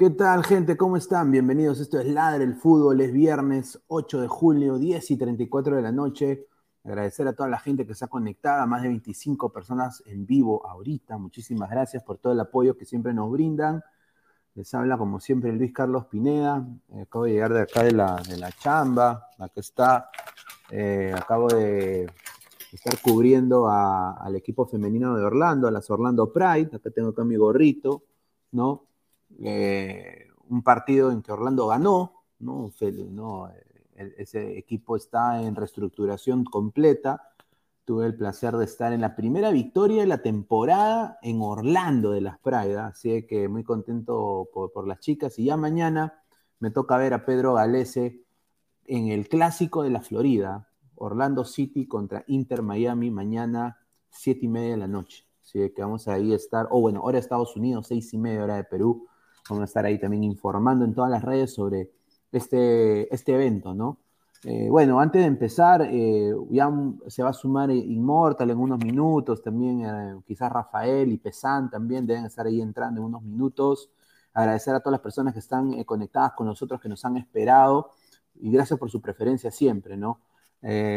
¿Qué tal, gente? ¿Cómo están? Bienvenidos. Esto es Ladre el Fútbol. Es viernes 8 de julio, 10 y 34 de la noche. Agradecer a toda la gente que está conectada, más de 25 personas en vivo ahorita. Muchísimas gracias por todo el apoyo que siempre nos brindan. Les habla, como siempre, Luis Carlos Pineda. Eh, acabo de llegar de acá de la, de la chamba. Acá está. Eh, acabo de estar cubriendo al equipo femenino de Orlando, a las Orlando Pride. Acá tengo acá mi gorrito, ¿no? Eh, un partido en que Orlando ganó, ¿no? ese equipo está en reestructuración completa. Tuve el placer de estar en la primera victoria de la temporada en Orlando de las Pride, así que muy contento por, las chicas. Y ya mañana me toca ver a Pedro Galese en el clásico de la Florida, Orlando City contra Inter Miami, mañana siete y media de la noche. Así que vamos a ahí estar, o bueno, hora de Estados Unidos, seis y media hora de Perú. Vamos a estar ahí también informando en todas las redes sobre este, este evento, ¿no? Eh, bueno, antes de empezar, eh, ya se va a sumar Immortal en unos minutos, también eh, quizás Rafael y Pesan también deben estar ahí entrando en unos minutos. Agradecer a todas las personas que están conectadas con nosotros, que nos han esperado y gracias por su preferencia siempre, ¿no?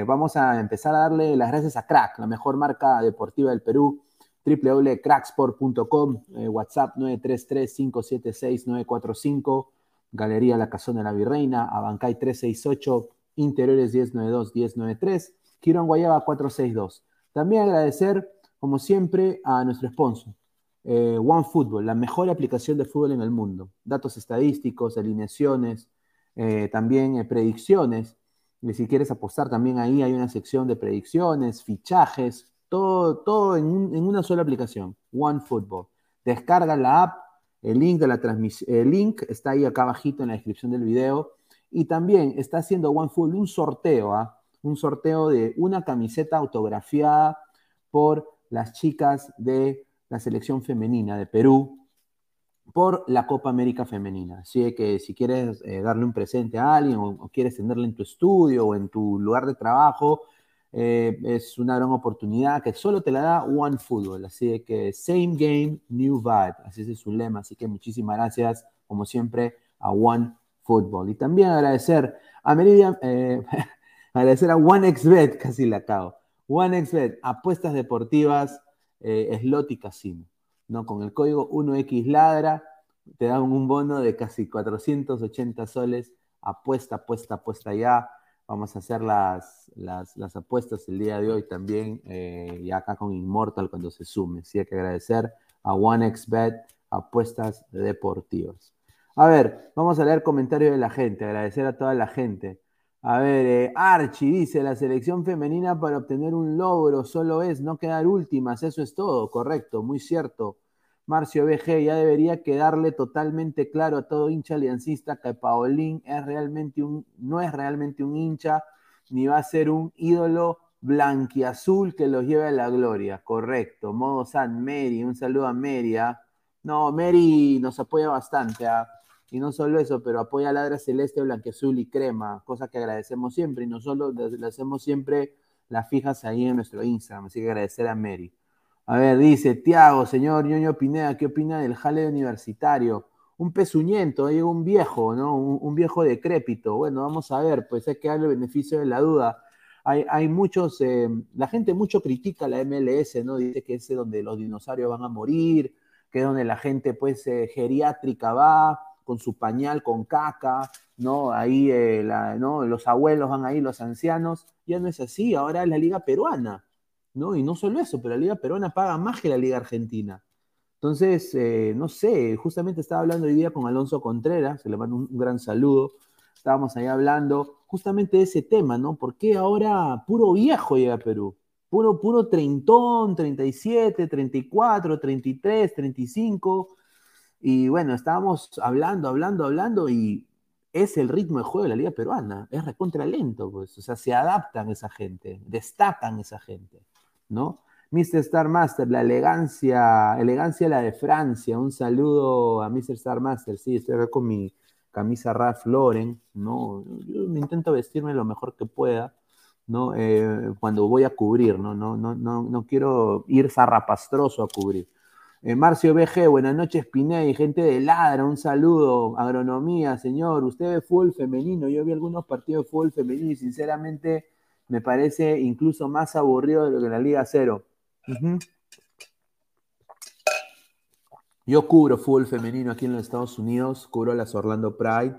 vamos a empezar a darle las gracias a Crack, la mejor marca deportiva del Perú www.cracksport.com, eh, WhatsApp 933-576-945, Galería La Casona de la Virreina, Abancay 368, Interiores 1092-1093, Quirón Guayaba 462. También agradecer, como siempre, a nuestro sponsor, eh, OneFootball, la mejor aplicación de fútbol en el mundo. Datos estadísticos, alineaciones, eh, también predicciones. Y si quieres apostar, también ahí hay una sección de predicciones, fichajes, todo, en, una sola aplicación, OneFootball. Descarga la app, el link de la el link está ahí acá abajito en la descripción del video. Y también está haciendo OneFootball un sorteo, ¿ah? un sorteo de una camiseta autografiada por las chicas de la selección femenina de Perú por la Copa América Femenina. Así que si quieres eh, darle un presente a alguien o, o, quieres tenerla en tu estudio o en tu lugar de trabajo, eh, es una gran oportunidad que solo te la da One Football. Así que same game, new vibe. Así es su lema. Así que muchísimas gracias, como siempre, a One Football. Y también agradecer a Meridian, eh, agradecer a OneXBet, casi la acabo. OneXBet, apuestas deportivas, eh, slot y casino. ¿no? Con el código 1XLadra te dan un bono de casi 480 soles. Apuesta, apuesta, apuesta ya Vamos a hacer las, las, apuestas el día de hoy también, eh, y acá con Immortal cuando se sume. Sí, hay que agradecer a OneXBet, apuestas deportivas. A ver, vamos a leer comentarios de la gente, agradecer a toda la gente. A ver, eh, Archie dice, la selección femenina para obtener un logro solo es no quedar últimas, eso es todo, correcto, muy cierto. Marcio BG, ya debería quedarle totalmente claro a todo hincha aliancista que Paolín es realmente un, no es realmente un hincha, ni va a ser un ídolo blanquiazul que los lleve a la gloria. Correcto. Modo San Mary, un saludo a Mary. ¿ah? No, Mary nos apoya bastante. ¿ah? Y no solo eso, pero apoya a Ladra Celeste, Blanquiazul y Crema, cosa que agradecemos siempre. Y no solo le hacemos siempre las fijas ahí en nuestro Instagram. Así que agradecer a Mary. A ver, dice Tiago, señor Ñoño Pineda, ¿qué opina del jale universitario? Un pezuñento, hay un viejo, ¿no? Un, viejo decrépito. Bueno, vamos a ver, pues hay que darle beneficio de la duda. Hay, hay muchos, eh, la gente mucho critica la MLS, ¿no? Dice que es donde los dinosaurios van a morir, que es donde la gente, pues, eh, geriátrica va con su pañal con caca, ¿no? Ahí, eh, ¿no? Los abuelos van ahí, los ancianos. Ya no es así, ahora es la liga peruana. ¿No? Y no solo eso, pero la Liga Peruana paga más que la Liga Argentina. Entonces, eh, no sé, justamente estaba hablando hoy día con Alonso Contreras, se le mando un, gran saludo. Estábamos ahí hablando justamente de ese tema, ¿no? ¿Por qué ahora puro viejo llega a Perú? Puro, puro treintón, 37, 34, 33, 35. Y bueno, estábamos hablando, hablando, hablando y es el ritmo de juego de la liga peruana. Es recontra lento, pues. O sea, se adaptan esa gente, destacan esa gente. ¿No? Mr. Star Master, la elegancia, elegancia la de Francia. Un saludo a Mr. Star Master. Sí, estoy acá con mi camisa Ralph Lauren, ¿no? Yo me intento vestirme lo mejor que pueda, ¿no? Eh, cuando voy a cubrir, ¿no? No, no, no, no quiero ir zarrapastroso a cubrir. Eh, Marcio BG, buenas noches, Pineda y gente de Ladra, un saludo. Agronomía, señor, usted ve fútbol femenino. Yo vi algunos partidos de fútbol femenino y sinceramente me parece incluso más aburrido de lo que la Liga Cero. Yo cubro fútbol femenino aquí en los Estados Unidos, cubro las Orlando Pride.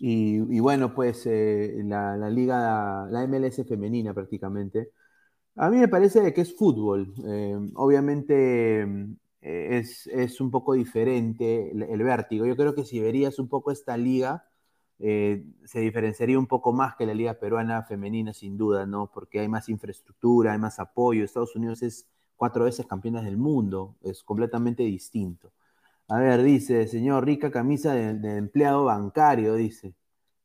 Y, bueno, pues eh, la, liga, la MLS femenina prácticamente. A mí me parece que es fútbol. Eh, obviamente eh, es, un poco diferente el, vértigo. Yo creo que si verías un poco esta liga, se diferenciaría un poco más que la liga peruana femenina, sin duda, ¿no? Porque hay más infraestructura, hay más apoyo. Estados Unidos es cuatro veces campeones del mundo, es completamente distinto. A ver, dice, señor, rica camisa de, empleado bancario, dice.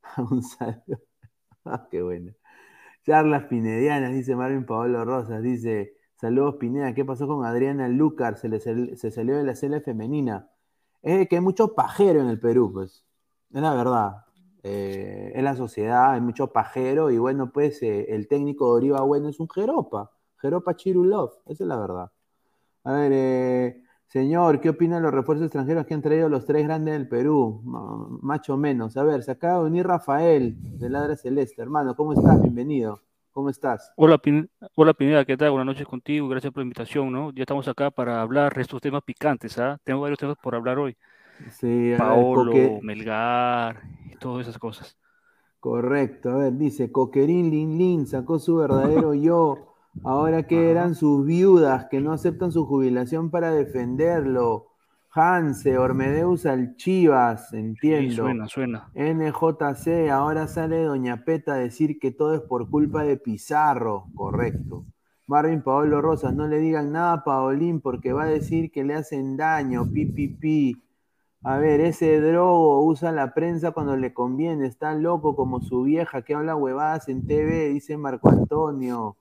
Un. Ah, qué bueno. Charlas pinedianas, dice Marvin Paolo Rosas, dice, saludos Pineda, ¿qué pasó con Adriana Lucar? Se, le, se salió de la cele femenina. Es que hay mucho pajero en el Perú, pues. Es la verdad. Eh, es la sociedad, hay mucho pajero y bueno, pues eh, el técnico de Oriba Bueno es un jeropa. Jeropa Chirulov, esa es la verdad. A ver, eh, señor, ¿qué opina de los refuerzos extranjeros que han traído los tres grandes del Perú? Macho menos. A ver, se acaba de unir Rafael de Ladra Celeste. Hermano, ¿cómo estás? Bienvenido. ¿Cómo estás? Hola, Hola Pineda, ¿qué tal? Buenas noches contigo, gracias por la invitación, ¿no? Ya estamos acá para hablar de estos temas picantes, ¿ah? Tengo varios temas por hablar hoy. Sí, Paolo, Melgar, todas esas cosas. Correcto, a ver, dice, Coquerín Lin Lin sacó su verdadero yo Ahora que eran sus viudas que no aceptan su jubilación para defenderlo. Hanse, Ormedeus Alchivas, entiendo. suena, suena. NJC, ahora sale Doña Peta a decir que todo es por culpa de Pizarro, correcto. Marvin Paolo Rosas, no le digan nada a Paolín porque va a decir que le hacen daño, pi, pi, pi. A ver, ese drogo usa la prensa cuando le conviene, está loco como su vieja que habla huevadas en TV, dice Marco Antonio.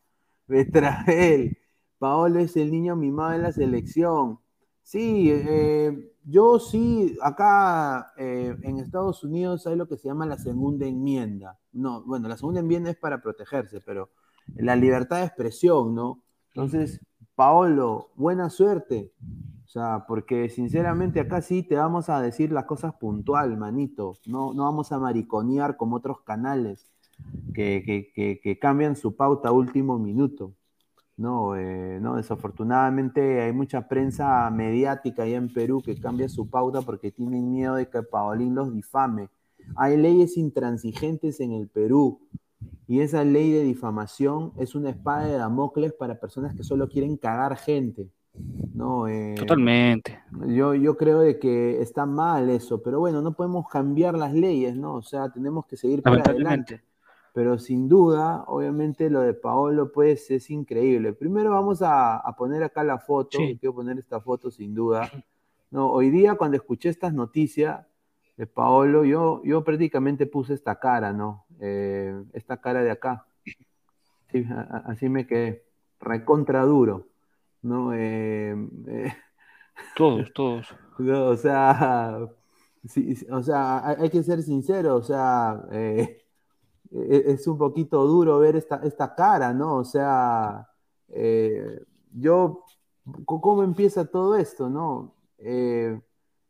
Betrael, Paolo es el niño mimado de la selección. Sí, eh, yo sí, acá eh, en Estados Unidos hay lo que se llama la segunda enmienda. No, bueno, la segunda enmienda es para protegerse, pero la libertad de expresión, ¿no? Entonces, Paolo, buena suerte. Sea, porque sinceramente acá sí te vamos a decir las cosas puntual, manito. No, no vamos a mariconear como otros canales que, cambian su pauta a último minuto. No, eh, no, desafortunadamente hay mucha prensa mediática allá en Perú que cambia su pauta porque tienen miedo de que Paolín los difame. Hay leyes intransigentes en el Perú y esa ley de difamación es una espada de Damocles para personas que solo quieren cagar gente. No, eh, Totalmente. Yo, yo creo de que está mal eso, pero bueno, no podemos cambiar las leyes, ¿no? O sea, tenemos que seguir para adelante. Pero sin duda, obviamente lo de Paolo pues es increíble. Primero vamos a, poner acá la foto, quiero poner esta foto sin duda. No, hoy día cuando escuché estas noticias de Paolo, yo, yo prácticamente puse esta cara, ¿no? Eh, esta cara de acá. así me quedé, recontra duro, ¿no? Eh, eh, todos, todos. o sea, o sea, hay, que ser sincero, o sea, e-, es un poquito duro ver esta, esta cara, ¿no? O sea, eh, yo, ¿cómo empieza todo esto, no? Eh,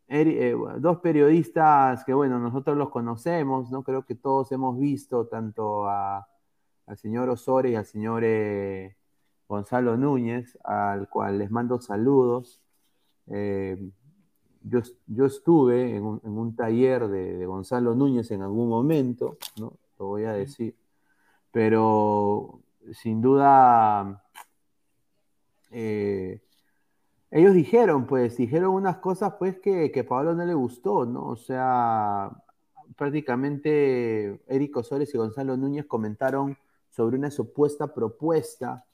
eh, dos periodistas que, bueno, nosotros los conocemos, ¿no? Creo que todos hemos visto tanto al señor Osores y al señor Gonzalo Núñez, al cual les mando saludos. Yo, yo, estuve en un, taller de, de, Gonzalo Núñez en algún momento, ¿no? voy a decir. Pero sin duda, eh, ellos dijeron, pues, dijeron unas cosas, pues, que, que a Pablo no le gustó, ¿no? O sea, prácticamente Eric Osores y Gonzalo Núñez comentaron sobre una supuesta propuesta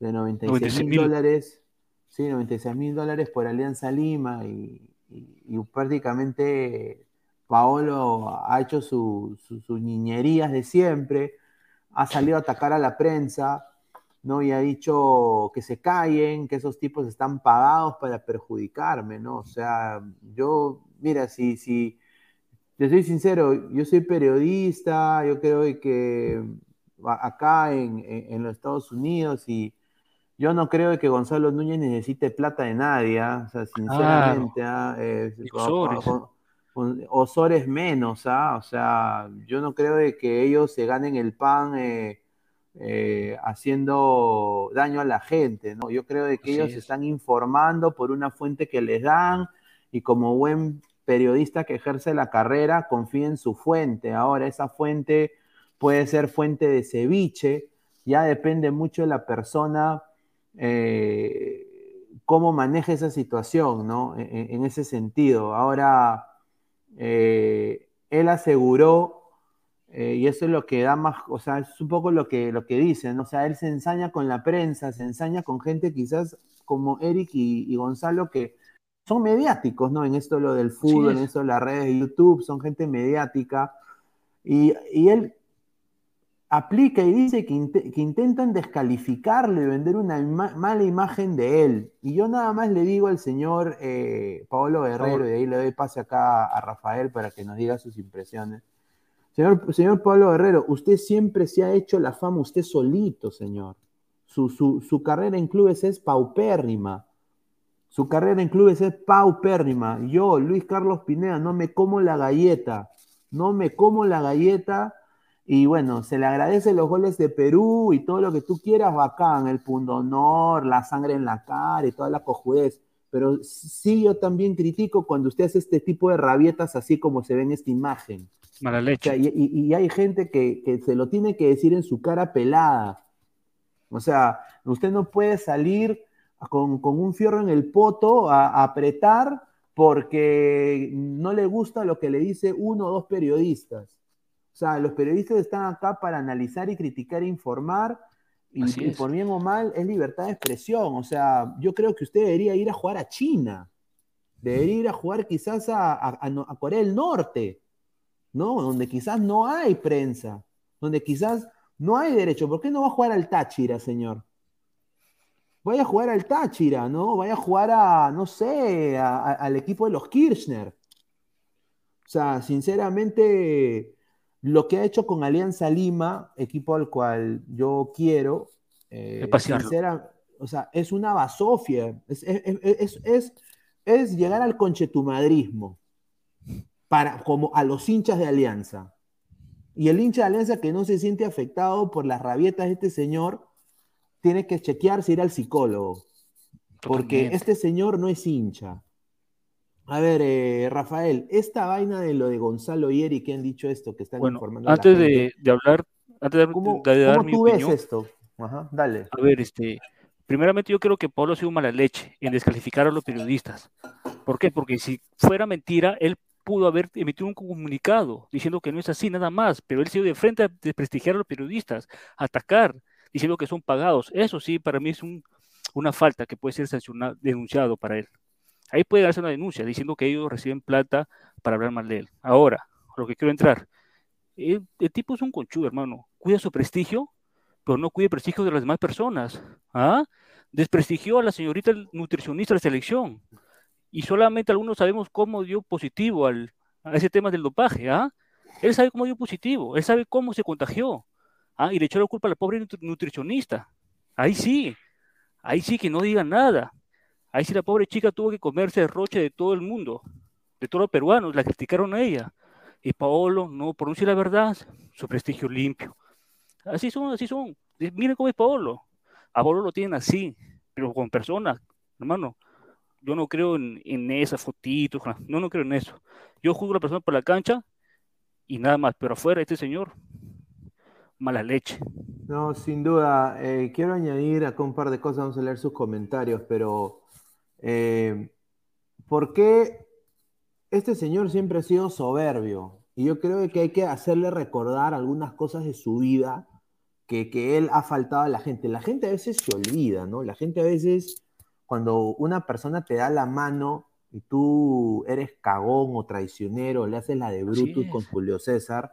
de 96 mil dólares, sí, 96 mil dólares por Alianza Lima y, y prácticamente Paolo ha hecho sus niñerías de siempre, ha salido a atacar a la prensa, ¿no? Y ha dicho que se callen, que esos tipos están pagados para perjudicarme, ¿no? O sea, yo, mira, si, si, te soy sincero, yo soy periodista, yo creo que acá en, los Estados Unidos y, yo no creo que Gonzalo Núñez necesite plata de nadie, ¿ah? o sea, sinceramente, ¿ah? Osores. menos, ¿ah? o sea, yo no creo de que ellos se ganen el pan eh, eh, haciendo daño a la gente, ¿no? Yo creo de que ellos se están informando por una fuente que les dan y como buen periodista que ejerce la carrera, confía en su fuente. Ahora, esa fuente puede ser fuente de ceviche, ya depende mucho de la persona eh, cómo maneja esa situación, ¿no? E, e, en, ese sentido. Ahora, eh, él aseguró, eh, y eso es lo que da más, o sea, es un poco lo que, lo que dicen, o sea, él se ensaña con la prensa, se ensaña con gente quizás como Eric y, Gonzalo que son mediáticos, ¿no? En esto lo del fútbol, en eso las redes de YouTube, son gente mediática. Y, y él aplica y dice que, intentan descalificarlo y vender una mala imagen de él. Y yo nada más le digo al señor eh, Paolo Guerrero, y de ahí le doy pase acá a Rafael para que nos diga sus impresiones. Señor, señor Pablo Guerrero, usted siempre se ha hecho la fama usted solito, señor. Su, su carrera en clubes es paupérrima. Su carrera en clubes es paupérrima. Yo, Luis Carlos Pineda, no me como la galleta. No me como la galleta y bueno, se le agradece los goles de Perú y todo lo que tú quieras, bacán, el punto honor, la sangre en la cara y toda la cojudez. Pero sí yo también critico cuando usted hace este tipo de rabietas así como se ve en esta imagen. Mala leche. y, hay gente que, se lo tiene que decir en su cara pelada. O sea, usted no puede salir con, un fierro en el poto a apretar porque no le gusta lo que le dice uno o dos periodistas. O sea, los periodistas están acá para analizar y criticar e informar. Y, por bien o mal, es libertad de expresión. O sea, yo creo que usted debería ir a jugar a China. Debería ir a jugar quizás a, Corea del Norte, ¿no? Donde quizás no hay prensa, donde quizás no hay derecho. ¿Por qué no va a jugar al Táchira, señor? Vaya a jugar al Táchira, ¿no? Vaya a jugar a, no sé, al equipo de los Kirchner. O sea, sinceramente, lo que ha hecho con Alianza Lima, equipo al cual yo quiero, eh, o sea, es una basofia, es, es, llegar al conchetumadrismo, para, como a los hinchas de Alianza. Y el hincha de Alianza que no se siente afectado por las rabietas de este señor, tiene que chequearse, ir al psicólogo. Porque este señor no es hincha. A ver, eh, Rafael, esta vaina de lo de Gonzalo y Eric que han dicho esto, que están informando. Antes de, hablar, antes de, ¿cómo, dar tú ves esto? Ajá, dale. A ver, este, primeramente yo creo que Pablo ha sido mala leche en descalificar a los periodistas. ¿Por qué? Porque si fuera mentira, él pudo haber emitido un comunicado diciendo que no es así, nada más, pero él se dio de frente a desprestigiar a los periodistas, atacar, diciendo que son pagados. Eso sí, para mí es un, una falta que puede ser sancionado, denunciado para él. Ahí puede darse una denuncia diciendo que ellos reciben plata para hablar mal de él. Ahora, lo que quiero entrar. El, tipo es un conchudo, hermano. Cuida su prestigio, pero no cuida el prestigio de las demás personas. ¿Ah? Desprestigió a la señorita nutricionista de la selección. Y solamente algunos sabemos cómo dio positivo al, a ese tema del dopaje. ¿ah? Él sabe cómo dio positivo, él sabe cómo se contagió. ¿ah? Y le echó la culpa a la pobre nutricionista. Ahí sí, ahí sí que no diga nada. Ahí sí la pobre chica tuvo que comerse el roche de todo el mundo, de todos los peruanos, la criticaron a ella. Y Paolo no pronuncia la verdad, su prestigio limpio. Así son, así son. Miren cómo es Paolo. A Paolo lo tienen así, pero con personas, hermano. Yo no creo en, en esas fotitos, no, no creo en eso. Yo juzgo a la persona por la cancha y nada más, pero afuera este señor, mala leche. No, sin duda. Eh, quiero añadir acá un par de cosas, vamos a leer sus comentarios, pero eh, ¿Por qué este señor siempre ha sido soberbio? Y yo creo que hay que hacerle recordar algunas cosas de su vida que, él ha faltado a la gente. La gente a veces se olvida, ¿no? La gente a veces, cuando una persona te da la mano y tú eres cagón o traicionero, le haces la de Brutus con Julio César,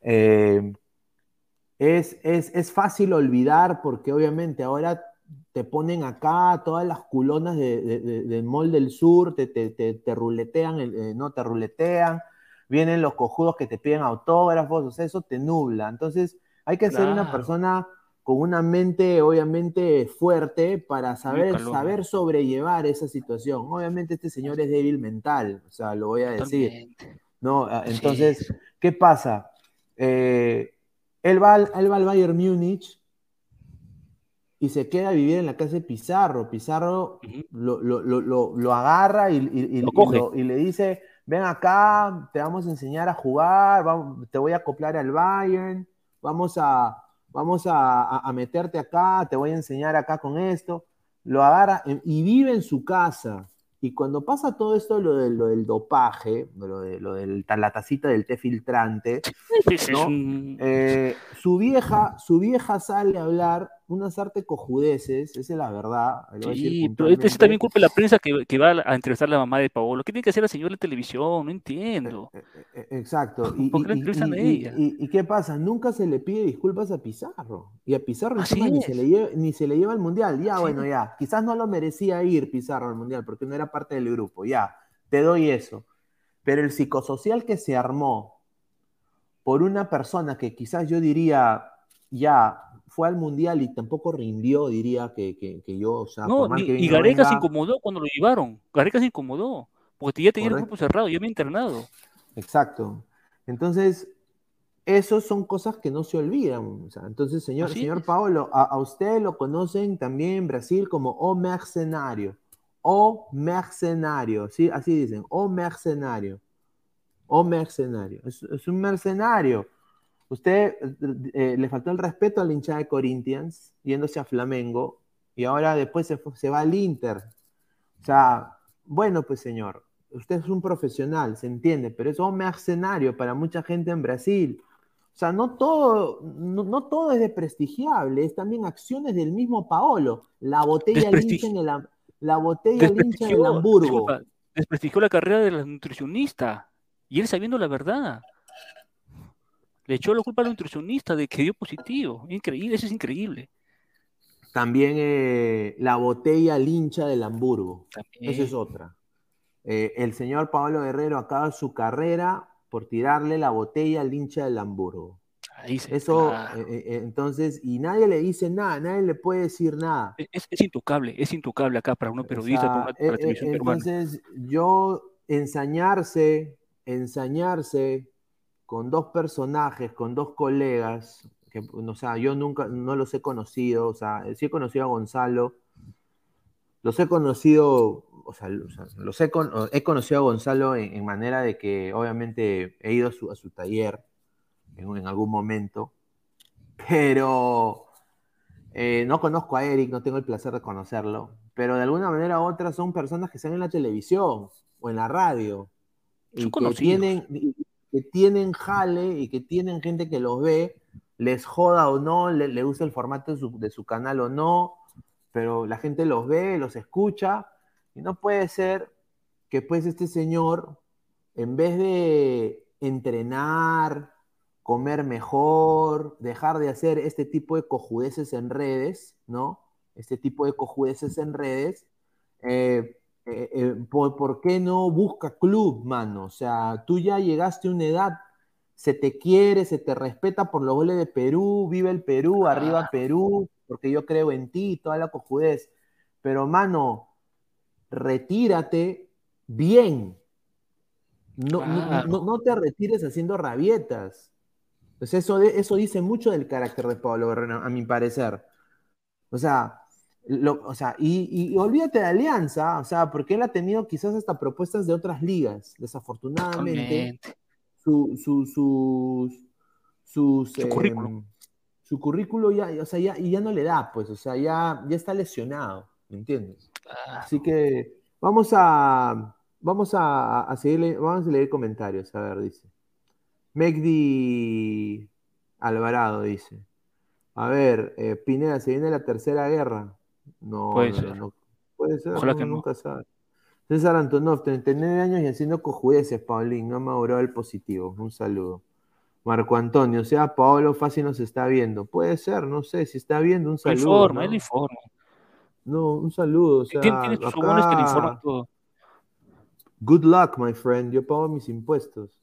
eh, es, es, es, fácil olvidar porque obviamente ahora te ponen acá todas las culonas del Mall del Sur, te, te, ruletean, eh, no te ruletean, vienen los cojudos que te piden autógrafos, o sea, eso te nubla. Entonces, hay que ser una persona con una mente obviamente fuerte para saber, saber sobrellevar esa situación. Obviamente este señor es débil mental, o sea, lo voy a decir. ¿no? Ah, entonces, ¿qué pasa? Eh, él, va él va al Bayern Múnich y se queda a vivir en la casa de Pizarro. Pizarro lo, agarra y, y, le dice, ven acá, te vamos a enseñar a jugar, te voy a acoplar al Bayern, vamos a, vamos a, meterte acá, te voy a enseñar acá con esto. Lo agarra y vive en su casa. Y cuando pasa todo esto, lo, de, lo del dopaje, lo, de, lo del, la tacita del té filtrante, eh, su, vieja, su vieja sale a hablar unas artes cojudeces, esa es la verdad. Sí, pero este también culpa la prensa que, va a entrevistar a la mamá de Paolo. ¿Qué tiene que hacer la señora de televisión? No entiendo. Eh, eh, exacto. Y, ¿Por qué entrevistan a ella? Y, qué pasa? Nunca se le pide disculpas a Pizarro. Y a Pizarro ni se, le lleva, ni se le lleva al Mundial. Ya, bueno, ya. Quizás no lo merecía ir Pizarro al Mundial porque no era parte del grupo. Ya, te doy eso. Pero el psicosocial que se armó por una persona que quizás yo diría, ya, fue al mundial y tampoco rindió, diría que, que, yo. O sea, no, y Gareca se incomodó cuando lo llevaron. Gareca se incomodó, porque ya tenía el grupo cerrado, ya me internado. Exacto. Entonces, esas son cosas que no se olvidan. entonces, señor, señor Paolo, a, usted lo conocen también en Brasil como O Mercenario. O Mercenario, ¿sí? Así dicen, O Mercenario. O Mercenario. es un mercenario Usted eh, le faltó el respeto al hinchada de Corinthians, yéndose a Flamengo, y ahora después se, va al Inter. O sea, bueno, pues señor, usted es un profesional, se entiende, pero es un mercenario para mucha gente en Brasil. O sea, no todo, no, todo es desprestigiable, es también acciones del mismo Paolo. La botella lincha en el, la botella lincha en el Hamburgo. Desprestigió la carrera de la nutricionista. Y él sabiendo la verdad. Le echó la culpa al nutricionista de que dio positivo. Increíble, eso es increíble. También eh, la botella lincha del Hamburgo. Esa es otra. Eh, el señor Pablo Guerrero acaba su carrera por tirarle la botella lincha del Hamburgo. Ahí se, Eso, eh, entonces, y nadie le dice nada, nadie le puede decir nada. Es, es intocable, es intocable acá para uno periodista, para, televisión Entonces, yo ensañarse, ensañarse con dos personajes, con dos colegas, que, o sea, yo nunca, no los he conocido, o sea, sí he conocido a Gonzalo, los he conocido, o sea, los he, he, conocido a Gonzalo en, manera de que obviamente he ido a su, a su taller en, algún momento, pero eh, no conozco a Eric, no tengo el placer de conocerlo, pero de alguna manera u otra son personas que están en la televisión o en la radio y que tienen que tienen jale y que tienen gente que los ve, les joda o no, le, gusta el formato de su, canal o no, pero la gente los ve, los escucha, y no puede ser que pues este señor, en vez de entrenar, comer mejor, dejar de hacer este tipo de cojudeces en redes, ¿no? Este tipo de cojudeces en redes, eh, eh, eh, ¿por, qué no busca club, mano? O sea, tú ya llegaste a una edad, se te quiere, se te respeta por los goles de Perú, vive el Perú, arriba ah. Perú, porque yo creo en ti, toda la cojudez. Pero, mano, retírate bien. No, no, te retires haciendo rabietas. Pues eso, eso dice mucho del carácter de Pablo Guerrero, a mi parecer. O sea, o sea, y, olvídate de Alianza, o sea, porque él ha tenido quizás hasta propuestas de otras ligas, desafortunadamente. Su, su, sus, su, em, currículo. su currículo ya, o sea, ya, y ya no le da, pues, o sea, ya, ya está lesionado, ¿me entiendes? Así que vamos a, vamos a, a seguir, vamos a leer comentarios, a ver, dice. Megdi Alvarado dice. A ver, eh, Pineda, se viene la tercera guerra. No, puede ser. No, puede ser, Ojalá que nunca sabe. César Antonov, 39 años y haciendo cojudeces, Paulín, no maduró el positivo. Un saludo. Marco Antonio, o sea, Paolo fácil nos está viendo. Puede ser, no sé, si está viendo, un saludo. Informa, ¿no? él informa. No, un saludo. O sea, tiene sus acá... que le informan todo. Good luck, my friend. Yo pago mis impuestos.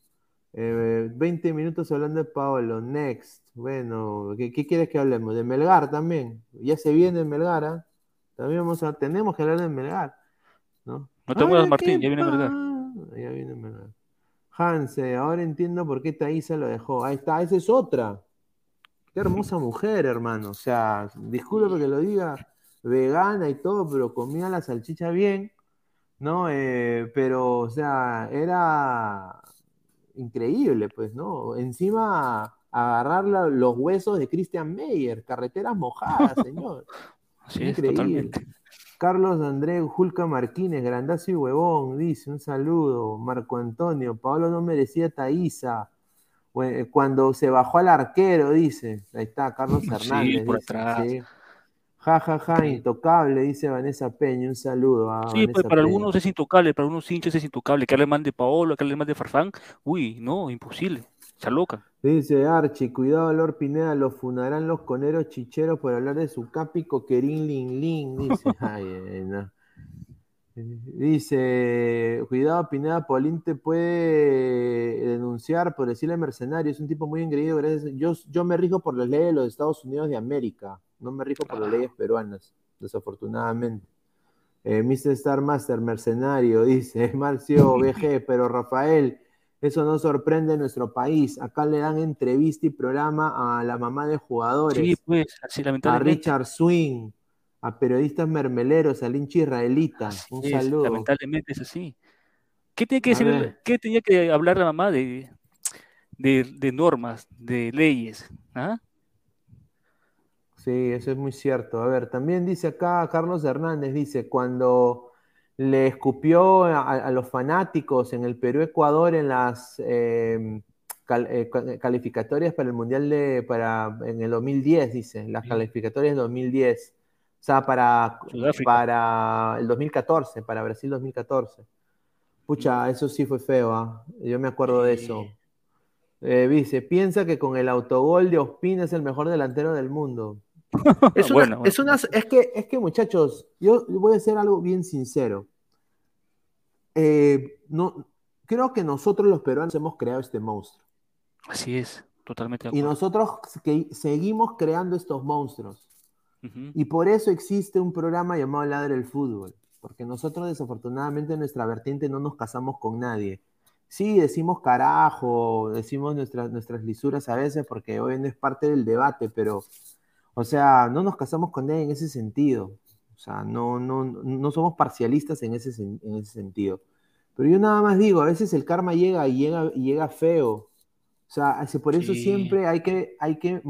20 eh, minutos hablando de Paolo. Next. Bueno, ¿qué, quieres que hablemos? De Melgar también. Ya se viene Melgar, ¿ah? También vamos a, tenemos que hablar de Melgar. ¿No? No te muevas, Martín, ya viene Melgar. Ya viene Melgar. Hanse, ahora entiendo por qué Thaisa lo dejó. Ahí está, esa es otra. Qué hermosa mujer, hermano. O sea, disculpe que lo diga, vegana y todo, pero comía la salchicha bien, ¿no? Eh, pero, o sea, era increíble, pues, ¿no? Encima agarrar los huesos de Christian Meyer, carreteras mojadas, señor. Sí, increíble. Carlos André Julca Martínez, grandazo y huevón, dice, un saludo. Marco Antonio, Pablo no merecía Taísa. Cuando se bajó al arquero, dice. Ahí está, Carlos Hernández. Sí, por atrás. Ja, ja, ja, intocable, dice Vanessa Peña. Un saludo a Sí, pues para algunos es intocable, para algunos hinchas es intocable. Que hable mal de Paolo, que hable mal de Farfán. Uy, no, imposible. Loca. Dice Archie, cuidado, Lord Pineda, lo fundarán los coneros chicheros por hablar de su capi coquerín lin lin. Dice, ay, no. Dice, cuidado, Pineda Polín te puede denunciar por decirle mercenario, es un tipo muy engreído, Yo, yo me rijo por las leyes de los Estados Unidos de América, no me rijo por las leyes peruanas, desafortunadamente. Eh, Mr. Star Master, mercenario, dice Marcio BG, pero Rafael, eso no sorprende en nuestro país. Acá le dan entrevista y programa a la mamá de jugadores. Sí, pues, así A Richard Swing a periodistas mermeleros, al hincha israelita. Un saludo. Lamentablemente es así. ¿Qué, tiene que decir, ¿Qué tenía que hablar la mamá de, de, normas, de leyes? ¿ah? Sí, eso es muy cierto. A ver, también dice acá Carlos Hernández, dice, cuando le escupió a, los fanáticos en el Perú-Ecuador en las em, eh, calificatorias para el Mundial de, para, en el 2010, dice, las calificatorias del 2010. O sea, para, para el 2014, para Brasil 2014. Pucha, eso sí fue feo, ¿ah? yo me acuerdo de eso. Eh, dice, piensa que con el autogol de Ospina es el mejor delantero del mundo. Es, una, es, una, es, que, es que, muchachos, yo voy a hacer algo bien sincero. Eh, no, creo que nosotros los peruanos hemos creado este monstruo. Así es, totalmente. Y nosotros que seguimos creando estos monstruos. Y por eso existe un programa llamado Ladre el Fútbol, porque nosotros desafortunadamente en nuestra vertiente no nos casamos con nadie. Sí, decimos carajo, decimos nuestras, nuestras lisuras a veces porque hoy no es parte del debate, pero, o sea, no nos casamos con nadie en ese sentido. O sea, no, no, no somos parcialistas en ese, en ese sentido. Pero yo nada más digo, a veces el karma llega y llega, y llega feo. O sea, por eso siempre hay que, hay que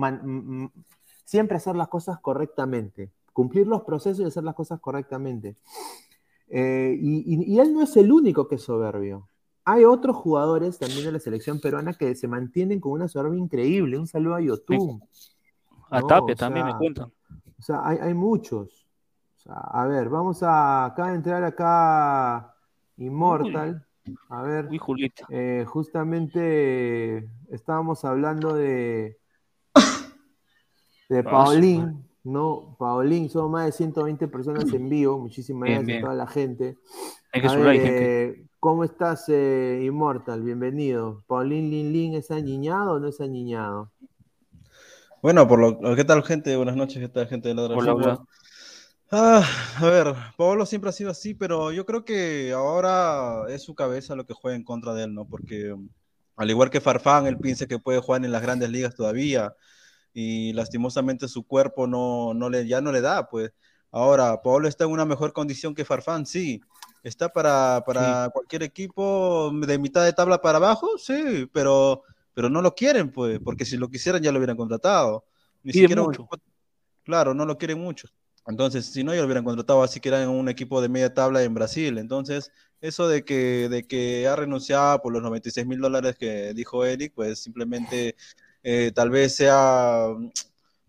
siempre hacer las cosas correctamente, cumplir los procesos y hacer las cosas correctamente. Eh, y, él no es el único que es soberbio. Hay otros jugadores también de la selección peruana que se mantienen con una soberbia increíble. Un saludo a Yotun. A Tapia también me cuentan. O sea, hay, muchos. a ver, vamos a acá entrar acá Immortal. A ver, eh, justamente estábamos hablando de, de ah, Paulín, ¿no? Paulín, son más de 120 personas en vivo, muchísimas gracias a toda la gente. Eh, ¿Cómo estás, eh, Immortal? Bienvenido. ¿Paulín Lin Lin es añiñado o no es añiñado? Bueno, por lo ¿qué tal, gente? Buenas noches, ¿qué tal, gente de la hola, Ah, a ver, Pablo siempre ha sido así, pero yo creo que ahora es su cabeza lo que juega en contra de él, ¿no? Porque al igual que Farfán, él piensa que puede jugar en las grandes ligas todavía y lastimosamente su cuerpo no, no le, ya no le da, pues. Ahora, Pablo está en una mejor condición que Farfán, sí. Está para, para cualquier equipo de mitad de tabla para abajo, sí, pero, pero no lo quieren, pues, porque si lo quisieran ya lo hubieran contratado. Ni siquiera mucho. claro, no lo quieren mucho. Entonces, si no, ya lo hubieran contratado así que era en un equipo de media tabla en Brasil. Entonces, eso de que, de que ha renunciado por los 96 mil dólares que dijo Eric, pues simplemente eh, tal vez sea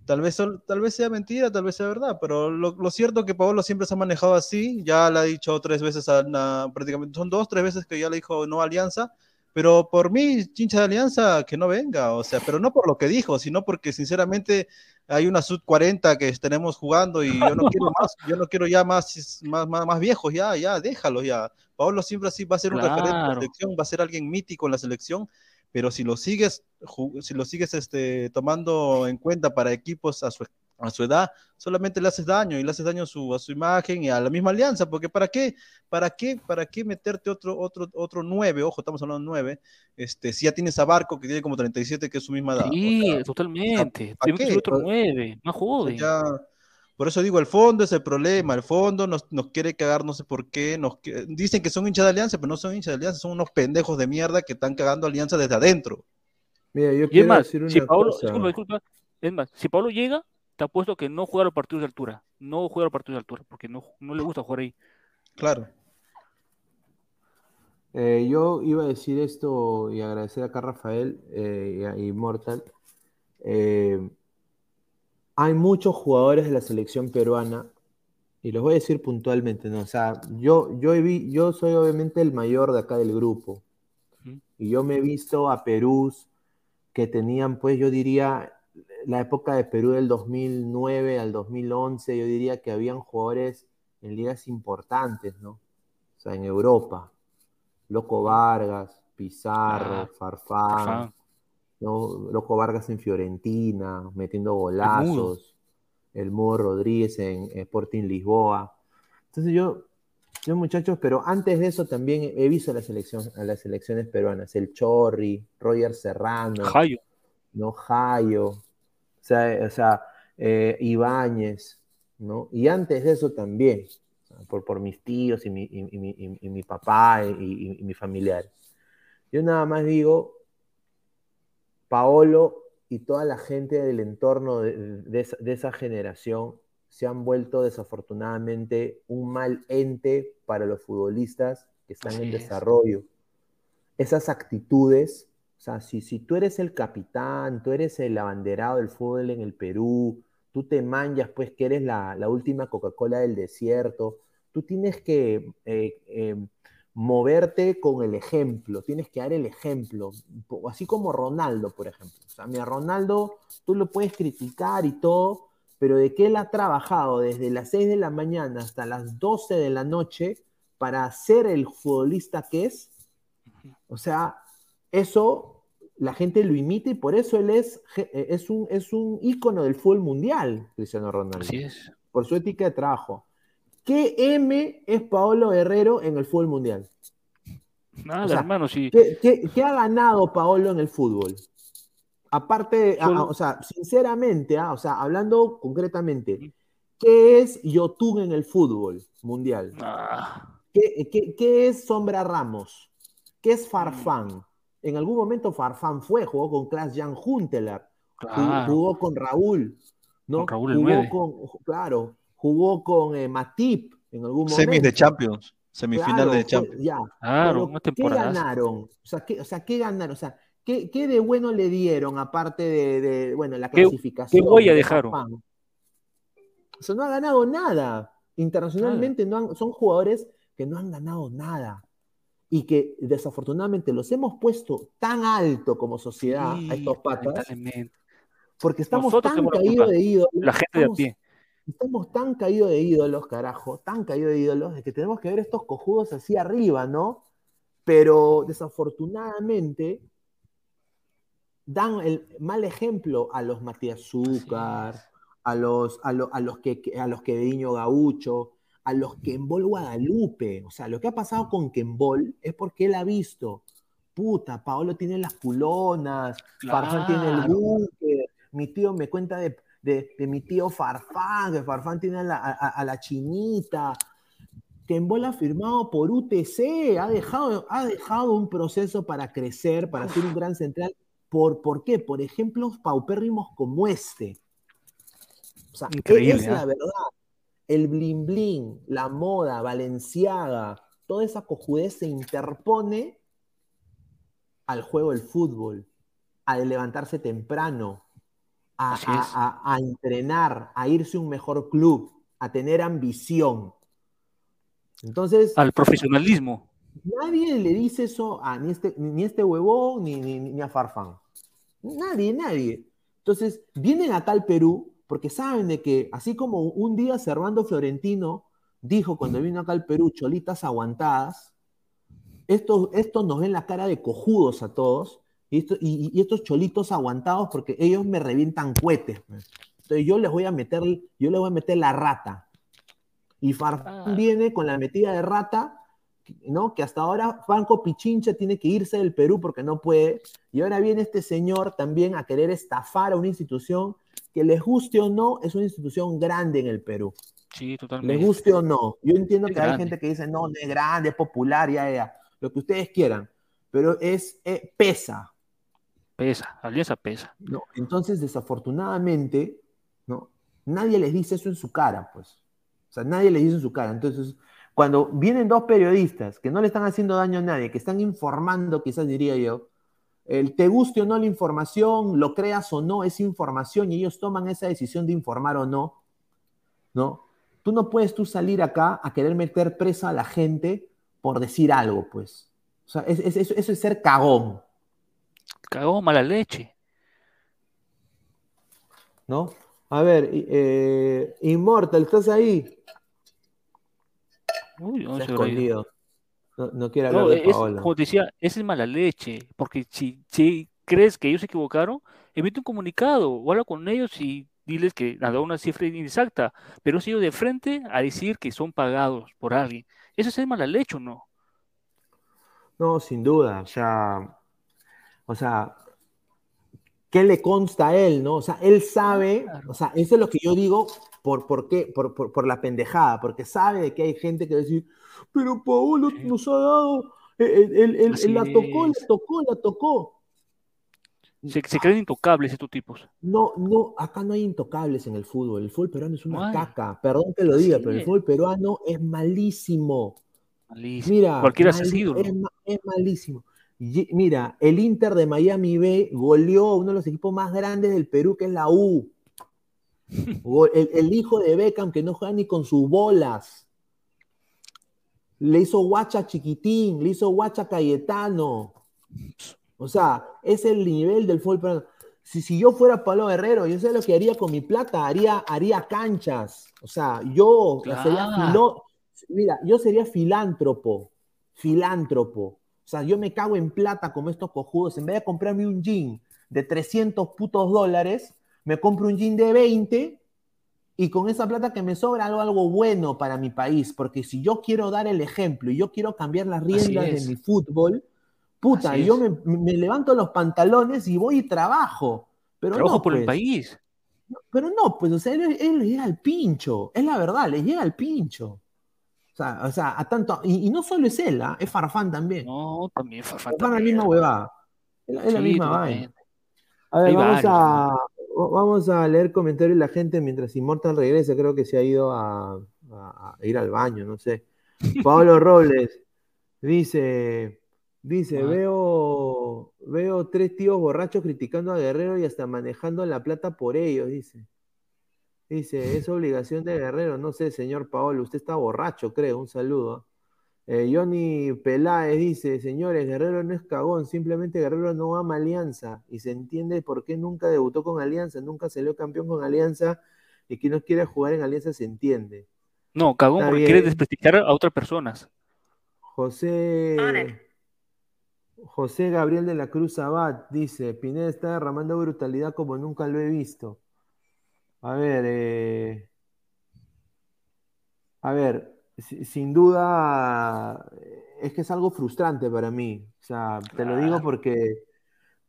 tal vez, tal vez sea mentira, tal vez sea verdad, pero lo, cierto es que Pablo siempre se ha manejado así, ya le ha dicho tres veces, a, prácticamente son dos, tres veces que ya le dijo no alianza, pero por mí, chincha de alianza, que no venga, o sea, pero no por lo que dijo, sino porque sinceramente hay una sub 40 que tenemos jugando y yo no quiero más, yo no quiero ya más, más, más, viejos, ya, ya, déjalo ya. Pablo siempre así va a ser un referente de la selección, va a ser alguien mítico en la selección, pero si lo sigues, si lo sigues este, tomando en cuenta para equipos a su, a su edad, solamente le haces daño y le haces daño a su, a su imagen y a la misma alianza, porque ¿para qué? ¿Para qué? ¿Para qué meterte otro, otro, otro 9? Ojo, estamos hablando de 9, este, si ya tienes a Barco que tiene como 37, que es su misma edad. Sí, totalmente. ¿Para qué? otro 9, no jode. Ya, por eso digo, el fondo es el problema, el fondo nos, nos quiere cagar, no sé por qué, nos dicen que son hinchas de alianza, pero no son hinchas de alianza, son unos pendejos de mierda que están cagando alianza desde adentro. Mira, yo quiero decir una si Pablo, cosa. Disculpa, disculpa, es más, si Pablo llega, te apuesto que no juega los partidos de altura, no juega los partidos de altura, porque no, no le gusta jugar ahí. Claro. Eh, yo iba a decir esto y agradecer acá a Rafael eh, y a Immortal. Eh, hay muchos jugadores de la selección peruana, y los voy a decir puntualmente, ¿no? O sea, yo, yo, vi, yo soy obviamente el mayor de acá del grupo, y yo me he visto a Perú que tenían, pues yo diría, la época de Perú del 2009 al 2011, yo diría que habían jugadores en ligas importantes, ¿no? O sea, en Europa. Loco Vargas, Pizarro, ah, Farfán, ¿no? Loco Vargas en Fiorentina, metiendo golazos, el Mudo Rodríguez en Sporting Lisboa. Entonces yo, yo muchachos, pero antes de eso también he visto a, la selección, a las selecciones peruanas, el Chorri, Roger Serrano, Jayo. ¿no? Jayo, sea, o sea eh, Ibáñez, ¿no? Y antes de eso también, por, por mis tíos y mi, y, mi papá y, mi familiar. Yo nada más digo, Paolo y toda la gente del entorno de, esa, generación se han vuelto desafortunadamente un mal ente para los futbolistas que están en desarrollo. Esas actitudes, sea, si, si tú eres el capitán, tú eres el abanderado del fútbol en el Perú, tú te manjas pues que eres la, la última Coca-Cola del desierto, tú tienes que eh, em, moverte con el ejemplo, tienes que dar el ejemplo, así como Ronaldo, por ejemplo. O sea, mira, Ronaldo, tú lo puedes criticar y todo, pero de que él ha trabajado desde las 6 de la mañana hasta las 12 de la noche para ser el futbolista que es, o sea, eso la gente lo imita y por eso él es, eh, es, un, es un ícono del fútbol mundial, Cristiano Ronaldo. Así es. Por su ética de trabajo. ¿Qué M es Paolo Herrero en el fútbol mundial? Nada, hermano, sí. ¿qué, ha ganado Paolo en el fútbol? Aparte, o sea, sinceramente, ah, o sea, hablando concretamente, ¿qué es Yotun en el fútbol mundial? Ah. ¿Qué, es Sombra Ramos? ¿Qué es Farfán? En algún momento Farfán fue, jugó con Klaas Jan Huntelaar, jugó, con Raúl, ¿no? Con Raúl jugó con, claro, jugó con eh, Matip en algún momento. Semis de Champions, semifinal de Champions. Ya. ¿Qué ganaron? O sea, ¿qué, o sea, ¿qué ganaron? O sea, ¿qué, ¿qué, de bueno le dieron aparte de, bueno, la clasificación? ¿Qué huella dejaron? O sea, no ha ganado nada. Internacionalmente no han, son jugadores que no han ganado nada y que desafortunadamente los hemos puesto tan alto como sociedad a estos patas porque estamos tan caídos de ídolos. La gente de a pie. Estamos tan caídos de ídolos, carajo, tan caídos de ídolos, de que tenemos que ver estos cojudos así arriba, ¿no? Pero desafortunadamente dan el mal ejemplo a los Matías Zúcar, a los, a, los que, a los Queveño Gaucho, a los Kembol Guadalupe. O sea, lo que ha pasado con Kembol es porque él ha visto, puta, Paolo tiene las culonas, claro. tiene el búnker, mi tío me cuenta de de, mi tío Farfán, que Farfán tiene a la, chinita, en bola firmado por UTC, ha dejado, ha dejado un proceso para crecer, para ser un gran central. ¿Por, ¿Por qué? Por ejemplos paupérrimos como este. O sea, Increíble, es la ¿eh? verdad. El blin blin, la moda, Valenciaga, toda esa cojudez se interpone al juego del fútbol, al levantarse temprano, a, entrenar, a irse a un mejor club, a tener ambición. Entonces. Al profesionalismo. Nadie le dice eso a ni este, ni este huevón ni, ni, a Farfán. Nadie, nadie. Entonces, vienen acá al Perú porque saben de que, así como un día Servando Florentino dijo cuando vino acá al Perú, cholitas aguantadas, estos, estos nos ven la cara de cojudos a todos y, estos cholitos aguantados porque ellos me revientan cohetes. Pues. Entonces yo les voy a meter, yo les voy a meter la rata. Y Farfán ah. viene con la metida de rata, ¿no? Que hasta ahora Franco Pichincha tiene que irse del Perú porque no puede. Y ahora viene este señor también a querer estafar a una institución que les guste o no, es una institución grande en el Perú. Sí, totalmente. Les guste o no. Yo entiendo que hay gente que dice, no, es grande, es popular, ya, ya. Lo que ustedes quieran. Pero es, eh, pesa. Pesa, Alianza pesa. No, entonces, desafortunadamente, ¿no? Nadie les dice eso en su cara, pues. O sea, nadie les dice en su cara. Entonces, cuando vienen dos periodistas que no le están haciendo daño a nadie, que están informando, quizás diría yo, el te guste o no la información, lo creas o no, es información y ellos toman esa decisión de informar o no, ¿no? Tú no puedes tú salir acá a querer meter presa a la gente por decir algo, pues. O sea, eso es ser cagón. Cagón, mala leche. ¿No? A ver, eh, Immortal, ¿estás ahí? Uy, no, escondido. No, no quiere hablar de Paola. como te decía, esa es mala leche, porque si, si crees que ellos se equivocaron, emite un comunicado o habla con ellos y diles que han dado una cifra inexacta, pero si ido de frente a decir que son pagados por alguien. ¿Eso es mala leche o no? No, sin duda. O sea, o sea, ¿qué le consta a él, no? O sea, él sabe, o sea, eso es lo que yo digo, ¿por, por qué? Por, por, la pendejada, porque sabe de que hay gente que va a decir, pero Paolo nos ha dado, él, la tocó, la tocó, la tocó. Se, creen intocables estos tipos. No, no, acá no hay intocables en el fútbol. El fútbol peruano es una caca. Perdón que lo diga, pero el fútbol peruano es malísimo. Malísimo. Mira, Cualquiera ha sido. Es, malísimo. Mira, el Inter de Miami B goleó a uno de los equipos más grandes del Perú, que es la U. El, el hijo de Beckham, que no juega ni con sus bolas. Le hizo guacha chiquitín, le hizo guacha Cayetano. O sea, es el nivel del fútbol Si, si yo fuera Pablo Guerrero, yo sé lo que haría con mi plata, haría, haría canchas. O sea, yo sería mira, yo sería filántropo, filántropo. O sea, yo me cago en plata como estos cojudos. En vez de comprarme un jean de 300 putos dólares, me compro un jean de 20 y con esa plata que me sobra algo, algo bueno para mi país, porque si yo quiero dar el ejemplo y yo quiero cambiar las riendas de mi fútbol, puta, yo me, levanto los pantalones y voy y trabajo. Pero trabajo no, por el pues. país. Pero no, pues, o sea, él, le llega al pincho, es la verdad, le llega al pincho. O sea, o sea a tanto, y, no solo es él, ¿ah? es Farfán también. No, también Farfán. Farfán la misma huevada. Es, la misma vaina. A ver, vamos a, Vamos a leer comentarios de la gente mientras Immortal regresa. Creo que se ha ido a, ir al baño, no sé. Pablo Robles dice: Dice, veo, veo tres tíos borrachos criticando a Guerrero y hasta manejando la plata por ellos, dice. Dice, es obligación de Guerrero. No sé, señor Paolo, usted está borracho, creo. Un saludo. Eh, Johnny Peláez dice, señores, Guerrero no es cagón, simplemente Guerrero no ama Alianza y se entiende por qué nunca debutó con Alianza, nunca salió campeón con Alianza y que no quiere jugar en Alianza se entiende. No, cagón porque quiere desprestigiar a otras personas. José José Gabriel de la Cruz Abad dice, Pineda está derramando brutalidad como nunca lo he visto. A ver, eh... a ver, sin duda es que es algo frustrante para mí. O sea, te lo digo porque,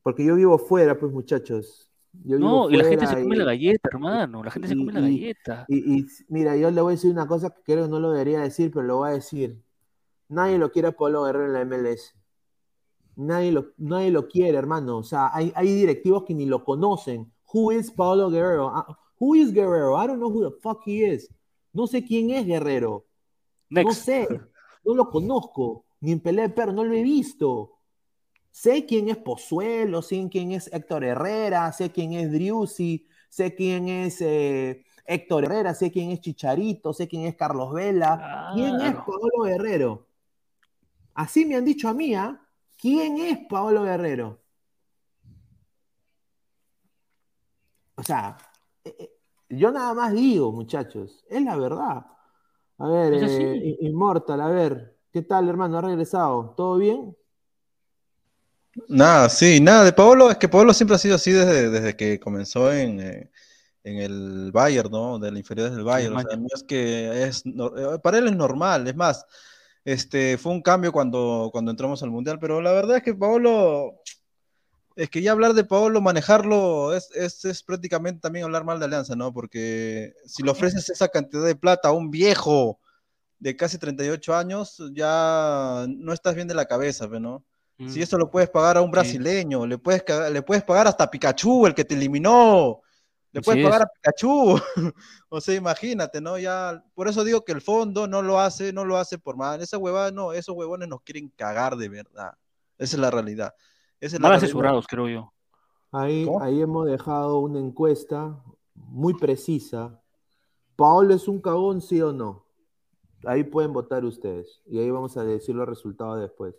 porque yo vivo fuera, pues muchachos. no, y la gente se come la galleta, hermano. La gente se come la galleta. Y, mira, yo le voy a decir una cosa que creo que no lo debería decir, pero lo voy a decir. Nadie lo quiere a Pablo Guerrero en la MLS. Nadie lo, nadie lo quiere, hermano. O sea, hay, hay directivos que ni lo conocen. Who is Pablo Guerrero? Ah, who is Guerrero? I don't know who the fuck he is. No sé quién es Guerrero. No sé, no lo conozco, ni en pelea de perro, no lo he visto. Sé quién es Pozuelo, sé quién es Héctor Herrera, sé quién es Driussi, sé quién es eh, Héctor Herrera, sé quién es Chicharito, sé quién es Carlos Vela. ¿Quién es Paolo Guerrero? Así me han dicho a mí, ¿ah? ¿Quién es Paolo Guerrero? O sea, yo nada más digo, muchachos, es la verdad. A ver, eh, Inmortal, a ver, ¿qué tal, hermano? ¿Ha regresado? ¿Todo bien? Nada, sí, nada, de Paolo, es que Paolo siempre ha sido así desde, desde que comenzó en, eh, en el Bayern, ¿no? De la inferior del Bayern. o sea, no es que es, eh, para él es normal, es más, este, fue un cambio cuando, cuando entramos al Mundial, pero la verdad es que Paolo, es que ya hablar de Paolo, manejarlo, es, es, es prácticamente también hablar mal de Alianza, ¿no? Porque si le ofreces esa cantidad de plata a un viejo de casi 38 años, ya no estás bien de la cabeza, ¿no? Si mm. eso lo puedes pagar a un brasileño, le, puedes, le puedes pagar hasta a Pikachu, el que te eliminó, le puedes pagar a Pikachu. o sea, imagínate, ¿no? Ya, por eso digo que el fondo no lo hace, no lo hace por mal. Esa huevada, no, esos huevones nos quieren cagar de verdad. Esa es la realidad. Esa es Mal asesorados, creo yo. Ahí, ahí hemos dejado una encuesta muy precisa. ¿Paolo es un cagón, sí o no? Ahí pueden votar ustedes. Y ahí vamos a decir los resultados después.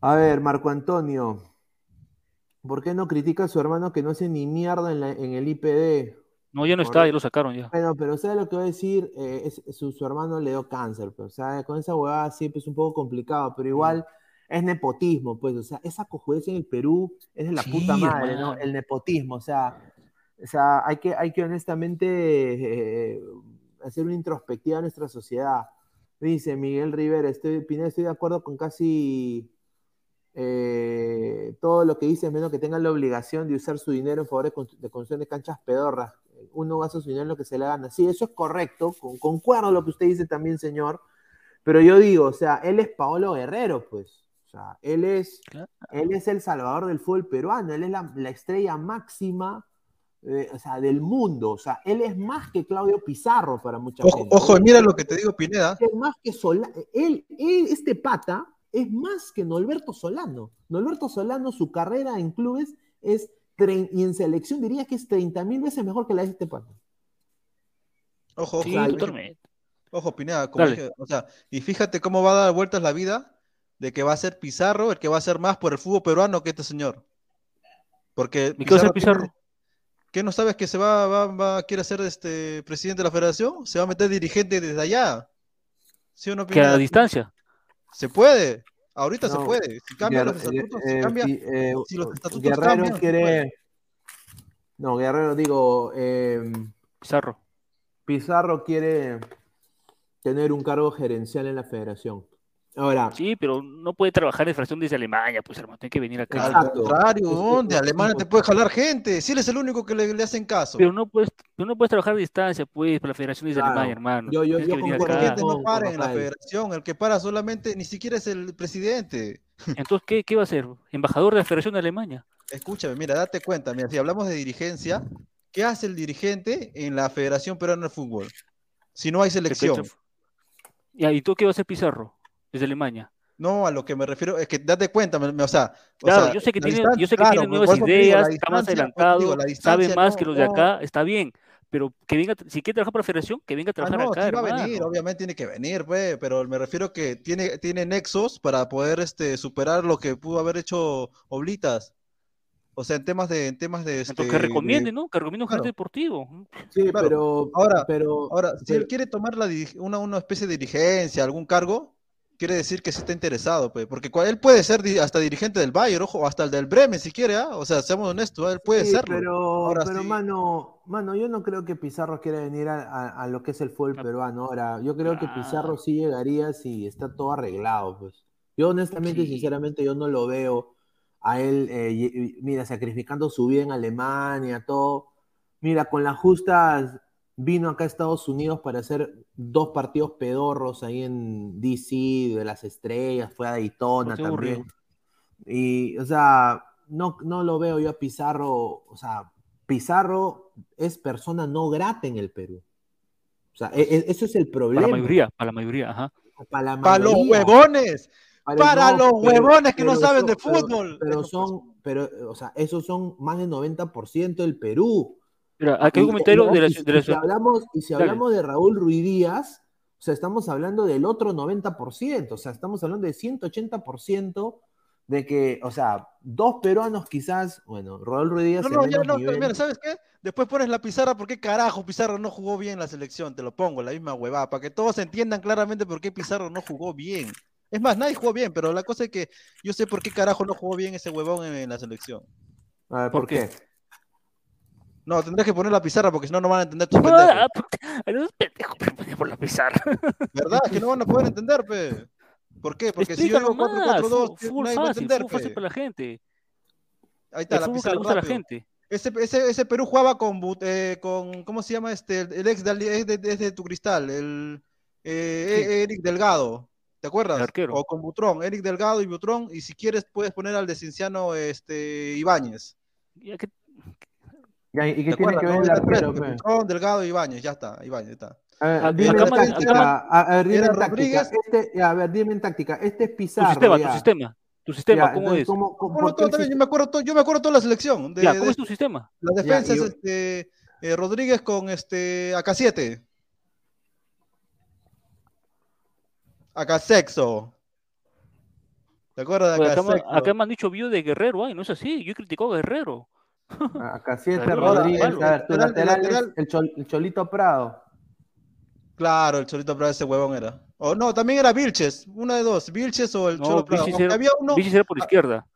A ver, Marco Antonio, ¿Por qué no critica a su hermano que no hace ni mierda en, el IPD? No, ya no está, ya lo sacaron ya. Bueno, pero ¿sabe lo que voy a decir? Eh, su, hermano le dio cáncer, pero, o con esa huevada siempre es un poco complicado, pero igual es nepotismo, pues, o sea, esa cojudez en el Perú es de la puta madre, ¿no? El nepotismo, o sea, o sea hay, que, hay que honestamente eh, hacer una introspectiva a nuestra sociedad. Dice Miguel Rivera, estoy, estoy de acuerdo con casi eh, todo lo que dice es menos que tengan la obligación de usar su dinero en favor de, construcción de canchas pedorras. Uno gasta su dinero en lo que se le gana. Sí, eso es correcto, con, concuerdo lo que usted dice también, señor. Pero yo digo, o sea, él es Paolo Guerrero, pues. Sea, él es, él es el salvador del fútbol peruano, él es la, estrella máxima eh, o sea, del mundo. O sea, él es más que Claudio Pizarro para mucha gente. Ojo, mira lo que te digo, Pineda. Es más que Solano. Él, él, este pata, es más que Norberto Solano. Norberto Solano, su carrera en clubes es, y en selección diría que es 30 mil veces mejor que la de este pato. Ojo, ojo, ojo, Pineda, o sea, y fíjate cómo va a dar vueltas la vida de que va a ser Pizarro el que va a ser más por el fútbol peruano que este señor. Porque Pizarro, Pizarro? ¿Qué no sabes que se va, va, va, quiere ser este presidente de la federación? Se va a meter dirigente desde allá. ¿Sí o no, Que a distancia. Se puede. Ahorita se puede. Si cambia los estatutos, eh, cambia. Eh, si los estatutos Guerrero quiere. No, Guerrero, digo. Em, Pizarro. Pizarro quiere tener un cargo gerencial en la federación. Ahora. Sí, pero no puede trabajar en fracción desde Alemania, pues hermano, tiene que venir acá. Al contrario, ¿dónde? Alemania te puede jalar gente, si él es el único que le, hacen caso. Pero no puedes, no puedes trabajar a distancia, pues, para la federación desde Alemania, hermano. Yo, yo, yo porque gente no para en la federación, el que para solamente, ni siquiera es el presidente. Entonces, ¿qué, qué va a hacer? ¿Embajador de la Federación de Alemania? Escúchame, mira, date cuenta, mira, si hablamos de dirigencia, ¿qué hace el dirigente en la Federación Peruana de Fútbol? Si no hay selección. ¿Y tú qué va a hacer Pizarro desde Alemania? No, a lo que me refiero es que date cuenta, o sea. Claro, yo sé que, tiene, yo sé que tiene nuevas ideas, está más adelantado, sabe más que los de acá, está bien. Pero que venga, si quiere trabajar para la federación, que venga a ah, trabajar acá. Sí va a venir, obviamente tiene que venir, pues, pero me refiero que tiene, tiene nexos para poder este, superar lo que pudo haber hecho Oblitas. O sea, en temas de, en temas de este, que recomiende, ¿no? Que recomiende un claro. deportivo. Sí, pero ahora, pero, ahora, si él quiere tomar la, una, una especie de dirigencia, algún cargo, quiere decir que sí está interesado, pues, porque él puede ser hasta dirigente del Bayern, ojo, o hasta el del Bremen si quiere, ¿ah? o sea, seamos honestos, él puede ser. Pero, pero mano, mano, yo no creo que Pizarro quiera venir a, lo que es el fútbol peruano ahora. Yo creo que Pizarro sí llegaría si está todo arreglado, pues. Yo honestamente, sinceramente, yo no lo veo a él, eh, mira, sacrificando su vida en Alemania, todo. Mira, con las justas vino acá a Estados Unidos para hacer dos partidos pedorros ahí en DC, de las estrellas, fue a Daytona también. Y, o sea, no, no lo veo yo a Pizarro, o sea, Pizarro es persona no grata en el Perú. O sea, e, e, eso es el problema. Para la mayoría, para la mayoría, ajá. Para, los huevones. Para, los huevones que no saben de fútbol. Pero, son, pero, o sea, esos son más del 90% del Perú. Mira, aquí hay un comentario de la, y, si hablamos, y si hablamos de Raúl Ruiz Díaz, o sea, estamos hablando del otro 90%, o sea, estamos hablando de 180% de que, o sea, dos peruanos quizás, bueno, Raúl Ruiz Díaz. No, no, ya no, mira, ¿sabes qué? Después pones la pizarra, ¿por qué carajo Pizarro no jugó bien la selección? Te lo pongo, la misma huevada, para que todos entiendan claramente por qué Pizarro no jugó bien. Es más, nadie jugó bien, pero la cosa es que yo sé por qué carajo no jugó bien ese huevón en, la selección. A ver, ¿por, qué? No, tendrás que poner la pizarra porque si no, no van a entender tus pendejos. No, pendejo, por la pizarra. ¿Verdad? Que no van a poder entender, pe. ¿Por qué? Porque si yo digo 4-4-2, nadie va a entender, fue fácil para la gente. Ahí está, la pizarra rápido. la gente. Ese, ese, ese, Perú jugaba con, eh, con, ¿cómo se llama este? El ex de, de, de tu cristal, el eh, Eric Delgado. ¿Te acuerdas? O con Butrón, Eric Delgado y Butrón, y si quieres puedes poner al de Cinciano este, Ibáñez. ¿Y qué, ¿y qué tiene que ver el arquero? Butrón, Delgado y Ibáñez, ya está, Ibáñez, está. A ver, dime en táctica, a ver, dime en táctica, este, a ver, dime en táctica, este es Pizarro. Tu sistema, tu sistema. Tu sistema, ¿cómo es? ¿cómo, cómo, yo, me acuerdo yo me acuerdo toda la selección. De, ya, ¿Cómo es tu sistema? La defensa es este, eh, Rodríguez con este, AK7. Acá sexo. ¿Te acuerdas de acá sexo? Acá me han dicho vio de Guerrero, ay, no es así, yo he criticado a Guerrero. Acá sí este Rodríguez, a ver, tu lateral, es el, Cholito Prado. Claro, el Cholito Prado ese huevón era. O no, también era Vilches, una de dos, Vilches o el Cholito Prado. Era, había uno... Vilches era por izquierda.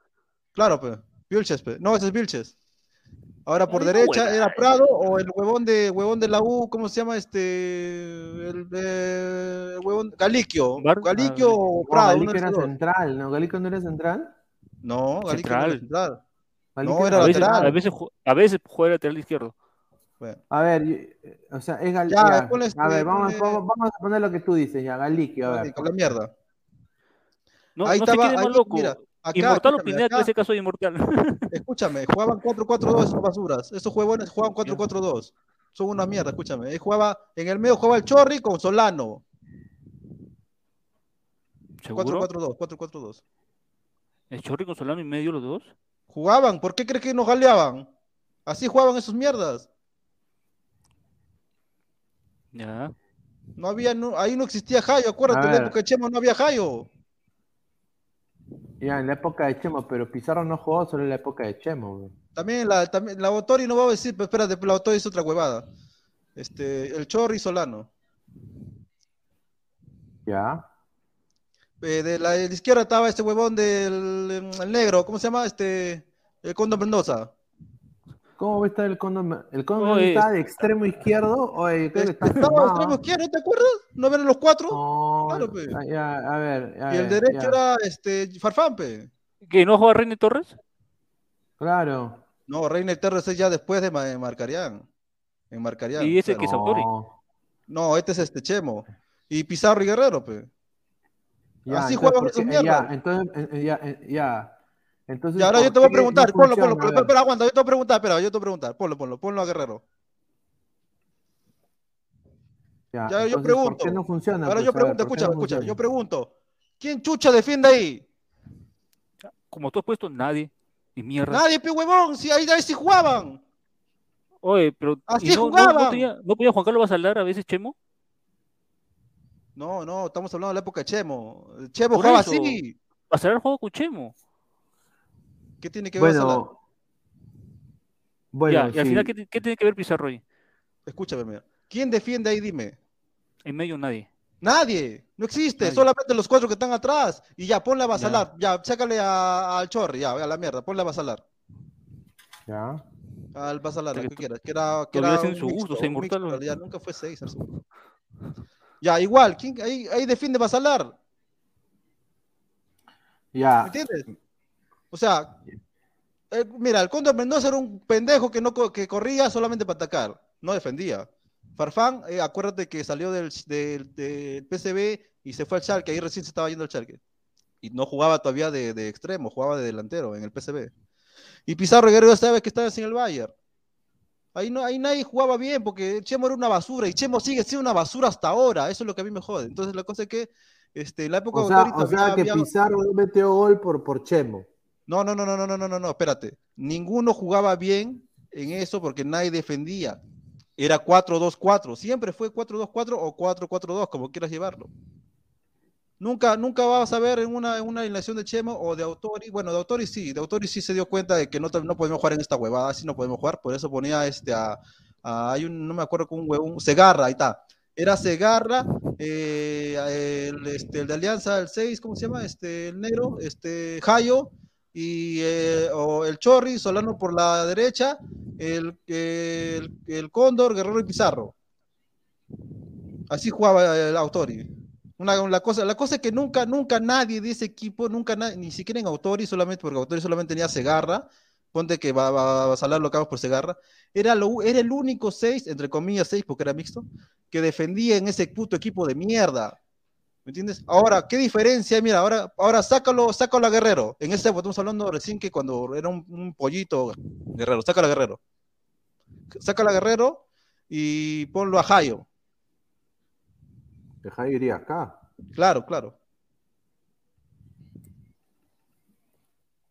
Claro, pues, Vilches, pues. no, ese es Vilches. Ahora por derecha era Prado o el huevón de huevón de la U, ¿cómo se llama este? El, huevón Galiquio. Galiquio ah, o Prado. No, Galiquio era central, ¿no? ¿Galiquio no era central? No, Galiquio no era central. No, era a lateral. a, veces, a veces juega lateral izquierdo. A ver, o sea, es Galiquio. a ver, vamos, vamos, a poner lo que tú dices ya, Galiquio, a ver. Con la mierda. No, ahí no estaba, se quede más loco. Mira, inmortal o Pineda, en ese caso inmortal. Escúchame, jugaban 4-4-2 esos basuras. Esos jugadores jugaban 4-4-2. Son una mierda, escúchame. jugaba, en el medio jugaba el Chorri con Solano. 4-4-2, 4-4-2. ¿El Chorri con Solano y medio los dos? Jugaban, ¿por qué crees que nos galeaban? Así jugaban esos mierdas. Ya. No había, ahí no existía Jayo, acuérdate, en la época de Chemo no había Jayo. Ya, en la época de Chemo, pero Pizarro no jugó solo en la época de Chemo, También la, también, la Botori no va a decir, pero espérate, la Botori es otra huevada. Este, el Chorri Solano. Ya. Eh, de, la, izquierda estaba este huevón del negro, ¿cómo se llama? Este, el Condo Mendoza. ¿Cómo está el condón? ¿El condón está de extremo izquierdo? O el, creo que está Estaba de extremo izquierdo, ¿te acuerdas? ¿No ven los cuatro? claro, pe. Ya, a ver. y el derecho era este, Farfampe. ¿Que no juega Reine Torres? Claro. No, Reine Torres es ya después de Marcarián. En Marcarián. ¿Y ese que es Autori? No, este es este Chemo. Y Pizarro y Guerrero, pe. Así juegan esos mierdas. Ya, entonces, ya, ya. Entonces, y ahora yo te voy a preguntar, ponlo, ponlo, ponlo, espera, aguanta, yo te voy a preguntar, espera, yo te voy a preguntar, ponlo, ponlo, ponlo a Guerrero. Ya, ya yo pregunto. ¿por qué no funciona? Ahora pues, yo pregunto, escucha, no escucha, yo pregunto, ¿quién chucha defiende ahí? Como tú has puesto, nadie. Y mierda. Nadie, pe huevón, si ahí, ahí sí jugaban. Oye, pero. Así no, jugaban. No, no, podía, Juan Carlos Basalar a veces Chemo? No, no, estamos hablando de la época de Chemo. Chemo jugaba así. Basalar jugó con Chemo. ¿Qué tiene que ver bueno, Bueno, y al final, ¿qué, tiene que ver Pizarro ahí? Escúchame, ¿quién defiende ahí? Dime. En medio nadie. Nadie, no existe, solamente los cuatro que están atrás. Y ya, ponle a Basalar, ya, sácale al Chorri, ya, a la mierda, ponle a Basalar. Ya. Al Basalar, lo que quieras. Que era, que era un su gusto, se inmortal. Ya, nunca fue seis. Ya, igual, ¿quién, ahí, ahí defiende Basalar. Ya. ¿Me entiendes? O sea, eh, mira, el Cóndor Mendoza era un pendejo que, no, que corría solamente para atacar, no defendía. Farfán, eh, acuérdate que salió del, del, PCB y se fue al Schalke, ahí recién se estaba yendo al Schalke. Y no jugaba todavía de, extremo, jugaba de delantero en el PCB. Y Pizarro Guerrero sabes que estaba sin el Bayern. Ahí, no, ahí nadie jugaba bien porque Chemo era una basura y Chemo sigue siendo una basura hasta ahora. Eso es lo que a mí me jode. Entonces la cosa es que este, la época o sea, o sea que Pizarro metió gol por, por Chemo. No, no, no, no, no, no, no, no, espérate. Ninguno jugaba bien en eso porque nadie defendía. Era 4-2-4. Siempre fue 4-2-4 o 4-4-2, como quieras llevarlo. Nunca, nunca vas a ver en una, en una alineación de Chemo o de Autori. Bueno, de Autori sí, de Autori sí se dio cuenta de que no, no podemos jugar en esta huevada, así no podemos jugar. Por eso ponía este a, hay un, no me acuerdo con un huevón, Segarra, ahí está. era Segarra, eh, el, este, el, de Alianza, el 6, ¿cómo se llama? Este, el negro, este, Jayo, y eh, o el Chorri, Solano por la derecha, el, el, el, Cóndor, Guerrero y Pizarro. Así jugaba el Autori. Una, la, cosa, la cosa es que nunca, nunca nadie de ese equipo, nunca ni siquiera en Autori, solamente porque Autori solamente tenía Segarra, ponte que va, va, a salar lo que por Segarra, era, lo, era el único 6, entre comillas 6 porque era mixto, que defendía en ese puto equipo de mierda. ¿Me entiendes? Ahora, ¿qué diferencia? Mira, ahora, ahora sácalo, sácalo a Guerrero. En ese estamos hablando recién que cuando era un, pollito Guerrero, sácalo a Guerrero. Sácalo a Guerrero y ponlo a Jayo. De Jayo iría acá. Claro, claro.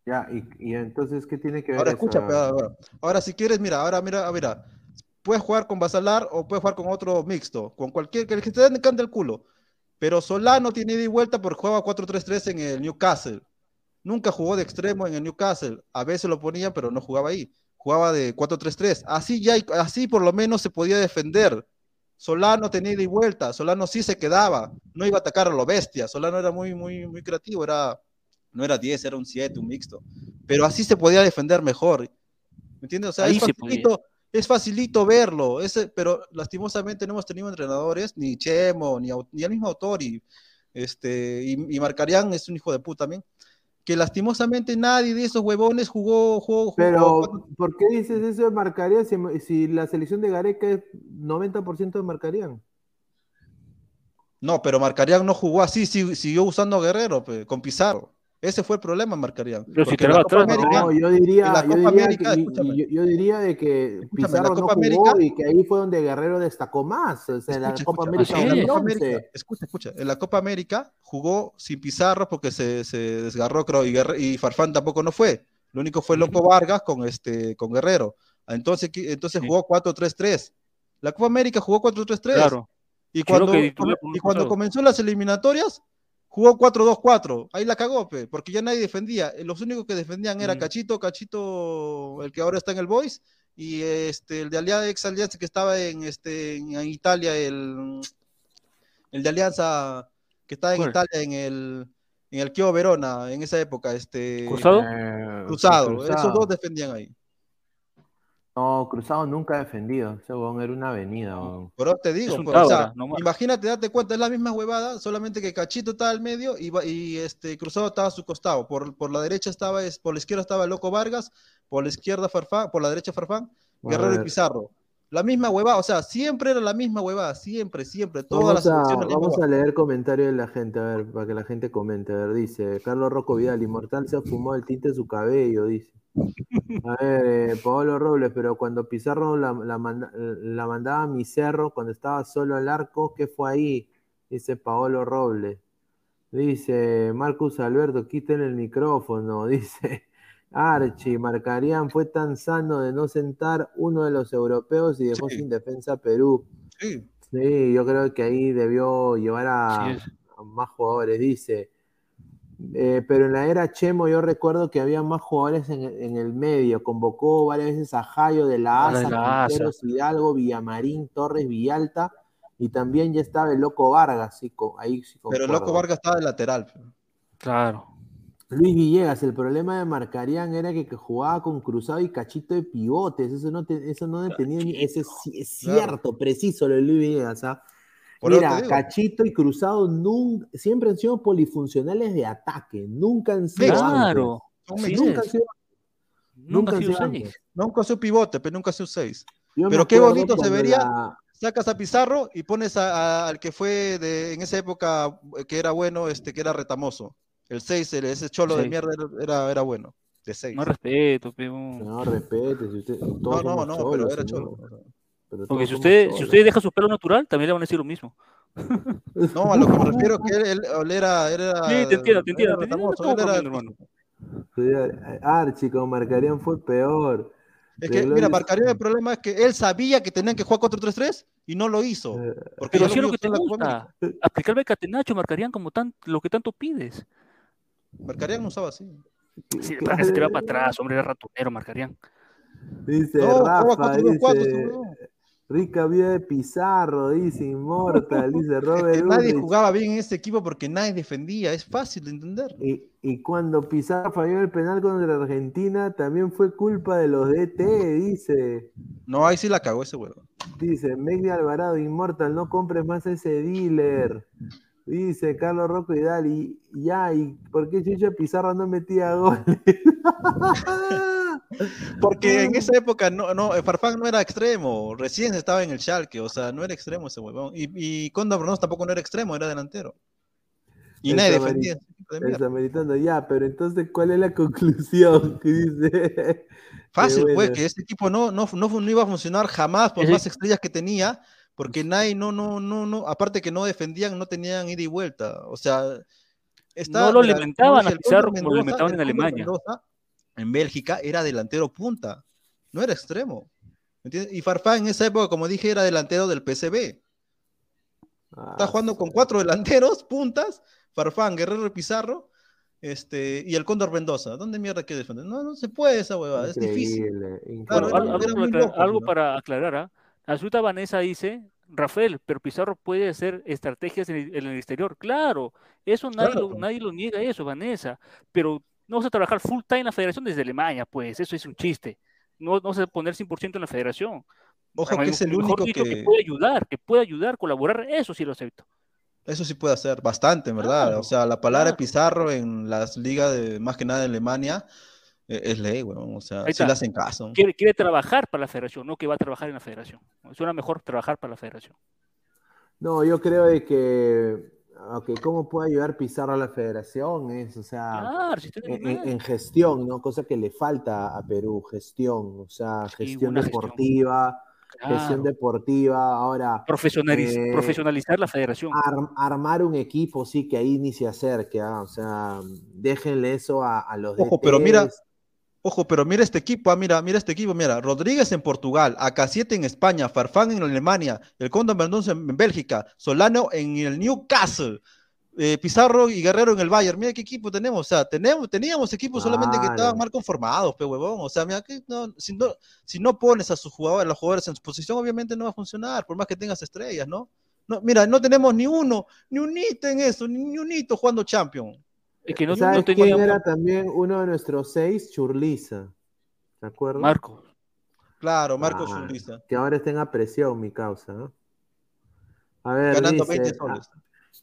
Ya, y, entonces, ¿qué tiene que ver? Ahora escucha, ahora, ahora, si quieres, mira, ahora mira, mira, puedes jugar con Basalar o puedes jugar con otro mixto, con cualquier, que te encanta el culo. Pero Solano tiene ida y vuelta porque juega 4-3-3 en el Newcastle. Nunca jugó de extremo en el Newcastle. A veces lo ponía, pero no jugaba ahí. Jugaba de 4-3-3. Así ya, así por lo menos se podía defender. Solano tenía ida y vuelta. Solano sí se quedaba. No iba a atacar a lo bestia. Solano era muy, muy, muy creativo. Era, no era 10, era un 7, un mixto. Pero así se podía defender mejor. ¿Me entiendes? O sea, es facilito, es facilito verlo, ese, pero lastimosamente no hemos tenido entrenadores, ni Chemo, ni, ni el mismo autor, y, este, y, Marcarían es un hijo de puta también, que lastimosamente nadie de esos huevones jugó. jugó, pero, ¿por qué dices eso de Marcarían si, la selección de Gareca es 90% de Marcarían? No, pero Marcarían no jugó así, siguió usando a Guerrero, con Pizarro. Ese fue el problema, Marcarían. Yo, si no, yo diría, yo diría, que, yo, diría de que Pizarro no jugó y que ahí fue donde Guerrero destacó más. O sea, en la Copa América. En la Copa América escucha, escucha. En la Copa América jugó sin Pizarro porque se, se desgarró, creo, y, y, Farfán tampoco no fue. Lo único fue Loco Vargas con, este, con Guerrero. Entonces, entonces jugó 4-3-3. La Copa América jugó 4-3-3. Claro. Y cuando, y cuando comenzó las eliminatorias, jugó 4-2-4, ahí la cagó, porque ya nadie defendía. Eh, los únicos que defendían era mm. Cachito, Cachito, el que ahora está en el Boys, y este, el de Alianza, ex Alianza que estaba en, este, en Italia, el, el de Alianza que estaba en Italia en el, en el Kio Verona, en esa época, este, ¿Cruzado? cruzado, esos dos defendían ahí. No, Cruzado nunca ha defendido. Ese era una avenida. Pero te digo, pues, imagínate, date cuenta, es la misma huevada, solamente que Cachito estaba al medio y, y este Cruzado estaba a su costado. Por, por la derecha estaba, por la izquierda estaba Loco Vargas, por la izquierda Farfán, por la derecha Farfán, Guerrero y Pizarro. La misma huevada, o sea, siempre era la misma huevada, siempre, siempre, todas vamos las a, Vamos a leer comentarios de la gente, a ver, para que la gente comente. A ver, dice Carlos Rocco Vidal, Inmortal se ha fumado el tinte de su cabello, dice. A ver, eh, Paolo Robles, pero cuando Pizarro la, la, mandaba a mi cerro, cuando estaba solo al arco, ¿qué fue ahí? Dice Paolo Robles. Dice Marcus Alberto, quiten el micrófono. Dice Archie, Marcarían fue tan sano de no sentar uno de los europeos y dejó sin defensa a Perú. Sí. sí. yo creo que ahí debió llevar a más jugadores. Dice eh, pero en la era Chemo yo recuerdo que había más jugadores en, el medio. Convocó varias veces a Jayo de la Asa, Quinteros, Hidalgo, Villamarín, Torres, Villalta. Y también ya estaba el Loco Vargas. Sí, ahí pero el Loco Vargas estaba de lateral. Claro. Luis Villegas, el problema de Marcarían era que, jugaba con cruzado y cachito de pivotes. Eso no, eso no tenía ni. Eso es, cierto, preciso lo de Luis Villegas. ¿ah? Mira, Cachito y Cruzado nunca, siempre han sido polifuncionales de ataque, nunca han sido. Claro, nunca, han sido, nunca, han sido, Nunca ha sido pivote, pero nunca ha sido seis. pero qué bonito se vería. Sacas a Pizarro y pones al que fue de, en esa época que era bueno, este, que era retamoso. El 6, ese cholo de mierda era, era bueno. De 6. No respeto, pero... No respete. no, no, no, pero era cholo. Porque si usted, si usted deja su pelo natural, también le van a decir lo mismo. No, a lo que me refiero es que él, él, era, era. Sí, te entiendo, te entiendo. Archie con Marcarían fue peor. Es que, mira, Marcarían el problema es que él sabía que tenían que jugar 4-3-3 y no lo hizo. Eh, porque Pero si lo que te gusta, aplicar el catenacho, Marcarían como tan, lo que tanto pides. Marcarían no usaba así. Sí, se tira para atrás, hombre, era ratonero, Marcarían. Dice no, Rafa, dice, Rica vida de Pizarro, dice Inmortal, dice Robert. nadie jugaba bien en ese equipo porque nadie defendía, es fácil de entender. Y, cuando Pizarro falló el penal contra Argentina, también fue culpa de los DT, dice. No, ahí sí la cagó ese huevo. Dice, Megni Alvarado, Inmortal, no compres más ese dealer. Dice Carlos Rocco y Dali, ya, ¿y por qué Chicha Pizarro no metía goles? Porque en esa época no, no, Farfán no era extremo, recién estaba en el Schalke, o sea, no era extremo ese huevón. Y, y Condor tampoco no era extremo, era delantero. Y nadie defendía. Está ya, pero entonces, ¿cuál es la conclusión que dice? Fácil, pues, que este equipo no, no, no, iba a funcionar jamás por más estrellas que tenía, porque nadie, no, no, no, no, aparte que no defendían, no tenían ida y vuelta. O sea, no lo alimentaban a Pizarro como lo alimentaban en Alemania en Bélgica era delantero punta, no era extremo. Y Farfán en esa época, como dije, era delantero del PCB. Está ah, jugando con cuatro delanteros, puntas, Farfán, Guerrero y Pizarro, este, y el Cóndor Mendoza. ¿Dónde mierda que defender? No, no se puede esa huevada, es difícil. algo, para aclarar, ¿ah? Azuta Vanessa dice, Rafael, pero Pizarro puede hacer estrategias en el, exterior. Claro, eso nadie, Lo, nadie lo niega, eso, Vanessa. Pero no vas a trabajar full time en la federación desde Alemania, pues eso es un chiste. No, no vas a poner 100% en la federación. Ojo que es el único que... puede ayudar, que puede ayudar, colaborar, eso sí lo acepto. Eso sí puede hacer, bastante, ¿verdad? o sea, la palabra Pizarro en las ligas de más que nada en Alemania es ley, weón. O sea, sí le hacen caso. Quiere, quiere trabajar para la federación, no que va a trabajar en la federación. Suena mejor trabajar para la federación. No, yo creo de que Ok, ¿cómo puede ayudar Pizarro a la federación? Es, o sea, en, gestión, ¿no? Cosa que le falta a Perú, gestión, o sea, gestión deportiva, gestión. deportiva, ahora... Eh, profesionalizar la federación. armar un equipo, sí, que ahí ni se acerque, ¿ah? o sea, déjenle eso a, los... Ojo, pero mira, Ojo, pero mira este equipo, ah, mira, mira este equipo, mira, Rodríguez en Portugal, AK7 en España, Farfán en Alemania, el Conde Mendoza en Bélgica, Solano en el Newcastle, eh, Pizarro y Guerrero en el Bayern, mira qué equipo tenemos, o sea, tenemos, teníamos equipos solamente que estaban mal conformados, pe huevón, o sea, mira, que no, si, no, si no pones a sus jugadores, a los jugadores en su posición, obviamente no va a funcionar, por más que tengas estrellas, ¿no? no mira, no tenemos ni uno, ni un hito en eso, ni un hito jugando Champions. Es que no, ¿Sabes quién era también uno de nuestros seis? Churliza. ¿De acuerdo? Marco. Claro, Marco ah, Churliza. Que ahora está en presión, mi causa. ¿no? A ver, Ganando dice, 20 soles.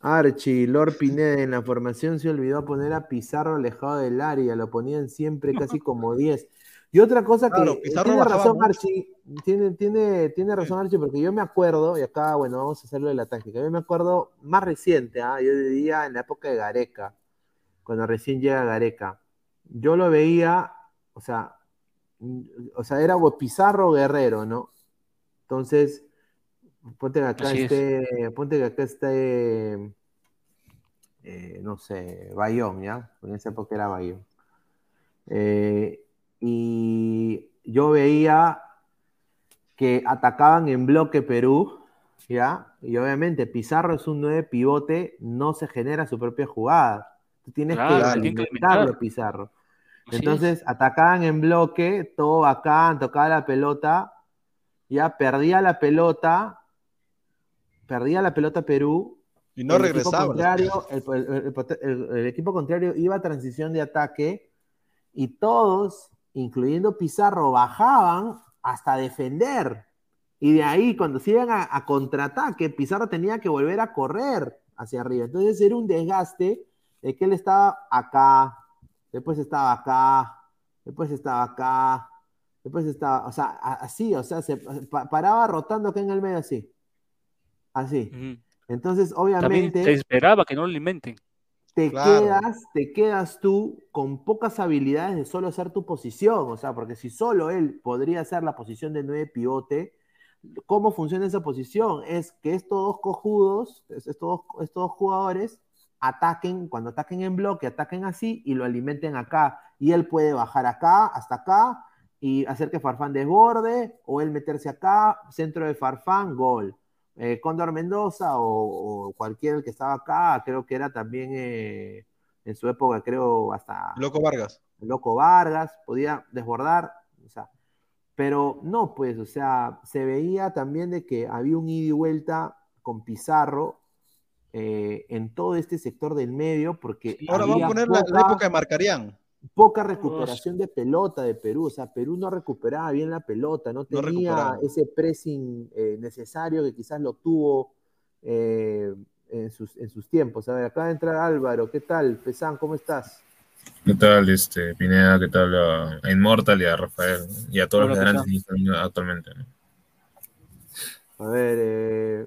Archie, Lord Pineda en la formación se olvidó poner a Pizarro alejado del área, lo ponían siempre casi como 10. Y otra cosa que tiene razón Archie, tiene, tiene, tiene razón Archie, porque yo me acuerdo, y acá, bueno, vamos a hacerlo de la táctica, yo me acuerdo más reciente, ¿ah? yo diría en la época de Gareca, cuando recién llega Gareca. Yo lo veía, o sea, o sea, era Pizarro Guerrero, ¿no? Entonces, ponte que acá esté, ponte que acá esté, eh, no sé, Bayón, ¿ya? En esa época era Bayón. Eh, y yo veía que atacaban en bloque Perú, ¿ya? Y obviamente Pizarro es un 9 pivote, no se genera su propia jugada tienes que alimentarlo, Pizarro. Entonces atacaban en bloque, todo bacán, tocaba la pelota, ya perdía la pelota, perdía la pelota Perú. Y no regresaba. el, equipo contrario iba a transición de ataque y todos, incluyendo Pizarro, bajaban hasta defender. Y de ahí, cuando se iban a, a contraataque, Pizarro tenía que volver a correr hacia arriba. Entonces era un desgaste es que él estaba acá, después estaba acá, después estaba acá, después estaba, o sea, así, o sea, se paraba rotando acá en el medio así. Así. Entonces, obviamente. se esperaba que no lo alimenten. Te quedas, te quedas tú con pocas habilidades de solo hacer tu posición. O sea, porque si solo él podría hacer la posición de nueve pivote, ¿cómo funciona esa posición? Es que estos dos cojudos, estos, estos dos jugadores, ataquen, cuando ataquen en bloque, ataquen así y lo alimenten acá. Y él puede bajar acá, hasta acá, y hacer que Farfán desborde, o él meterse acá, centro de Farfán, gol. Eh, Cóndor Mendoza o, cualquier que estaba acá, creo que era también eh, en su época, creo hasta... Loco Vargas. Loco Vargas, podía desbordar. O sea, Pero no, pues, o sea, se veía también de que había un ida y vuelta con Pizarro eh, en todo este sector del medio, porque. ahora vamos a poner la, época de Marcarían. Poca recuperación de pelota de Perú, o sea, Perú no recuperaba bien la pelota, no tenía ese pressing eh, necesario que quizás lo tuvo eh, en, sus, en sus tiempos. A ver, acaba de entrar Álvaro, ¿qué tal? Pesán, ¿cómo estás? ¿Qué tal, este, Pineda? ¿Qué tal a, Inmortal y a Rafael? Y a todos los grandes actualmente. A ver, eh,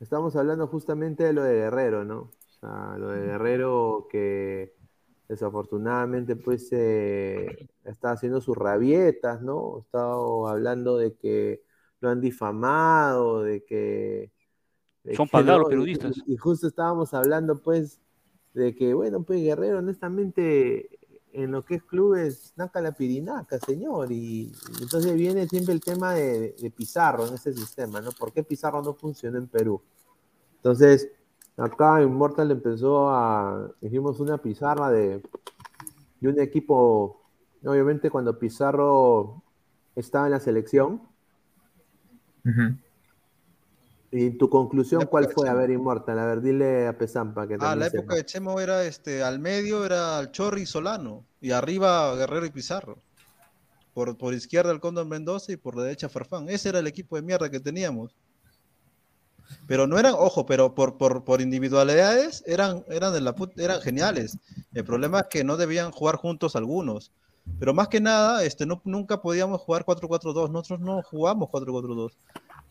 estamos hablando justamente de lo de Guerrero, ¿no? O sea, lo de Guerrero que desafortunadamente pues eh, está haciendo sus rabietas, ¿no? Estado hablando de que lo han difamado, de que... Son pagados los periodistas. y, justo estábamos hablando pues de que, bueno, pues Guerrero, honestamente, en lo que es clubes, naca la pirinaca, señor. Y, entonces viene siempre el tema de, Pizarro en ese sistema, ¿no? ¿Por qué Pizarro no funciona en Perú? Entonces, acá Immortal empezó a, hicimos una pizarra de, de un equipo, obviamente cuando Pizarro estaba en la selección, ¿Y tu conclusión cuál fue? A ver, Inmortal, a ver, dile a Pesampa que Ah, la época de Chemo era este, al medio era Chorri y Solano, y arriba Guerrero y Pizarro. Por, por izquierda el Cóndor Mendoza y por derecha Farfán. Ese era el equipo de mierda que teníamos. Pero no eran, ojo, pero por, por, por individualidades eran, eran, de la eran geniales. El problema es que no debían jugar juntos algunos. Pero más que nada, este, no, nunca podíamos jugar 4-4-2. Nosotros no jugamos 4-4-2.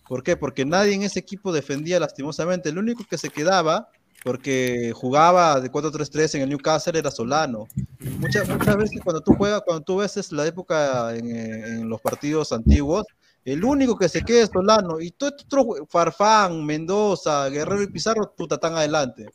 ¿Por qué? Porque nadie en ese equipo defendía lastimosamente. El único que se quedaba, porque jugaba de 4-3-3 en el Newcastle, era Solano. Muchas, muchas veces cuando tú juegas, cuando tú ves la época en, los partidos antiguos, el único que se queda es Solano. Y todo otro, Farfán, Mendoza, Guerrero y Pizarro, puta, están adelante.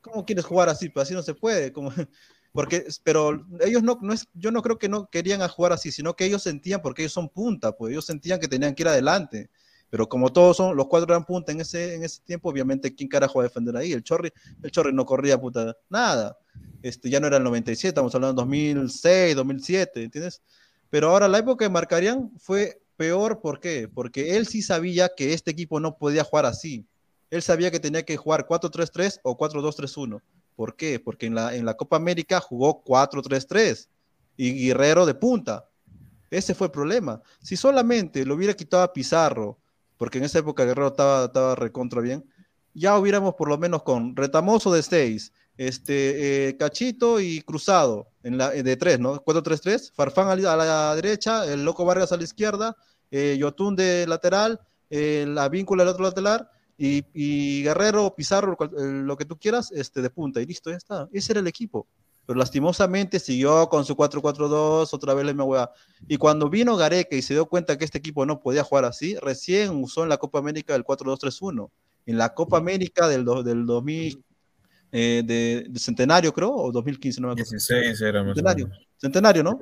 ¿Cómo quieres jugar así? Pues así no se puede. Porque, pero ellos no, no es, yo no creo que no querían jugar así, sino que ellos sentían, porque ellos son punta, pues ellos sentían que tenían que ir adelante. Pero como todos son, los cuatro eran punta en ese, en ese tiempo, obviamente, ¿quién carajo va a defender ahí? El Chorri, el Chorri no corría puta nada. Este, ya no era el 97, estamos hablando de 2006, 2007, ¿entiendes? Pero ahora la época de Marcarían fue peor, ¿por qué? Porque él sí sabía que este equipo no podía jugar así. Él sabía que tenía que jugar 4-3-3 o 4-2-3-1. ¿Por qué? Porque en la, en la Copa América jugó 4-3-3 y Guerrero de punta. Ese fue el problema. Si solamente lo hubiera quitado a Pizarro, porque en esa época Guerrero estaba, estaba recontra bien, ya hubiéramos por lo menos con Retamoso de 6, este, eh, Cachito y Cruzado en la, de 3, ¿no? 4-3-3, Farfán a la, derecha, el Loco Vargas a la izquierda, eh, Yotun de lateral, eh, la víncula del otro lateral, y, Guerrero, Pizarro, lo que tú quieras, este, de punta, y listo, ya está. Ese era el equipo pero lastimosamente siguió con su 4-4-2, otra vez la misma Y cuando vino Gareca y se dio cuenta que este equipo no podía jugar así, recién usó en la Copa América el 4-2-3-1. En la Copa América del, del 2000, eh, de, Centenario, creo, o 2015, no me acuerdo. 16 era Centenario, Centenario, ¿no?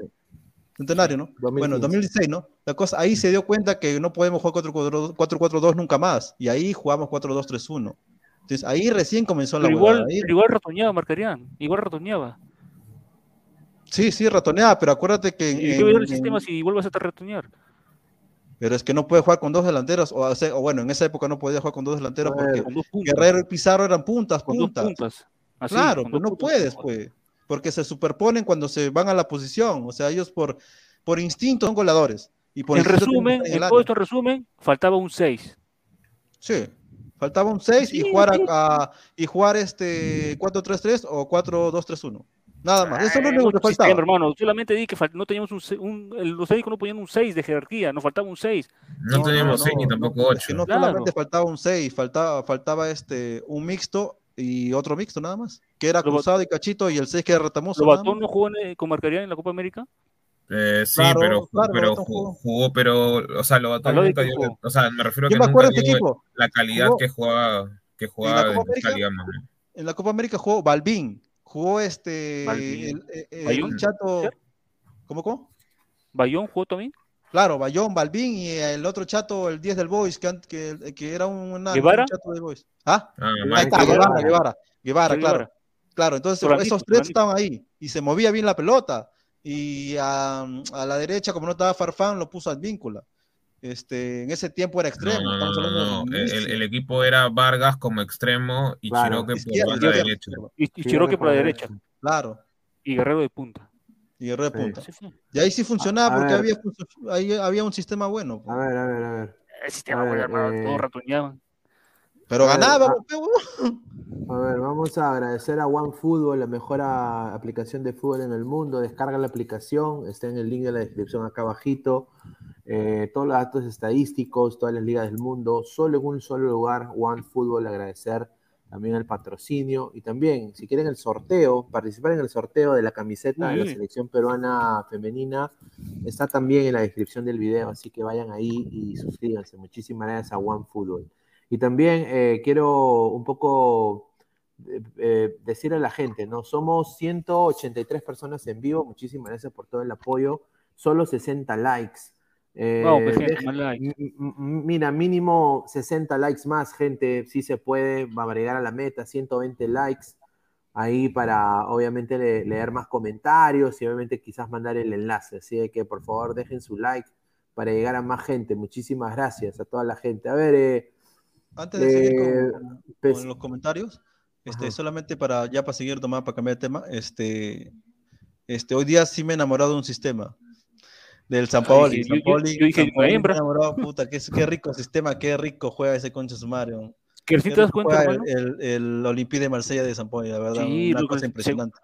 Centenario, ¿no? Bueno, 2016, ¿no? La cosa, ahí se dio cuenta que no podemos jugar 4-4-2 nunca más. Y ahí jugamos 4-2-3-1. Entonces ahí recién comenzó la igual, igual ratoneaba, marcarían. Igual ratoneaba. Sí, sí, ratoneaba, pero acuérdate que. ¿Y qué el sistema si vuelves a ratonear? Pero es que no puede jugar con dos delanteros, o, o, bueno, en esa época no podía jugar con dos delanteros porque Guerrero y Pizarro eran puntas, puntas. claro, pues no puedes, pues, porque se superponen cuando se van a la posición, o sea, ellos por, por instinto son goleadores. Y por en resumen, en todo esto resumen, faltaba un 6. Sí, faltaba un 6 y jugar, a, y jugar este 4-3-3 o 4-2-3-1. Nada más, eso no es lo que faltaba. hermano, solamente di que no teníamos un, los técnicos no ponían un 6 de jerarquía, nos faltaba un 6. No, teníamos 6 ni tampoco 8. no solamente faltaba un 6, faltaba, faltaba este, un mixto y otro mixto nada más, que era Cruzado y Cachito y el 6 que era Retamoso. ¿Lobatón no jugó con Marcaría en la Copa América? Eh, sí, pero, pero jugó, pero, o sea, Lobatón nunca dio, o sea, me refiero a que me nunca dio equipo. la calidad que jugaba, que jugaba en, calidad, en la Copa América jugó Balbín, Jugó este. El, el, chato. ¿Cómo, cómo? ¿Bayón jugó también? Claro, Bayón, Balbín y el otro chato, el 10 del Boys, que, que, que era un, ¿Guevara? chato de Boys. ¿Ah? ah ahí está, Guevara, Guevara, Guevara, claro. Claro, entonces esos tres estaban ahí y se movía bien la pelota. y a, la derecha, como no estaba Farfán, lo puso al víncula. Este, en ese tiempo era extremo. No, el, equipo era Vargas como extremo y Chiroque por la derecha. Y, Chiroque por la derecha. Claro. Y Guerrero de punta. Y Guerrero de punta. Y ahí sí funcionaba porque había, ahí había un sistema bueno. A ver, a ver, a ver. El sistema bueno, hermano, eh... todos ratoneaban. Pero ganaba, a, ver, vamos a agradecer a OneFootball, la mejor aplicación de fútbol en el mundo. Descarga la aplicación, está en el link de la descripción acá abajito. Eh, todos los datos estadísticos, todas las ligas del mundo, solo en un solo lugar, OneFootball, agradecer también el patrocinio y también, si quieren el sorteo, participar en el sorteo de la camiseta de la selección peruana femenina, está también en la descripción del video, así que vayan ahí y suscríbanse. Muchísimas gracias a OneFootball. Y también eh, quiero un poco eh, decir a la gente, ¿no? Somos 183 personas en vivo, muchísimas gracias por todo el apoyo, solo 60 likes. Mira, mínimo 60 likes más, gente, si se puede, va a llegar a la meta, 120 likes ahí para obviamente leer más comentarios y obviamente quizás mandar el enlace. Así que por favor dejen su like para llegar a más gente. Muchísimas gracias a toda la gente. A ver, eh, antes de seguir con, eh, pues los comentarios, este, solamente para ya para seguir tomando para cambiar de tema, este, este, hoy día sí me he enamorado de un sistema del San Paoli. San Paoli, yo, dije, me he enamorado, puta, qué, qué, rico sistema, qué rico juega ese concha sumario. ¿Qué si te das cuenta, el, el, el, Olympique de Marsella de San Paoli, la verdad, una cosa impresionante.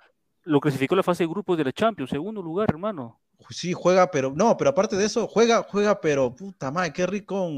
lo clasificó la fase de grupos de la Champions, segundo lugar, hermano. Sí, juega, pero no, pero aparte de eso, juega, juega, pero puta madre, qué rico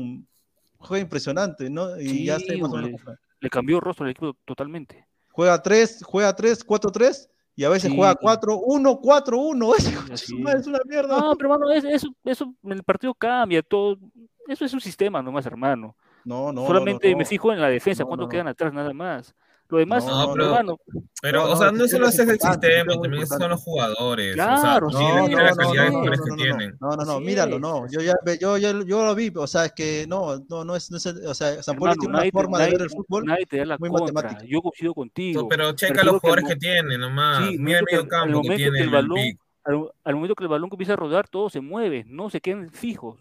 juega impresionante, ¿no? Y ya sé más o menos. Le cambió el rostro al equipo totalmente. Juega 3, juega 3, 4, 3 y a veces juega 4, 1, 4, 1. Es, es una mierda. No, pero hermano, eso, eso, el partido cambia, todo. Eso es un sistema nomás, hermano. No, no. Solamente me fijo en la defensa, cuánto quedan atrás, nada más. Lo demás, no, pero. Pero, o sea, no solo es el sistema, también son los jugadores. Claro, o sea, sí, no, no, no, que tienen. No, no, no, míralo, no. Yo ya yo, yo, yo lo vi, o sea, es que no, no, no es, no es o sea, San Poli tiene una forma de ver el fútbol nadie te da la muy matemática. Yo coincido contigo. Pero checa los jugadores que tiene nomás. Mira el medio campo que tiene el balón. Al momento que el balón comienza a rodar, todo se mueve, no se quedan fijos.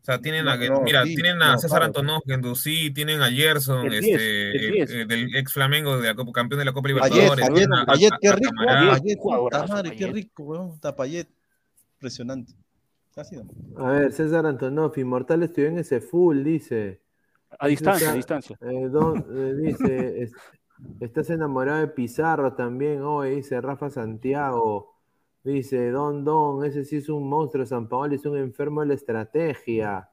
O sea, tienen a, mira, tienen a César Antonov, Gendouzi, tienen a Gerson, este, el, del ex Flamengo, de la Copa, campeón de la Copa Libertadores. Payet, qué rico, Payet, madre, qué rico, weón, está Payet, impresionante. A ver, César Antonov, Inmortal estudió en ese full, dice. A distancia, a distancia. Eh, don, eh, dice, estás enamorado de Pizarro también, hoy, dice Rafa Santiago. Dice, Don Don, ese sí es un monstruo, San Paolo es un enfermo de la estrategia.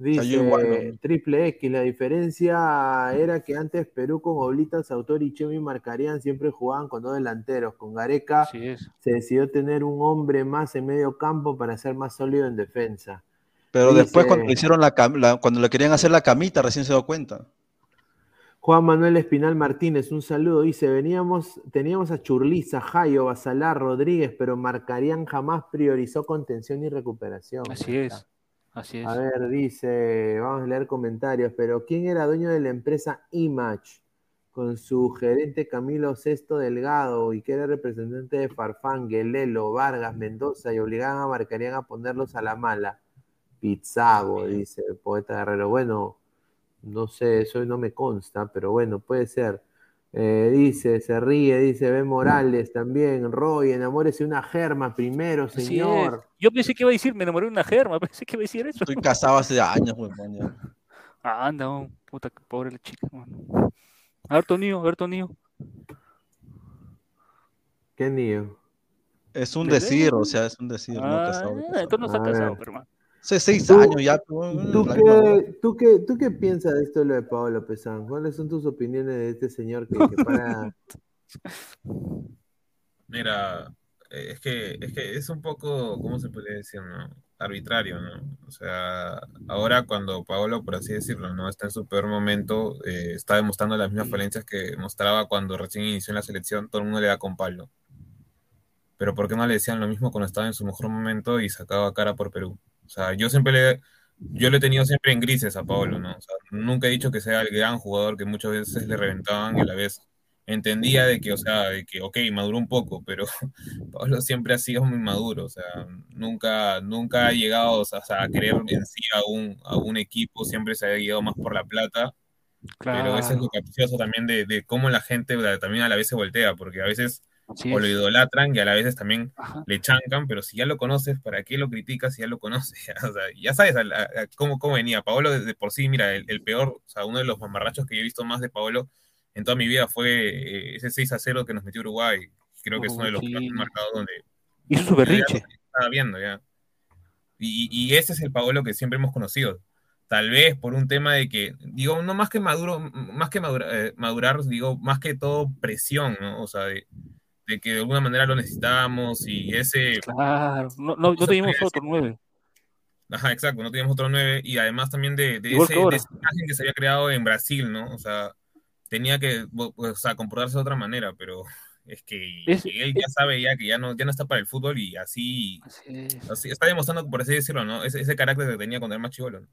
Dice Triple X, la diferencia era que antes Perú con Oblitas, Autor y Chemi marcarían, siempre jugaban con dos delanteros. Con Gareca se decidió tener un hombre más en medio campo para ser más sólido en defensa. Pero después cuando le hicieron la, cuando le querían hacer la camita, recién se dio cuenta. Juan Manuel Espinal Martínez, un saludo. Dice, veníamos, teníamos a Churliza, Jayo, Basalar, Rodríguez, pero Marcarían jamás priorizó contención y recuperación. Así es, así es. A ver, dice, vamos a leer comentarios, pero ¿quién era dueño de la empresa Image? Con su gerente Camilo Sesto Delgado y que era representante de Farfán, Guelelo, Vargas, Mendoza y obligaban a Marcarían a ponerlos a la mala. Pizzago, dice el poeta Guerrero. Bueno, no sé, eso no me consta, pero bueno, puede ser. Eh, dice, se ríe, dice Ben Morales también. Roy, enamórese de una germa primero, señor. Yo pensé que iba a decir, me enamoré de una germa, pensé que iba a decir eso. Estoy casado hace años, güey. Ah, anda, puta, pobre la chica, A ver, Tonío, a ver, Tonío. ¿Qué niño? Es un decir, o sea, es un decir. no, casado, ah, entonces no está casado, pero hermano. Hace seis años ya. ¿tú qué, tú, qué, ¿Tú qué piensas de esto de lo de Pablo Pesán? ¿Cuáles son tus opiniones de este señor que, para... Mira, eh, es que, es que es un poco, ¿cómo se puede decir? No? Arbitrario, ¿no? O sea, ahora cuando Pablo, por así decirlo, no está en su peor momento, eh, está demostrando las mismas falencias que mostraba cuando recién inició en la selección, todo el mundo le da con Pablo. Pero ¿por qué no le decían lo mismo cuando estaba en su mejor momento y sacaba cara por Perú? O sea, yo siempre le, yo le he tenido siempre en grises a Pablo, ¿no? O sea, nunca he dicho que sea el gran jugador que muchas veces le reventaban y a la vez entendía de que, o sea, de que, ok, maduró un poco, pero Pablo siempre ha sido muy maduro, o sea, nunca, nunca ha llegado a querer en sí a un, a un equipo, siempre se ha guiado más por la plata. Pero eso es lo capcioso también de, de, cómo la gente también a la vez se voltea, porque a veces o lo idolatran y a la vez también le chancan, pero si ya lo conoces, ¿para qué lo criticas si ya lo conoces? o sea, ya sabes cómo, cómo, venía. Paolo desde por sí, mira, el, peor, o sea, uno de los mamarrachos que yo he visto más de Paolo en toda mi vida fue eh, ese 6 a 0 que nos metió Uruguay. Creo que es uno de los más marcados donde... Hizo su berrinche. Estaba viendo ya. Y, y, ese es el Paolo que siempre hemos conocido. Tal vez por un tema de que, digo, no más que maduro, más que eh, madurar, digo, más que todo presión, ¿no? O sea, de, de que de alguna manera lo necesitábamos y ese... Claro, no, no, teníamos otro nueve. Ajá, exacto, no teníamos otro nueve y además también de, de, ese, de, esa imagen que se había creado en Brasil, ¿no? O sea, tenía que, o sea, comportarse de otra manera, pero es que él ya sabe ya que ya no, ya no está para el fútbol y así, así, está demostrando, por así decirlo, ¿no? Ese, ese carácter que tenía cuando era más chivolo.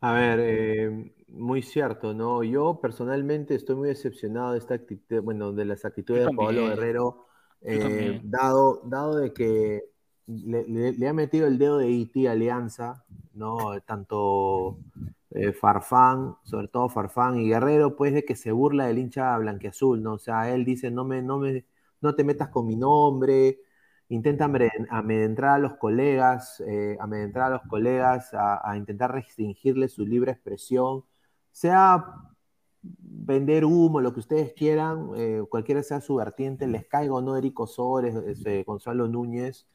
A ver, eh, muy cierto, ¿no? Yo personalmente estoy muy decepcionado de esta actitud, bueno, de las actitudes de Pablo Guerrero, eh, dado, dado de que le, ha metido el dedo de IT Alianza, ¿no? Tanto eh, Farfán, sobre todo Farfán y Guerrero, pues de que se burla del hincha blanqueazul, ¿no? O sea, él dice, no me, no me, no te metas con mi nombre, intenta amedrentar a los colegas, eh, amedrentar a los colegas, a, intentar restringirle su libre expresión, sea vender humo, lo que ustedes quieran, eh, cualquiera sea su vertiente, les caigo no Erico Sores, este, Gonzalo Núñez,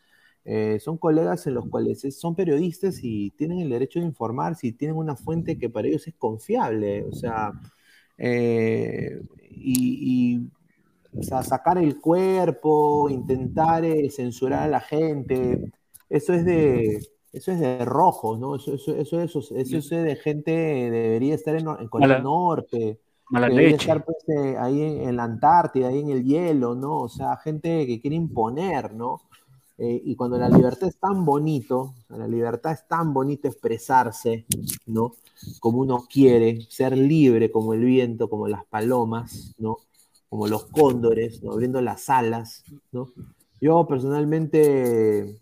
eh, son colegas en los cuales son periodistas y tienen el derecho de informar si tienen una fuente que para ellos es confiable, o sea, y o sea, sacar el cuerpo, intentar eh, censurar a la gente, eso es de, eso es de rojo, ¿no? Eso, eso, eso, eso, eso es de gente, debería estar en, en Corea Norte, debería estar pues, eh, ahí en, la Antártida, ahí en el hielo, ¿no? O sea, gente que quiere imponer, ¿no? Eh, y cuando la libertad es tan bonito, la libertad es tan bonito expresarse, ¿no? Como uno quiere, ser libre como el viento, como las palomas, ¿no? como los cóndores, ¿no? abriendo las alas. ¿no? Yo personalmente,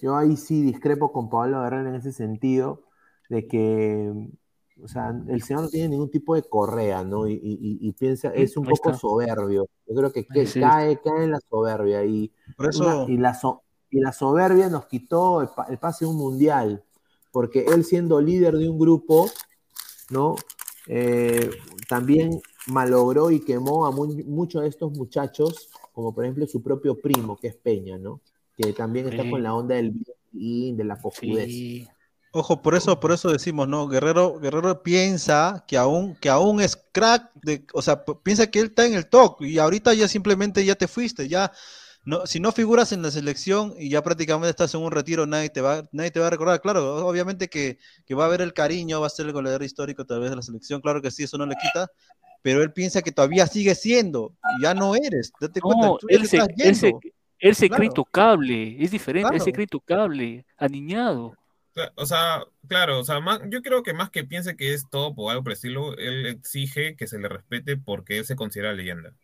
yo ahí sí discrepo con Pablo Guerrero en ese sentido, de que, o sea, el señor no tiene ningún tipo de correa, ¿no? Y, piensa, es un poco soberbio. Yo creo que, cae, cae en la soberbia. Y, y, la, y la soberbia nos quitó el, el pase a un mundial, porque él siendo líder de un grupo, ¿no? Eh, también malogró y quemó a muchos de estos muchachos, como por ejemplo su propio primo, que es Peña, ¿no? Que también está con la onda del bien, de la cojudez. Ojo, por eso, por eso decimos, ¿no? Guerrero, Guerrero piensa que aún, que aún es crack, de, o sea, piensa que él está en el top y ahorita ya simplemente ya te fuiste, ya no, si no figuras en la selección y ya prácticamente estás en un retiro, nadie te va, nadie te va a recordar. Claro, obviamente que, que va a haber el cariño, va a ser el goleador histórico tal vez de la selección, claro que sí, eso no le quita, pero él piensa que todavía sigue siendo, ya no eres, date cuenta. él, se, él, se, cree intocable, es diferente, él se cree intocable, aniñado. O sea, claro, o sea, yo creo que más que piense que es todo por algo por estilo, él exige que se le respete porque él se considera leyenda.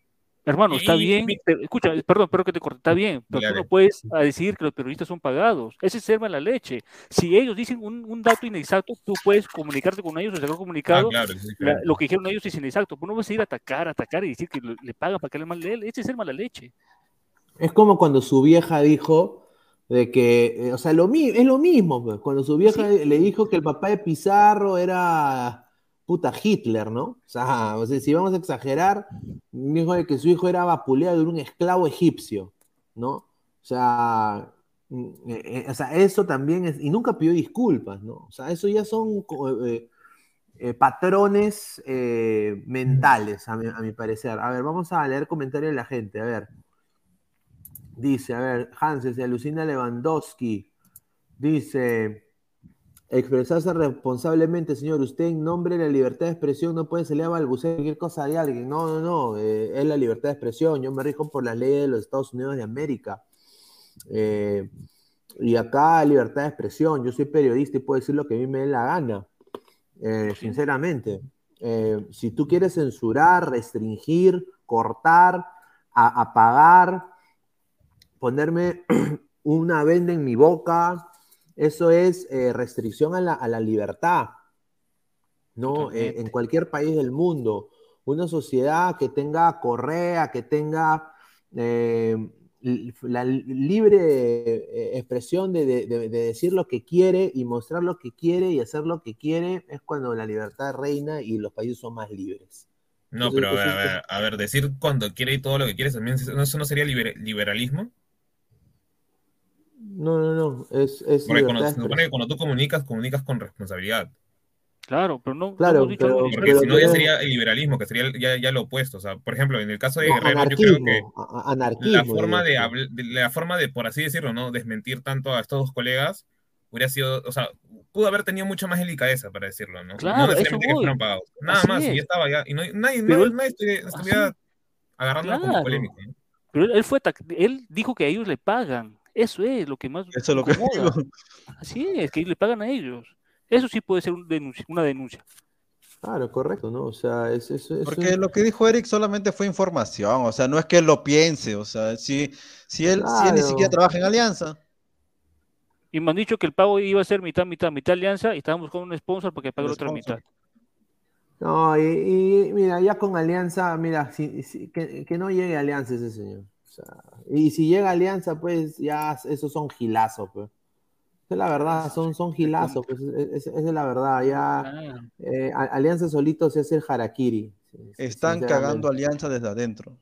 Hermano, está bien, escucha, perdón, pero que te corte, está bien, pero tú no puedes decir que los periodistas son pagados. Ese es serva la leche. Si ellos dicen un, dato inexacto, tú puedes comunicarte con ellos, sacar comunicado. Ah, lo que dijeron ellos es inexacto. Pues no vas a ir a atacar, atacar y decir que le pagan para que le mal de él. Ese es ser mala leche. Es como cuando su vieja dijo de que, eh, o sea, lo, es lo mismo, pues, cuando su vieja le dijo que el papá de Pizarro era puta Hitler, ¿no? O sea, si vamos a exagerar, dijo de que su hijo era vapuleado de un esclavo egipcio, ¿no? O sea, mm, eh, eh, eso también es, y nunca pidió disculpas, ¿no? O sea, eso ya son eh, patrones mentales, a mi, a mi, parecer. A ver, vamos a leer comentarios de la gente, a ver. Dice, a ver, Hanses, se alucina Lewandowski. Dice, Expresarse responsablemente, señor. Usted en nombre de la libertad de expresión no puede salir a balbucear cualquier cosa de alguien. No, no, no. Eh, es la libertad de expresión. Yo me rijo por las leyes de los Estados Unidos de América. Eh, y acá libertad de expresión. Yo soy periodista y puedo decir lo que a mí me dé la gana. Eh, sinceramente. si tú quieres censurar, restringir, cortar, apagar, ponerme una venda en mi boca, eso es eh, restricción a la, libertad, ¿no? Eh, en cualquier país del mundo. Una sociedad que tenga correa, que tenga la libre expresión de, decir lo que quiere y mostrar lo que quiere y hacer lo que quiere es cuando la libertad reina y los países son más libres. No, pero a ver, a ver, decir cuando quiere y todo lo que quiere, también, ¿eso no sería liberalismo? No, no, no, es, es Porque cuando, se supone que cuando tú comunicas, comunicas con responsabilidad. Claro, pero no. Claro, porque si no ya sería el liberalismo, que sería ya, ya, lo opuesto. O sea, por ejemplo, en el caso de Guerrero, yo creo que la forma de, la forma de, por así decirlo, no desmentir tanto a estos dos colegas hubiera sido, o sea, pudo haber tenido mucha más delicadeza para decirlo, ¿no? Claro, no necesariamente que fueron pagados. Nada más, y ya estaba ya. Y no, nadie, nadie, nadie estuviera agarrando como polémico. ¿no? Pero él fue, él dijo que a ellos le pagan. Eso es lo que más. Eso es lo que digo. Así es, que le pagan a ellos. Eso sí puede ser un denuncia, una denuncia. Claro, correcto, ¿no? O sea, es eso. Porque lo que dijo Eric solamente fue información, o sea, no es que él lo piense, o sea, si, si, él, si él ni siquiera trabaja en Alianza. Y me han dicho que el pago iba a ser mitad, mitad, mitad Alianza y estábamos con un sponsor porque pague la otra mitad. No, y, mira, ya con Alianza, mira, que, que, no llegue Alianza ese señor. O sea, y si llega Alianza, pues ya esos son gilazos, pues. Es la verdad, son, son gilazos, pues, esa es, la verdad. Ya ah. eh, Alianza solito se hace el harakiri. Están cagando Alianza desde adentro.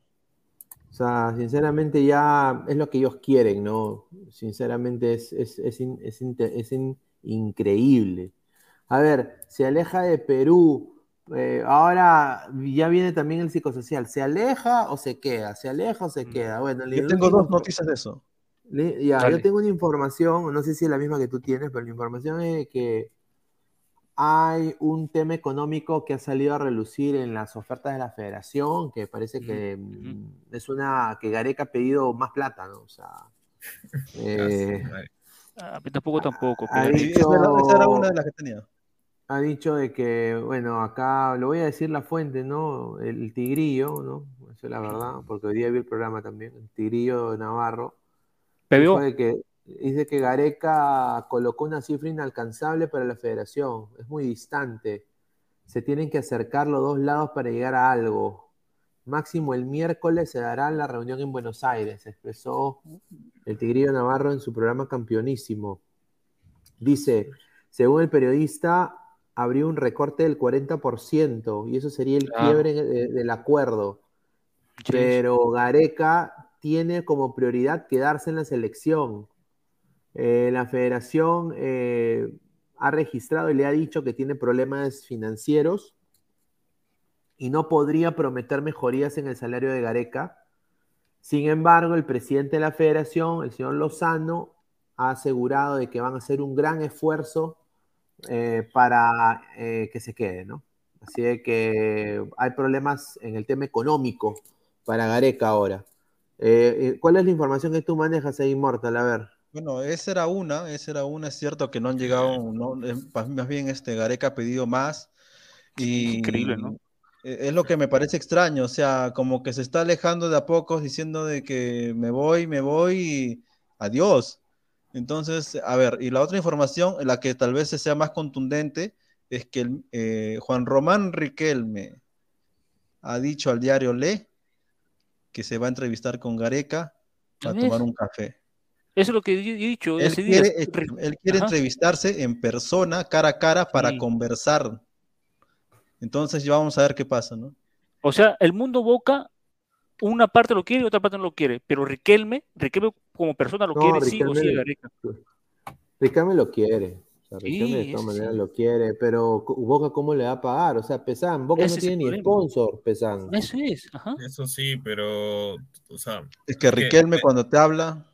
O sea, sinceramente ya es lo que ellos quieren, ¿no? Sinceramente es, es, es, es increíble. A ver, se aleja de Perú. Eh, ahora ya viene también el psicosocial. ¿Se aleja o se queda? ¿Se aleja o se mm. queda? Bueno, yo tengo dos noticias de eso. Ya, yo tengo una información, no sé si es la misma que tú tienes, pero la información es que hay un tema económico que ha salido a relucir en las ofertas de la federación, que parece que mm, es una que Gareca ha pedido más plata, ¿no? O sea, eh, ah, tampoco tampoco. Dicho, esa era una de las que tenía. Ha dicho de que, bueno, acá lo voy a decir la fuente, ¿no? El tigrillo, ¿no? Eso es la verdad, porque hoy día vi el programa también, el tigrillo Navarro. Que Dice que Gareca colocó una cifra inalcanzable para la federación. Es muy distante. Se tienen que acercar los dos lados para llegar a algo. Máximo el miércoles se dará la reunión en Buenos Aires, expresó el Tigrillo Navarro en su programa Campeonísimo. Dice, según el periodista, habría un recorte del 40% y eso sería el quiebre del acuerdo. Pero Gareca tiene como prioridad quedarse en la selección. Eh, la federación eh, ha registrado y le ha dicho que tiene problemas financieros y no podría prometer mejorías en el salario de Gareca. Sin embargo, el presidente de la federación, el señor Lozano, ha asegurado de que van a hacer un gran esfuerzo eh, para que se quede, ¿no? Así de que hay problemas en el tema económico para Gareca ahora. ¿Cuál es la información que tú manejas ahí, Mortal? A ver. Bueno, esa era una, esa era una, es cierto que no han llegado, no, más bien este Gareca ha pedido más. Y Increíble, ¿no? E, es lo que me parece extraño, o sea, como que se está alejando de a pocos diciendo de que me voy, me voy y adiós. Entonces, a ver, y la otra información, la que tal vez sea más contundente, es que eh, Juan Román Riquelme ha dicho al diario Le que se va a entrevistar con Gareca para tomar un café. Eso es lo que he dicho. Él quiere, él quiere entrevistarse en persona, cara a cara, para conversar. Entonces ya vamos a ver qué pasa, ¿no? O sea, el mundo Boca, una parte lo quiere y otra parte no lo quiere, pero Riquelme, Riquelme como persona lo quiere, sí o sí, Riquelme lo quiere. O sea, Riquelme de todas maneras lo quiere, pero Boca, ¿cómo le va a pagar? O sea, Pesan, Boca no tiene ni sponsor, Pesan. Eso es, Eso sí, pero, o sea. Es que Riquelme cuando te habla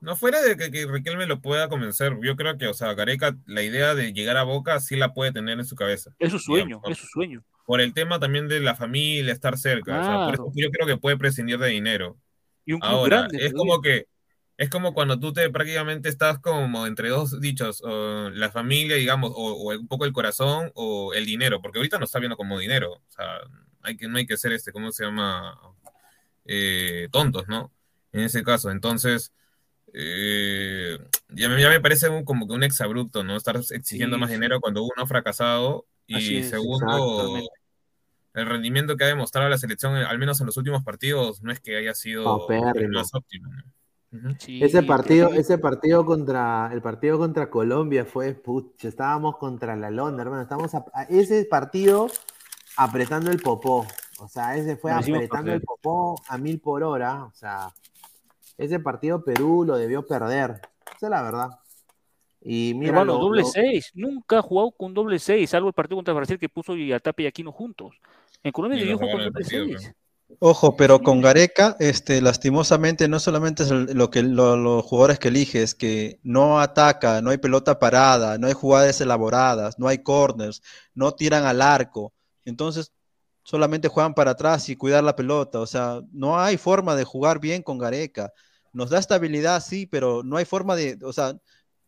no fuera de que, que, Riquelme lo pueda convencer, yo creo que, o sea, Gareca, la idea de llegar a Boca sí la puede tener en su cabeza. Es su sueño, es su sueño. Por el tema también de la familia, estar cerca. O sea, por eso yo creo que puede prescindir de dinero. Y un Ahora, es como que es como cuando tú te prácticamente estás como entre dos dichos, la familia, digamos, o, un poco el corazón o el dinero, porque ahorita no está viendo como dinero, o sea, hay que, no hay que ser este, ¿cómo se llama? Eh, tontos, ¿no? En ese caso, entonces, eh, ya, me, ya, me, parece como que un exabrupto, ¿no? Estar exigiendo más dinero cuando uno ha fracasado y segundo, el rendimiento que ha demostrado la selección, al menos en los últimos partidos, no es que haya sido el más óptimo, ¿no? ese partido, ese partido contra el partido contra Colombia fue pucha, estábamos contra la Londra, hermano, estamos ese partido apretando el popó, o sea, ese fue apretando el popó a mil por hora, o sea, ese partido Perú lo debió perder, esa es la verdad. Y mira, hermano, doble seis, nunca ha jugado con doble seis, salvo el partido contra Brasil que puso y a Tapia y Aquino juntos. En Colombia debió jugar con doble seis. Ojo, pero con Gareca, este, lastimosamente, no solamente es lo que los jugadores que elige, es que no ataca, no hay pelota parada, no hay jugadas elaboradas, no hay corners, no tiran al arco. Entonces, solamente juegan para atrás y cuidar la pelota. O sea, no hay forma de jugar bien con Gareca. Nos da estabilidad, sí, pero no hay forma de, o sea,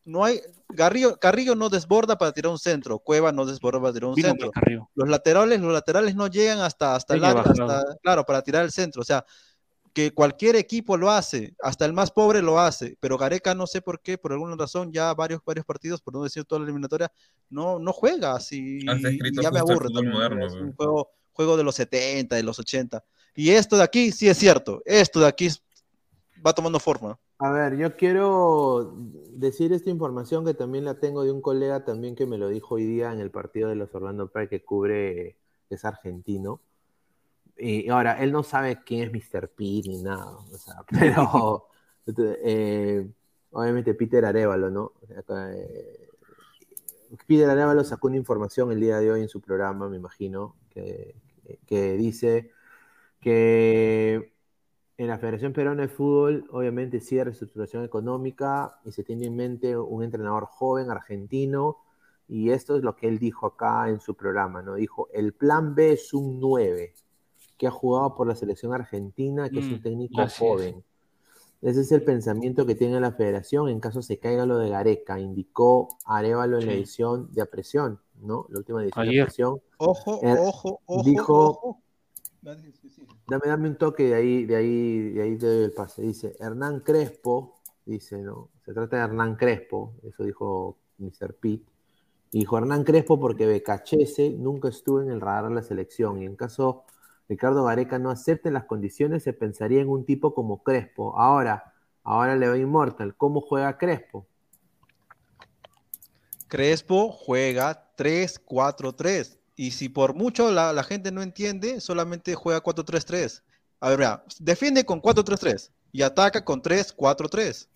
no hay, Carrillo, Carrillo no desborda para tirar un centro, Cueva no desborda para tirar un centro. Los laterales, los laterales no llegan hasta, hasta el lado, claro, para tirar el centro. O sea, que cualquier equipo lo hace, hasta el más pobre lo hace, pero Gareca no sé por qué, por alguna razón, ya varios, varios partidos, por no decir toda la eliminatoria, no, no juega así. ya me aburre. es un juego, juego de los 70, de los 80. Y esto de aquí sí es cierto, esto de aquí va tomando forma. A ver, yo quiero decir esta información que también la tengo de un colega también que me lo dijo hoy día en el partido de los Orlando Pride que cubre, es argentino. Y ahora, él no sabe quién es Mr. P ni nada, o sea, pero eh, obviamente Peter Arevalo, ¿no? Eh, Peter Arevalo sacó una información el día de hoy en su programa, me imagino, que, que dice que en la Federación Peruana de Fútbol, obviamente, sigue reestructuración económica y se tiene en mente un entrenador joven argentino. Y esto es lo que él dijo acá en su programa, ¿no? Dijo, el plan B es un 9, que ha jugado por la selección argentina, que es un mm, técnico joven. Ese es el pensamiento que tiene la federación en caso se caiga lo de Gareca, indicó Arevalo en la edición de apresión, ¿no? La última edición de apresión. Ojo, ojo, ojo. Dijo, Dame, dame un toque de ahí, de ahí, de ahí te doy el pase. Dice Hernán Crespo, dice, ¿no? Se trata de Hernán Crespo, eso dijo Mr. Pitt. dijo Hernán Crespo porque Becachese nunca estuvo en el radar de la selección. Y en caso Ricardo Gareca no acepte las condiciones, se pensaría en un tipo como Crespo. Ahora, ahora le va Immortal. ¿Cómo juega Crespo? Crespo juega 3-4-3. Y si por mucho la, gente no entiende, solamente juega 4-3-3. A ver, defiende con 4-3-3 y ataca con 3-4-3.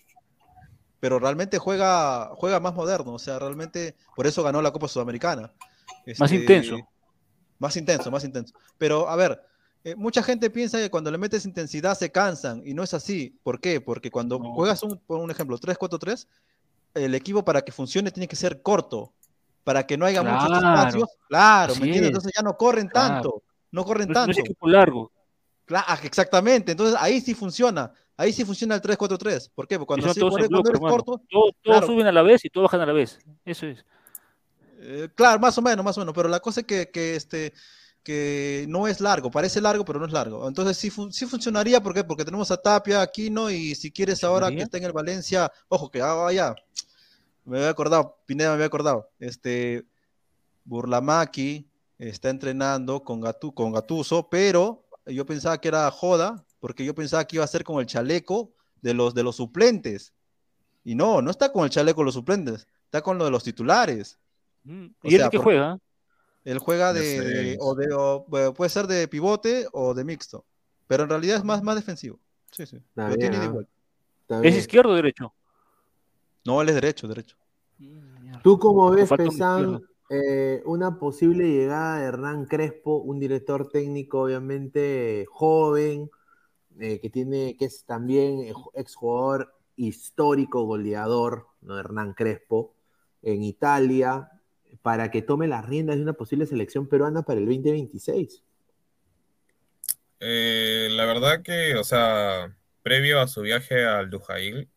Pero realmente juega, juega más moderno, o sea, realmente por eso ganó la Copa Sudamericana. más este, intenso. Más intenso, más intenso. Pero a ver, eh, mucha gente piensa que cuando le metes intensidad se cansan y no es así. ¿Por qué? Porque cuando juegas, un, por un ejemplo, 3-4-3, el equipo para que funcione tiene que ser corto para que no haya muchos espacios. Claro, ¿me entiendes? Entonces ya no corren tanto, no corren tanto. No es equipo largo. Claro, ah, exactamente, entonces ahí sí funciona. Ahí sí funciona el 3-4-3. ¿Por qué? Porque cuando, así, cuando, eres corto. Todos, suben a la vez y todos bajan a la vez. Eso es. Eh, claro, más o menos, más o menos. Pero la cosa es que, que, este, que no es largo. Parece largo, pero no es largo. Entonces sí, sí funcionaría. ¿Por qué? Porque tenemos a Tapia, Aquino y si quieres ahora que esté en el Valencia, ojo, que vaya me había acordado, Pineda me había acordado, este, Burlamaki está entrenando con, Gatu, con Gatuso, pero yo pensaba que era joda, porque yo pensaba que iba a ser con el chaleco de los, de los suplentes. Y no, no está con el chaleco de los suplentes, está con lo de los titulares. Mm, ¿Y él qué juega? Él juega de, o de puede ser de pivote o de mixto, pero en realidad es más, más defensivo. Sí, sí. Lo tiene igual. ¿Es izquierdo o derecho? No, él es derecho, derecho. ¿Tú cómo ves, Pesan, eh, una posible llegada de Hernán Crespo, un director técnico obviamente joven, eh, que tiene, que es también exjugador histórico, goleador, ¿no? Hernán Crespo, en Italia, para que tome las riendas de una posible selección peruana para el 2026? Eh, la verdad que, o sea, previo a su viaje al Dujail,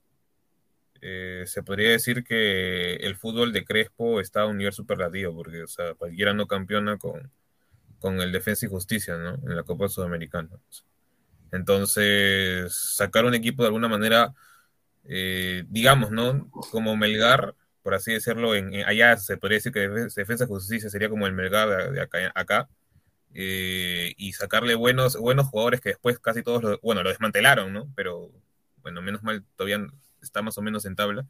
eh, se podría decir que el fútbol de Crespo está a un nivel superlativo, porque o sea, cualquiera no campeona con, con el Defensa y Justicia, ¿no? En la Copa Sudamericana. Entonces, sacar un equipo de alguna manera, eh, digamos, ¿no? Como Melgar, por así decirlo, en, allá se podría decir que Defensa y Justicia sería como el Melgar de, acá, eh, y sacarle buenos, buenos jugadores que después casi todos, lo, bueno, lo desmantelaron, ¿no? Pero, bueno, menos mal, todavía está más o menos en tabla.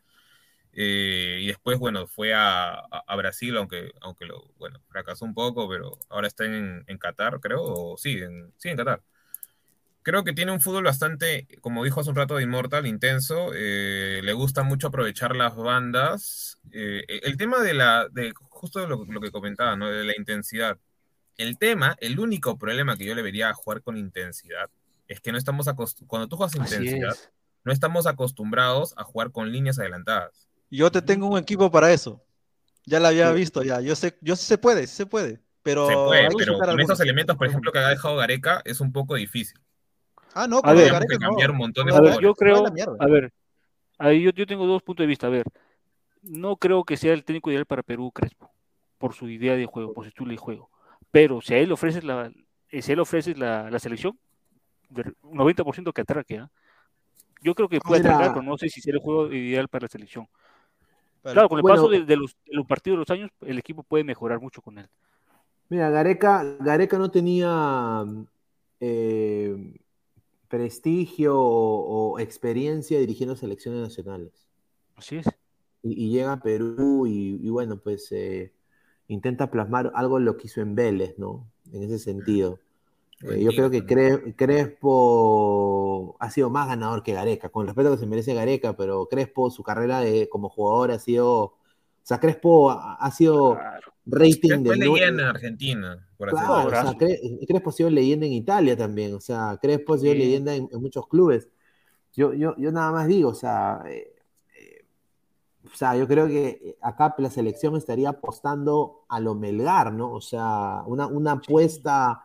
Eh, y después, bueno, fue a, Brasil, aunque, aunque lo, bueno, fracasó un poco, pero ahora está en, en Qatar, creo, o sí, en, sí, en Qatar. Creo que tiene un fútbol bastante, como dijo hace un rato de Immortal, intenso. Eh, le gusta mucho aprovechar las bandas. Eh, el tema de la, de justo lo, lo, que comentaba, ¿no? De la intensidad. El tema, el único problema que yo le vería a jugar con intensidad es que no estamos acostumbrados, cuando tú juegas intensidad, no estamos acostumbrados a jugar con líneas adelantadas. Yo te tengo un equipo para eso. Ya la había visto, ya. Yo sé, yo sí se puede, se puede. Pero, se puede, pero con esos elementos, por ejemplo, que ha dejado Gareca, es un poco difícil. Ah, no, con Gareca que cambiar un montón de a ver, yo creo, a ver, ahí yo, yo tengo dos puntos de vista. A ver, no creo que sea el técnico ideal para Perú, Crespo, por su idea de juego, por su estilo de juego. Pero si a él le ofreces la, si él ofreces la, la selección, 90% que atraque, ¿eh? Yo creo que puede atracar, pero no sé si será el juego ideal para la selección claro, con el paso de, los, partidos de los años, el equipo puede mejorar mucho con él. Mira, Gareca, Gareca no tenía eh, prestigio o, experiencia dirigiendo selecciones nacionales. Así es. Y, llega a Perú y, bueno, pues eh, intenta plasmar algo lo que hizo en Vélez, ¿no? En ese sentido. Eh, yo creo que Crespo ha sido más ganador que Gareca, con el respeto que se merece Gareca, pero Crespo, su carrera de, como jugador ha sido. O sea, Crespo ha, sido rating de. leyenda en Argentina, por claro, o sea, Crespo ha sido leyenda en Italia también, o sea, Crespo ha sido leyenda en, muchos clubes. Yo, yo, yo nada más digo, o sea. Eh, eh, o sea, yo creo que acá la selección estaría apostando a lo Melgar, ¿no? O sea, una, una apuesta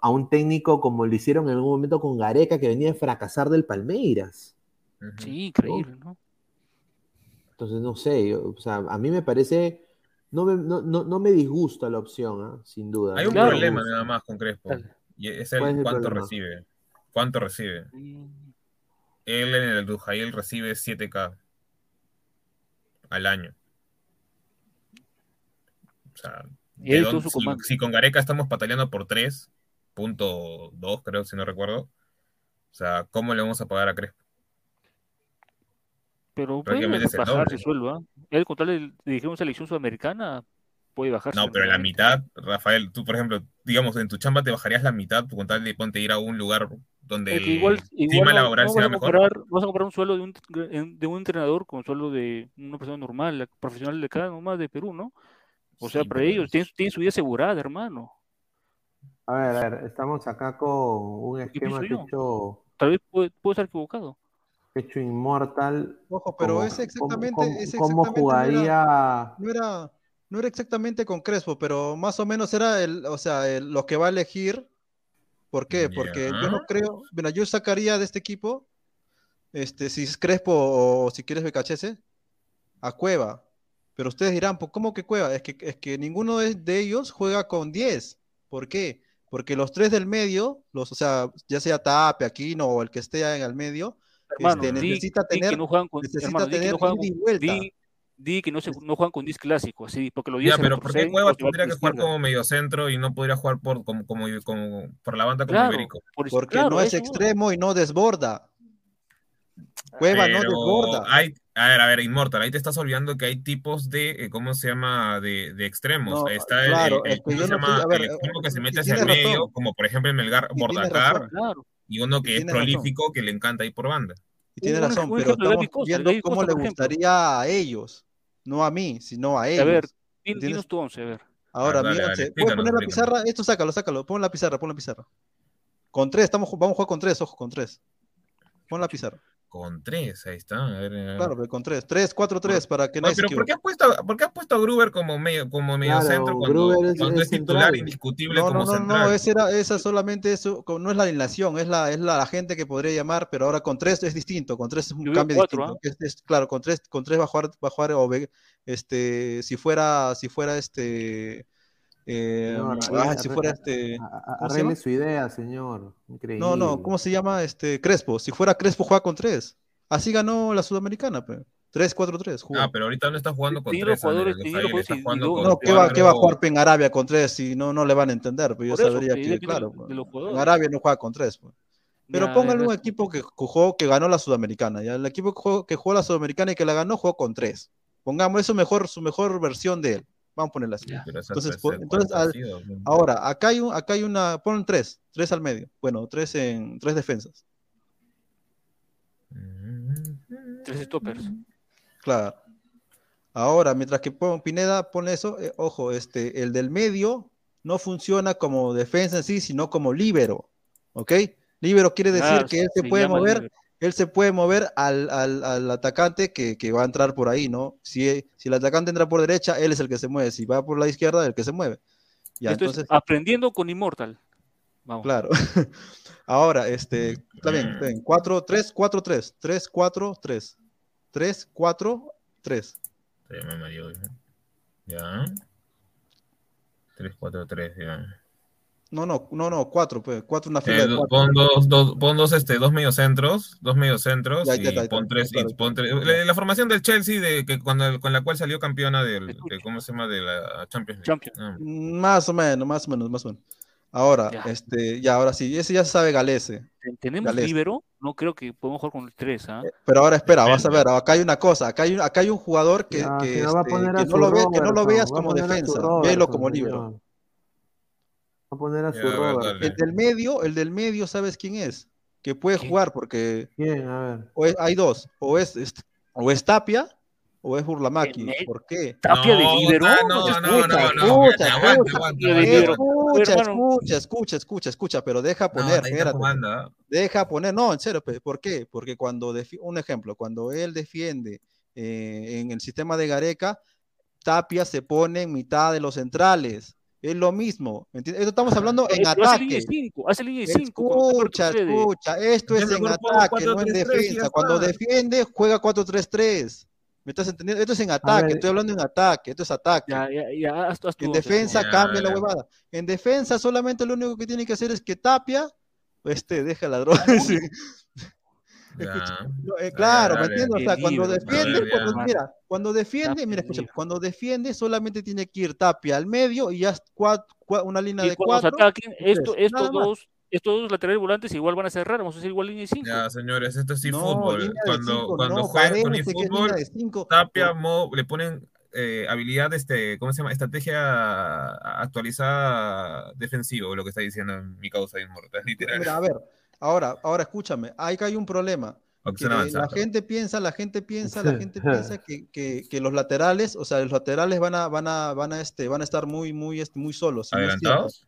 a un técnico como lo hicieron en algún momento con Gareca, que venía a fracasar del Palmeiras. Sí, increíble, ¿no? Entonces, no sé, o sea, a mí me parece, no me, no, me disgusta la opción, ¿ah? sin duda. Hay un problema nada más con Crespo, y es el cuánto recibe. ¿Cuánto recibe? Él en el Dujail recibe 7K al año. O sea, si, si, con Gareca estamos pataleando por 3, punto dos, creo, si no recuerdo. O sea, ¿cómo le vamos a pagar a Crespo? Pero puede bajar su sueldo, ¿ah? Él con tal de dirigir una selección sudamericana puede bajar. No, pero la mitad, Rafael, tú por ejemplo, digamos, en tu chamba te bajarías la mitad con tal de ponte ir a un lugar donde el igual, clima laboral sea mejor. vas a comprar un sueldo de un, de un entrenador con sueldo de una persona normal, profesional de cada nomás de Perú, ¿no? O sea, para ellos tienen, tienen su vida asegurada, hermano. A ver, a ver, estamos acá con un esquema hecho. Tal vez puede, estar equivocado. Hecho inmortal. Ojo, pero es exactamente. ¿Cómo, jugaría.? No era, no era, exactamente con Crespo, pero más o menos era el, o sea, lo que va a elegir. ¿Por qué? Porque yo no creo. Bueno, yo sacaría de este equipo, este, si es Crespo o si quieres BKHS, a Cueva. Pero ustedes dirán, pues, ¿cómo que Cueva? Es que, es que ninguno de ellos juega con 10. ¿Por qué? Porque los tres del medio, los, o sea, ya sea Tape, Aquino o el que esté en el medio, este, necesita tener, no juegan con, necesita tener no juegan, di, que no, se, no juegan con disc clásico, así, porque lo Ya, pero ¿por qué Cuevas tendría que jugar como medio centro y no podría jugar por, como, como, como por la banda como Ibérico? porque no es extremo y no desborda. Cueva no desborda. Hay, a ver, a ver, Inmortal, ahí te estás olvidando que hay tipos de, eh, ¿cómo se llama? De, de extremos. Está el, claro, el, que, se llama, el extremo que se mete hacia el medio, como por ejemplo el Melgar Bordacar, y uno que es prolífico, que le encanta ir por banda. Y tiene razón, pero estamos viendo cómo le gustaría a ellos, no a mí, sino a ellos. A ver, dinos tu once, a ver. Ahora, mi once. ¿Puedes poner la pizarra? Esto sácalo, sácalo. Pon la pizarra, pon la pizarra. Con tres, estamos, vamos a jugar con tres, ojo, con tres. Pon la pizarra. Con tres, ahí está. Claro, con tres. Tres, cuatro, tres, para que no Pero ¿por qué, has puesto, ¿por qué has puesto a Gruber como medio, como medio centro cuando, es, cuando es, titular indiscutible no, como no, central? No, no, esa, era, esa solamente eso, no es la alineación, es la, es la, gente que podría llamar, pero ahora con tres es distinto, con tres es un cambio distinto. ¿eh? Es, claro, con tres, con tres va a jugar, va a jugar o, este, si fuera, si fuera este eh, si fuera este. Arregle su idea, señor. Increíble. No, no, ¿cómo se llama? Este Crespo. Si fuera Crespo, juega con tres. Así ganó la Sudamericana, 3-4-3. Ah, pero ahorita no está jugando con tres. Jugadores, no, ¿qué va, ¿qué va, a jugar en Arabia con tres si no, no le van a entender? Pero yo sabría que, claro, en Arabia no juega con tres. Pero pónganle un equipo que jugó, que ganó la Sudamericana. ¿ya? El equipo que jugó, que jugó la Sudamericana y que la ganó jugó con tres. Pongamos eso mejor, su mejor versión de él. Vamos a ponerla así. entonces, entonces ahora, acá hay, un, acá hay una, ponen tres, tres al medio. Bueno, tres en tres defensas. Tres stoppers. Claro. Ahora, mientras que Pineda pone eso, eh, ojo, este, el del medio no funciona como defensa en sí, sino como líbero. ¿Ok? Líbero quiere decir que él se puede mover él se puede mover al, al, atacante que, que, va a entrar por ahí, ¿no? Si, si el atacante entra por derecha, él es el que se mueve. Si va por la izquierda, el que se mueve. Ya, entonces, aprendiendo con Immortal. Vamos. Claro. Ahora, este, está bien, está bien. 4, 3, 4, 3. 3, 4, 3. 3, 4, 3. Ya. 3, 4, 3, ya. No, no, no, no, cuatro, pues, cuatro una fila eh, de cuatro. Pon dos, dos, pon dos, este, dos mediocentros, dos mediocentros y pon tres, y pon tres. La, formación del Chelsea de que cuando, con la cual salió campeona del, de, ¿cómo se llama? De la Champions League. Ah. Más o menos, más o menos, más o menos. Ahora, ya. este, ya, ahora sí, ese ya se sabe Galese. Tenemos libero, no creo que podemos jugar con el 3, ¿ah? ¿eh? Pero ahora espera, vas a ver, acá hay una cosa, acá hay un, acá hay un jugador que, ya, que, este, que, no, lo ve, que no lo veas como defensa, velo como libero. Va a poner a su Robert. El del medio, el del medio, ¿sabes quién es? Que puede jugar porque. ¿Quién? A ver. O hay dos. O es, o es Tapia o es Burlamaki. ¿Por qué? Tapia de libero. No, no, no, no, Escucha, escucha, escucha, escucha, escucha, pero deja poner, Deja poner, no, en serio, ¿por qué? Porque cuando, un ejemplo, cuando él defiende eh, en el sistema de Gareca, Tapia se pone en mitad de los centrales es lo mismo. ¿entiendes? Esto estamos hablando en ataque. Hace línea 5, hace línea 5. Escucha, escucha. Esto es en ataque, no en defensa. Cuando defiende, juega 4-3-3. ¿Me estás entendiendo? Esto es en ataque, estoy hablando en ataque, esto es ataque. Ya, ya, ya, haz, haz en defensa cambia la huevada. En defensa solamente lo único que tiene que hacer es que Tapia, este, deja la droga. Eh, claro, ¿me entiendes? O sea, cuando defiende, cuando, mira, cuando defiende, mira, escucha, cuando defiende solamente tiene que ir Tapia al medio y ya una línea de cuatro. Ataquen, esto, estos dos, estos dos laterales volantes igual van a cerrar, vamos a hacer igual línea de 5. Ya, señores, esto es fútbol. Cuando, cuando juegan con el fútbol, Tapia Mo, le ponen eh, habilidad, este, ¿cómo se llama? Estrategia actualizada defensivo, lo que está diciendo mi causa inmortal, literal. Mira, a ver, Ahora, ahora escúchame, hay que hay un problema. la gente piensa, la gente piensa, la gente piensa que, los laterales, o sea, los laterales van a, van a, van a, este, van a estar muy, muy, este, muy solos. ¿Adelantados?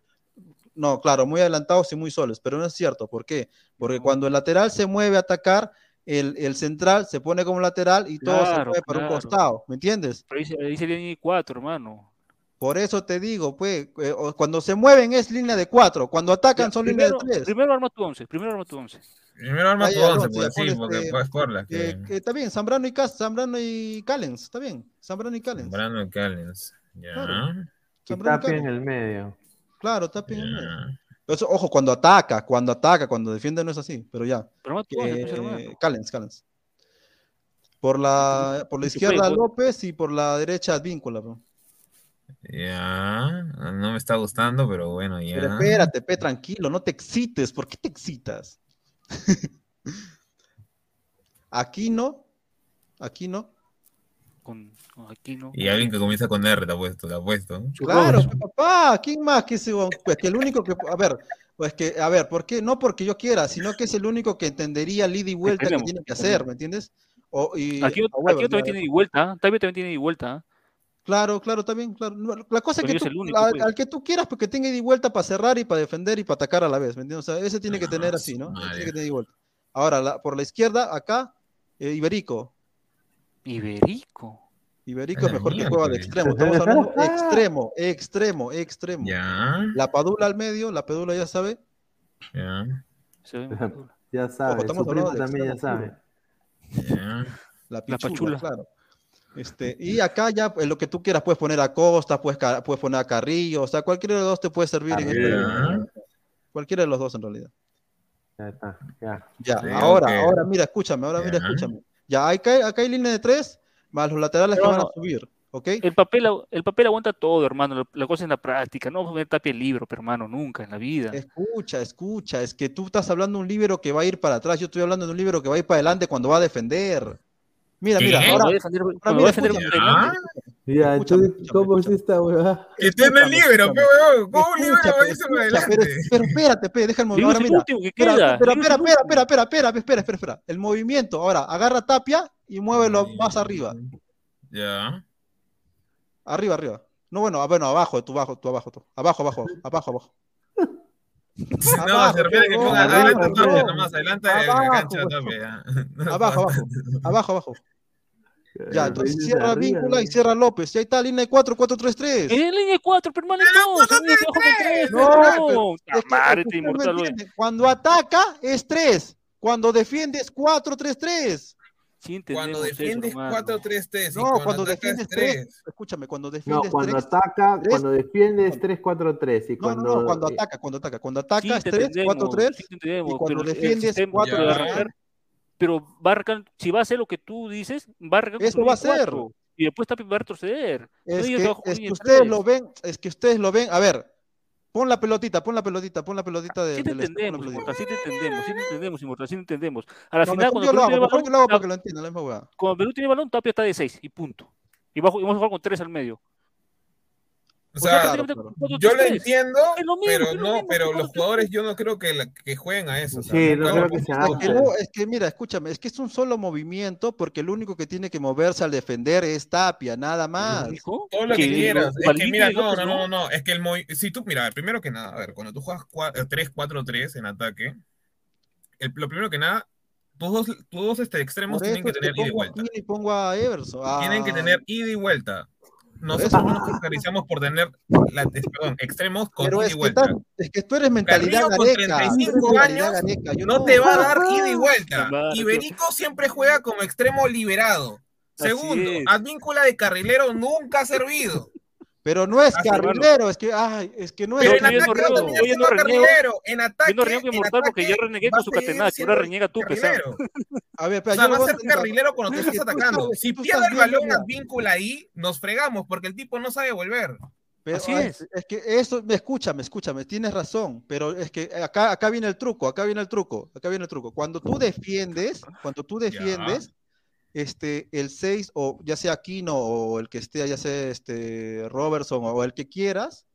No, claro, muy adelantados y muy solos, pero no es cierto. ¿Por qué? Porque cuando el lateral se mueve a atacar, el, central se pone como lateral y todo se mueve por un costado, ¿me entiendes? Pero ahí, sería 4, hermano. Por eso te digo, pues, eh, cuando se mueven es línea de cuatro, cuando atacan son línea de tres. Primero arma tu once, primero arma tu once. Primero arma tu once, pues sí, porque este, puedes por la que... está bien, Zambrano y, Cas, Zambrano y Callens, está bien, Zambrano y Callens. Zambrano y Callens, ya. Claro. Tapia en el medio. Claro, Tapia en el medio. Eso, ojo, cuando ataca, cuando ataca, cuando defiende no es así, pero ya. Pero eh, Callens, Callens. Por la, por la izquierda López y por la derecha Advíncula, bro. Ya, no me está gustando, pero bueno, ya. Pero espérate, pe, tranquilo, no te excites. ¿Por qué te excitas? aquí no, aquí no. Con, aquí no. Y alguien que comienza con R, te ha puesto, te ha puesto. Claro, papá, ¿quién más que ese? Pues que el único que, a ver, pues que, a ver, ¿por qué? No porque yo quiera, sino que es el único que entendería el ida y vuelta que tiene que hacer, ¿me entiendes? O, y, aquí, aquí también tiene ida y vuelta, también tiene ida y vuelta. Claro, claro, está bien, claro. La cosa es que tú, pues. al, que tú quieras, porque tenga ida y vuelta para cerrar y para defender y para atacar a la vez, ¿me entiendes? O sea, ese tiene que tener así, ¿no? Tiene que tener y vuelta. Ahora, por la izquierda, acá, eh, Iberico. Iberico. Iberico es mejor que juega de extremo. Estamos hablando extremo, extremo, extremo. Ya. La Padula al medio, la Padula ya sabe. Ya. Ya sabe, estamos hablando también ya sabe. La, pichula, claro. Este, y acá ya lo que tú quieras, puedes poner a Costa, puedes, puedes poner a Carrillo, o sea, cualquiera de los dos te puede servir en este. Cualquiera de los dos en realidad. Ya está, ya. Ya, ahora, ahora, mira, escúchame, ahora mira, escúchame. Ya, acá, acá hay línea de tres, más los laterales que van a subir. ¿ok? El papel, el papel aguanta todo, hermano. La cosa es la práctica. No me tape el libro, hermano, nunca en la vida. Escucha, escucha. Es que tú estás hablando de un libro que va a ir para atrás. Yo estoy hablando de un libro que va a ir para adelante cuando va a defender. Mira, mira, ahora, voy a defender, ahora mira, escúchame, ya, tú, ¿cómo es esta weá? Está en el libro, weón. ¿Cómo un libro va a irse para adelante? Pero, espérate, el movimiento. Ahora, mira. Espera, espera, espera, espera, espera, espera, espera, espera, espera, espera. El movimiento, ahora, agarra Tapia y muévelo más arriba. Ya. Arriba, arriba. No, bueno, bueno, abajo, tú abajo, tú abajo, tú. Abajo, abajo, abajo, abajo. No, se refiere que ponga adelante Tapia nomás, adelante de la cancha Tapia. Abajo, abajo, abajo, abajo. Ya, entonces cierra Víncula y cierra López. Y ahí está, línea de 4, 4, 3, 3. En línea de 4, permanente. No, no, no. Cuando ataca es 3. Cuando defiende es 4, 3, 3. Sí cuando defiendes 4-3-3. No, cuando, cuando defiendes 3. Escúchame, cuando defiendes No, cuando 3, ataca, 3, cuando defiendes 3-4-3. No, no, no, cuando ataca, cuando ataca. Cuando ataca es 3-4-3. y cuando defiendes 4-3. Pero va si va a hacer lo que tú dices, va a Eso va a ser. Y después también va a retroceder. Es, que, es que ustedes lo ven, es que ustedes lo ven. A ver, Pon la pelotita, pon la pelotita, pon la pelotita de. Sí te entendemos, Inmortal, sí te entendemos, sí te entendemos, Inmortal, sí te entendemos. A la final, cuando yo lo hago, mejor balón, yo lo hago para que lo entiendan, la misma hueá. Cuando Perú tiene balón, Tapia está de 6 y punto. Y vamos a jugar con 3 al medio. O sea, yo lo entiendo, pero no, pero los jugadores yo no creo que, que jueguen a eso. Sí, no creo que sea. Es que, no, es que mira, escúchame, es que es un solo movimiento porque el único que tiene que moverse al defender es Tapia, nada más. Todo lo que quieras. Es que mira, no, no, no, no, es que el si tú, mira, primero que nada, a ver, cuando tú juegas 3-4-3 en ataque, el, lo primero que nada, todos, todos este, extremos tienen que tener ida y vuelta. Y pongo a Everson. Tienen que tener ida y vuelta nosotros no nos caracterizamos por tener la, perdón, extremos con ida y vuelta. es que tú eres mentalidad Carrillo con 35 años no, te va a dar ida y vuelta. Iberico siempre juega como extremo liberado. Segundo, Advíncula de carrilero nunca ha servido. Pero no es carrilero, es que, ay, es que no es. Pero en ataque no también carrilero. En ataque. Yo no reniego inmortal porque ya renegué con su catenacho. Ahora reniega tú, pesado. A ver, pero o sea, va a ser carrilero cuando tú estás atacando. Si pierde el balón Advíncula ahí, nos fregamos porque el tipo no sabe volver. Pero, Así es. Es que eso, me escúchame, escúchame, tienes razón, pero es que acá, acá viene el truco, acá viene el truco, acá viene el truco. Cuando tú defiendes, cuando tú defiendes, este, el 6, o ya sea Aquino o el que esté, ya sea este, Robertson o el que quieras,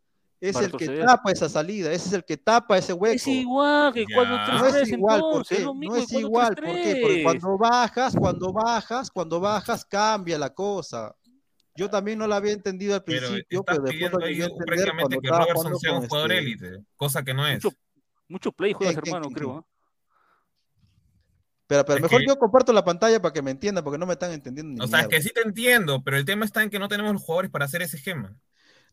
es el que tapa esa salida, ese es el que tapa ese hueco. Es igual que cuando No es igual, porque no es igual, Porque cuando bajas, cuando bajas, cuando bajas, cambia la cosa. Yo también no la había entendido al principio, pero, después lo llegué a prácticamente que Robertson sea un jugador este élite, cosa que no es. Mucho, mucho play juegas, hermano, creo. ¿eh? Pero, pero mejor yo comparto la pantalla para que me entiendan, porque no me están entendiendo. o sea, es que sí te entiendo, pero el tema está en que no tenemos los jugadores para hacer ese esquema.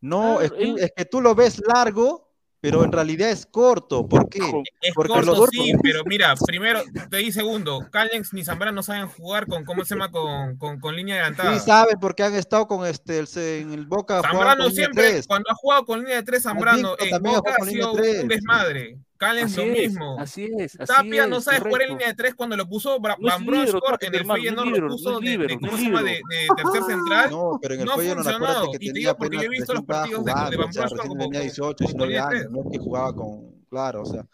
No, es, que tú lo ves largo pero en realidad es corto. ¿Por qué? Es Porque corto, sí, pero mira, primero, te di segundo, Callens ni Zambrano no saben jugar con, ¿cómo se llama? Con, con, con línea adelantada. Sí saben porque han estado con este, el, en el Boca. Zambrano siempre, cuando ha jugado con línea de tres, Zambrano, en Boca ha sido un desmadre. Callens lo mismo. Así es. Así Tapia no sabe jugar en línea de tres cuando lo puso Van en el Feyenoord lo puso de, de, ¿cómo se llama? De, de tercer central. No, pero en el no funcionó. Y te digo porque yo he visto los partidos de, de Van como, tenía 18, 19 años, no es que jugaba con, claro, o sea,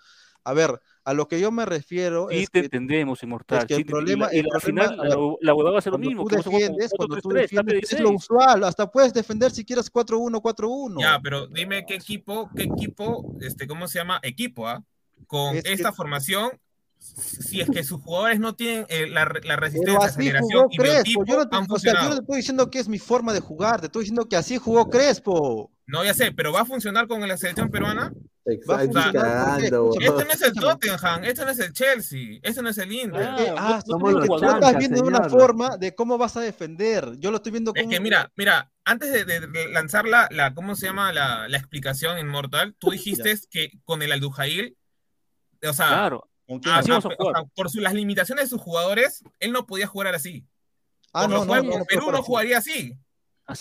a ver, a lo que yo me refiero sí es te que, entendemos, Inmortal. Es que el problema, y, la, el final, la, la huevada va a ser lo mismo. Tú defiendes, cuando tú defiendes, es lo usual, hasta puedes defender si quieres 4-1, 4-1. Ya, pero dime qué equipo, qué equipo, este, ¿cómo se llama? Equipo, ¿ah? con esta formación, si es que sus jugadores no tienen eh, la, la, resistencia, aceleración y biotipo, yo no, te, o sea, yo no te estoy diciendo que es mi forma de jugar, te estoy diciendo que así jugó Crespo. No, ya sé, pero ¿va a funcionar con la selección peruana? Exacto, este no es el Tottenham, este no es el Chelsea, este no es el Inter. Ah, tú, estás viendo de una forma de cómo vas a defender. Yo lo estoy viendo como. Es que mira, mira, antes de, lanzar la, la, ¿cómo se llama? La, la explicación inmortal, tú dijiste que con el Aldujail, o sea, claro. Ah, por las limitaciones de sus jugadores, él no podía jugar así. Ah, no, no, no, Perú no jugaría así.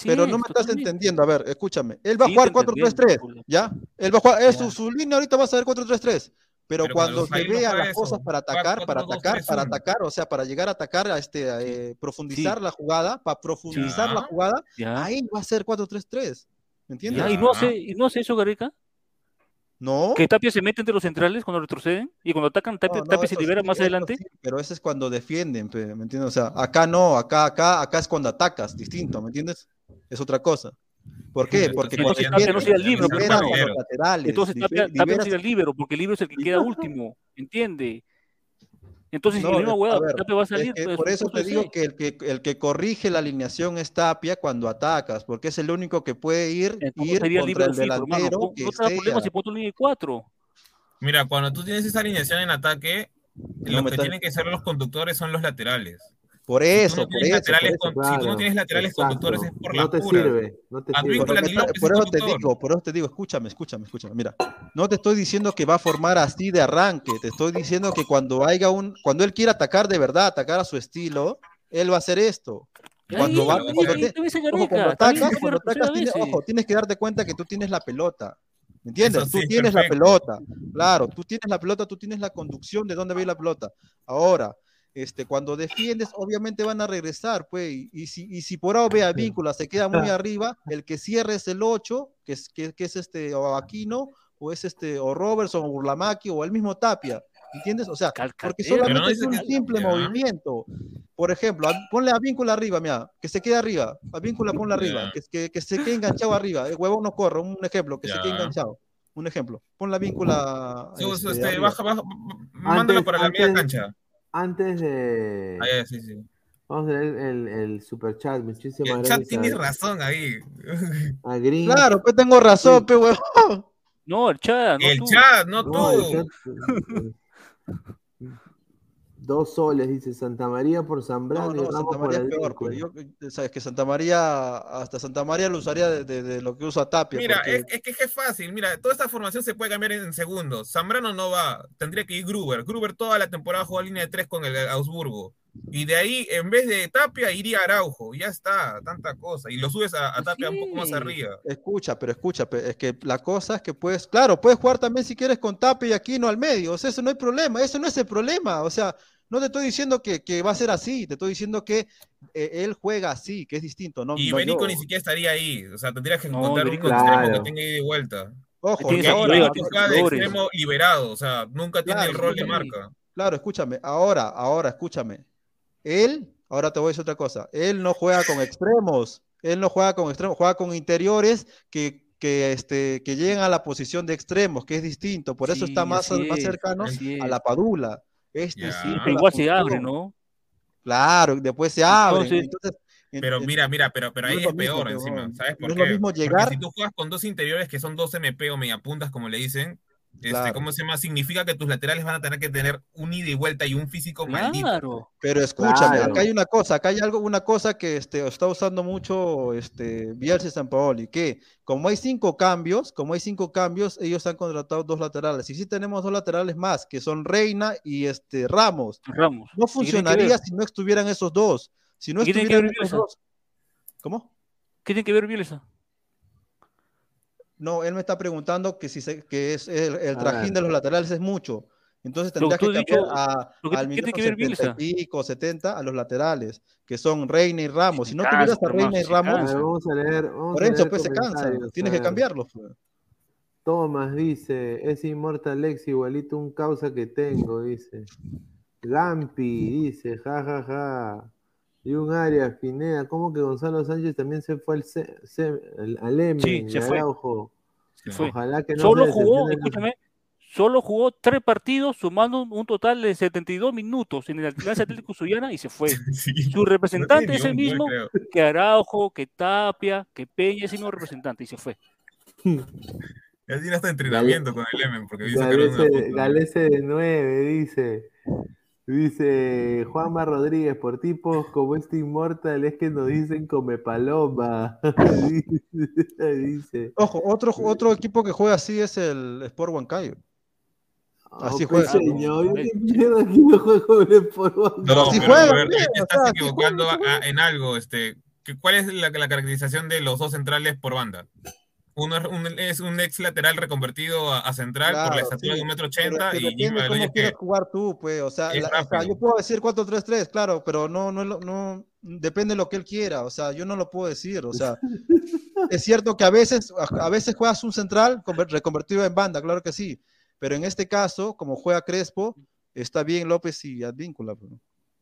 Pero no me estás entendiendo. A ver, escúchame. Él va a jugar 4-3-3, ¿ya? Él va a jugar, su, su, línea ahorita va a ser 4-3-3. Pero, cuando se vea las cosas para atacar, para atacar, para atacar, o sea, para llegar a atacar, a este, eh, profundizar la jugada, para profundizar la jugada, ahí va a ser 4-3-3. ¿Me entiendes? ¿Y no hace, ¿Y no hace eso, Gareca? No. Que Tapia se mete entre los centrales cuando retroceden y cuando atacan Tapia, se libera más adelante. pero eso es cuando defienden, ¿me entiendes? O sea, acá no, acá, acá, acá es cuando atacas, distinto, ¿me entiendes? Es otra cosa. ¿Por qué? Porque entonces Tapia no el libro, Entonces Tapia, Tapia no el libro, porque el libro es el que queda último, ¿entiende? Entonces, no, el va a salir. Pues, por eso te digo que el, que el que corrige la alineación es Tapia cuando atacas, porque es el único que puede ir, ir contra el delantero. No, no problema si pongo línea 4. Mira, cuando tú tienes esa alineación en ataque, lo que tienen que ser los conductores son los laterales. Por eso, por eso, Si tú no tienes laterales conductores es por la no te Sirve, no te sirve. Por, eso te digo, por eso te digo, escúchame, escúchame, escúchame. Mira, no te estoy diciendo que va a formar así de arranque, te estoy diciendo que cuando haya un, cuando él quiera atacar de verdad, atacar a su estilo, él va a hacer esto. Cuando, va, cuando, ataca, cuando tienes, ojo, tienes que darte cuenta que tú tienes la pelota. ¿Me entiendes? tú tienes la pelota. Claro, tú tienes la pelota, tú tienes la conducción de dónde va la pelota. Ahora, este, cuando defiendes, obviamente van a regresar, pues, y, si, y si por A o B víncula se queda muy arriba, el que cierre es el 8, que es, que, es este, o Aquino, o es este, o Robertson, o Burlamaki, o el mismo Tapia, ¿entiendes? O sea, porque solamente es un simple movimiento. Por ejemplo, ponle a víncula arriba, mira, que se quede arriba, a víncula ponle arriba, que, que, se quede enganchado arriba, el huevón no corre, un ejemplo, que se quede enganchado. Un ejemplo, pon la víncula. Este, este, baja, baja, mándalo para la media cancha antes de. Ah, sí, sí. Vamos a ver el, el super chat. Muchísimas el chat tiene razón ahí. Claro, pues tengo razón, pe huevón. No, el chat. No el chat, no, tú. Dos soles, dice Santa María por Zambrano. No, no, Santa María es peor. Pues, yo, sabes que Santa María, hasta Santa María lo usaría de, de, lo que usa Tapia. Mira, es, es, que es fácil. Mira, toda esta formación se puede cambiar en, segundos. Zambrano no va, tendría que ir Gruber. Gruber toda la temporada jugó línea de tres con el Augsburgo. Y de ahí, en vez de Tapia, iría Araujo. Ya está, tanta cosa. Y lo subes a, Tapia un poco más arriba. Escucha, pero escucha, es que la cosa es que puedes, claro, puedes jugar también si quieres con Tapia y aquí no al medio. O sea, eso no hay problema, eso no es el problema. O sea, no te estoy diciendo que, que, va a ser así, te estoy diciendo que eh, él juega así, que es distinto. No, y no Benico ni siquiera estaría ahí, o sea, tendrías que encontrar un extremo que tenga ida y vuelta. Ojo, porque ahora juega de extremo liberado, o sea, nunca tiene el rol de marca. Claro, escúchame, ahora, ahora, escúchame. Él, ahora te voy a decir otra cosa, él no juega con extremos, él no juega con extremos, juega con interiores que que, este, que llegan a la posición de extremos, que es distinto, por eso está más, más cercano a la padula. Este sí. igual se abre, ¿no? Claro, después se abre. pero mira, mira, pero, pero ahí es, peor encima, ¿sabes por qué? Es lo mismo llegar... Porque si tú juegas con dos interiores que son dos MP o media puntas, como le dicen, este, ¿cómo se llama? Significa que tus laterales van a tener que tener un ida y vuelta y un físico claro. maldito. Pero escúchame, acá hay una cosa, acá hay algo, una cosa que este, está usando mucho este, Bielsa y San Paoli, que como hay cinco cambios, como hay cinco cambios, ellos han contratado dos laterales. Y sí tenemos dos laterales más, que son Reina y este, Ramos. Ramos. No funcionaría si no estuvieran esos dos. Si no estuvieran esos dos. ¿Cómo? ¿Qué tiene que ver Bielsa? No, él me está preguntando que si se, que es el, el trajín de los laterales es mucho. Entonces tendría que cambiar a, al minuto 70 y pico, 70 a los laterales, que son Reina y Ramos. Si no tuvieras a Reina y Ramos, vamos a leer, por eso pues se cansa, tienes que cambiarlo. Pues. Thomas dice, es Immortal Lex igualito un causa que tengo, dice. Lampi dice, ja, ja, ja. Y un área, Pineda, ¿cómo que Gonzalo Sánchez también se fue al, al, M? Sí, se fue. Ojalá que no Solo jugó, escúchame, solo jugó tres partidos, sumando un total de 72 minutos en el Atlético Atlético Suyana y se fue. Su representante es el mismo que Araujo, que Tapia, que Peña, es el mismo representante y se fue. Ya tiene hasta entrenamiento con el Emen, porque dice Galese, Galese de 9, dice. Dice Juanma Rodríguez, por tipos como este inmortal es que nos dicen come paloma. dice. Ojo, otro, otro equipo que juega así es el Sport Huancayo. Así oh, juega. Señor, yo aquí no juego el Sport Huancayo. No, así pero, juega. Ver, te estás equivocando en algo. Este, ¿Cuál es la, la caracterización de los dos centrales por banda? Uno es un, ex lateral reconvertido a, central por la estatura de un metro ochenta y depende cómo quieres jugar tú, pues, o sea, yo puedo decir 4-3-3, claro, pero no, no, no, depende de lo que él quiera, o sea, yo no lo puedo decir, o sea, es cierto que a veces, a veces juegas un central reconvertido en banda, claro que sí, pero en este caso, como juega Crespo, está bien López y Advíncula, pues,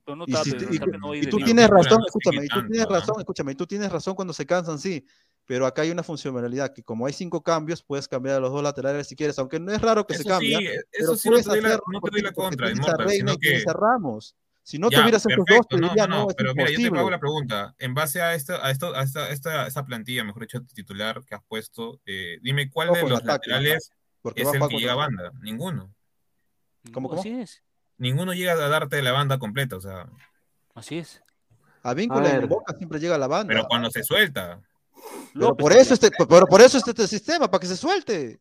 y, tú tienes razón, escúchame, y tú tienes razón, escúchame, y tú tienes razón cuando se cansan, sí, pero acá hay una funcionalidad que como hay cinco cambios, puedes cambiar a los dos laterales si quieres, aunque no es raro que se cambie. Sí, eso sí no te, doy la, no te doy la contra, sino que... Cerramos. Si no tuvieras esos dos, te diría, no, no, no pero mira, yo te hago la pregunta. En base a esta, a esto, a esta, esta, esta plantilla, mejor dicho, titular que has puesto, eh, dime cuál de los laterales es el que llega a banda. Ninguno. ¿Cómo, cómo? Así es. Ninguno llega a darte la banda completa, o sea. Así es. A vínculo en boca siempre llega a la banda. Pero cuando se suelta. Pero por, eso este, pero por eso este, este sistema, para que se suelte.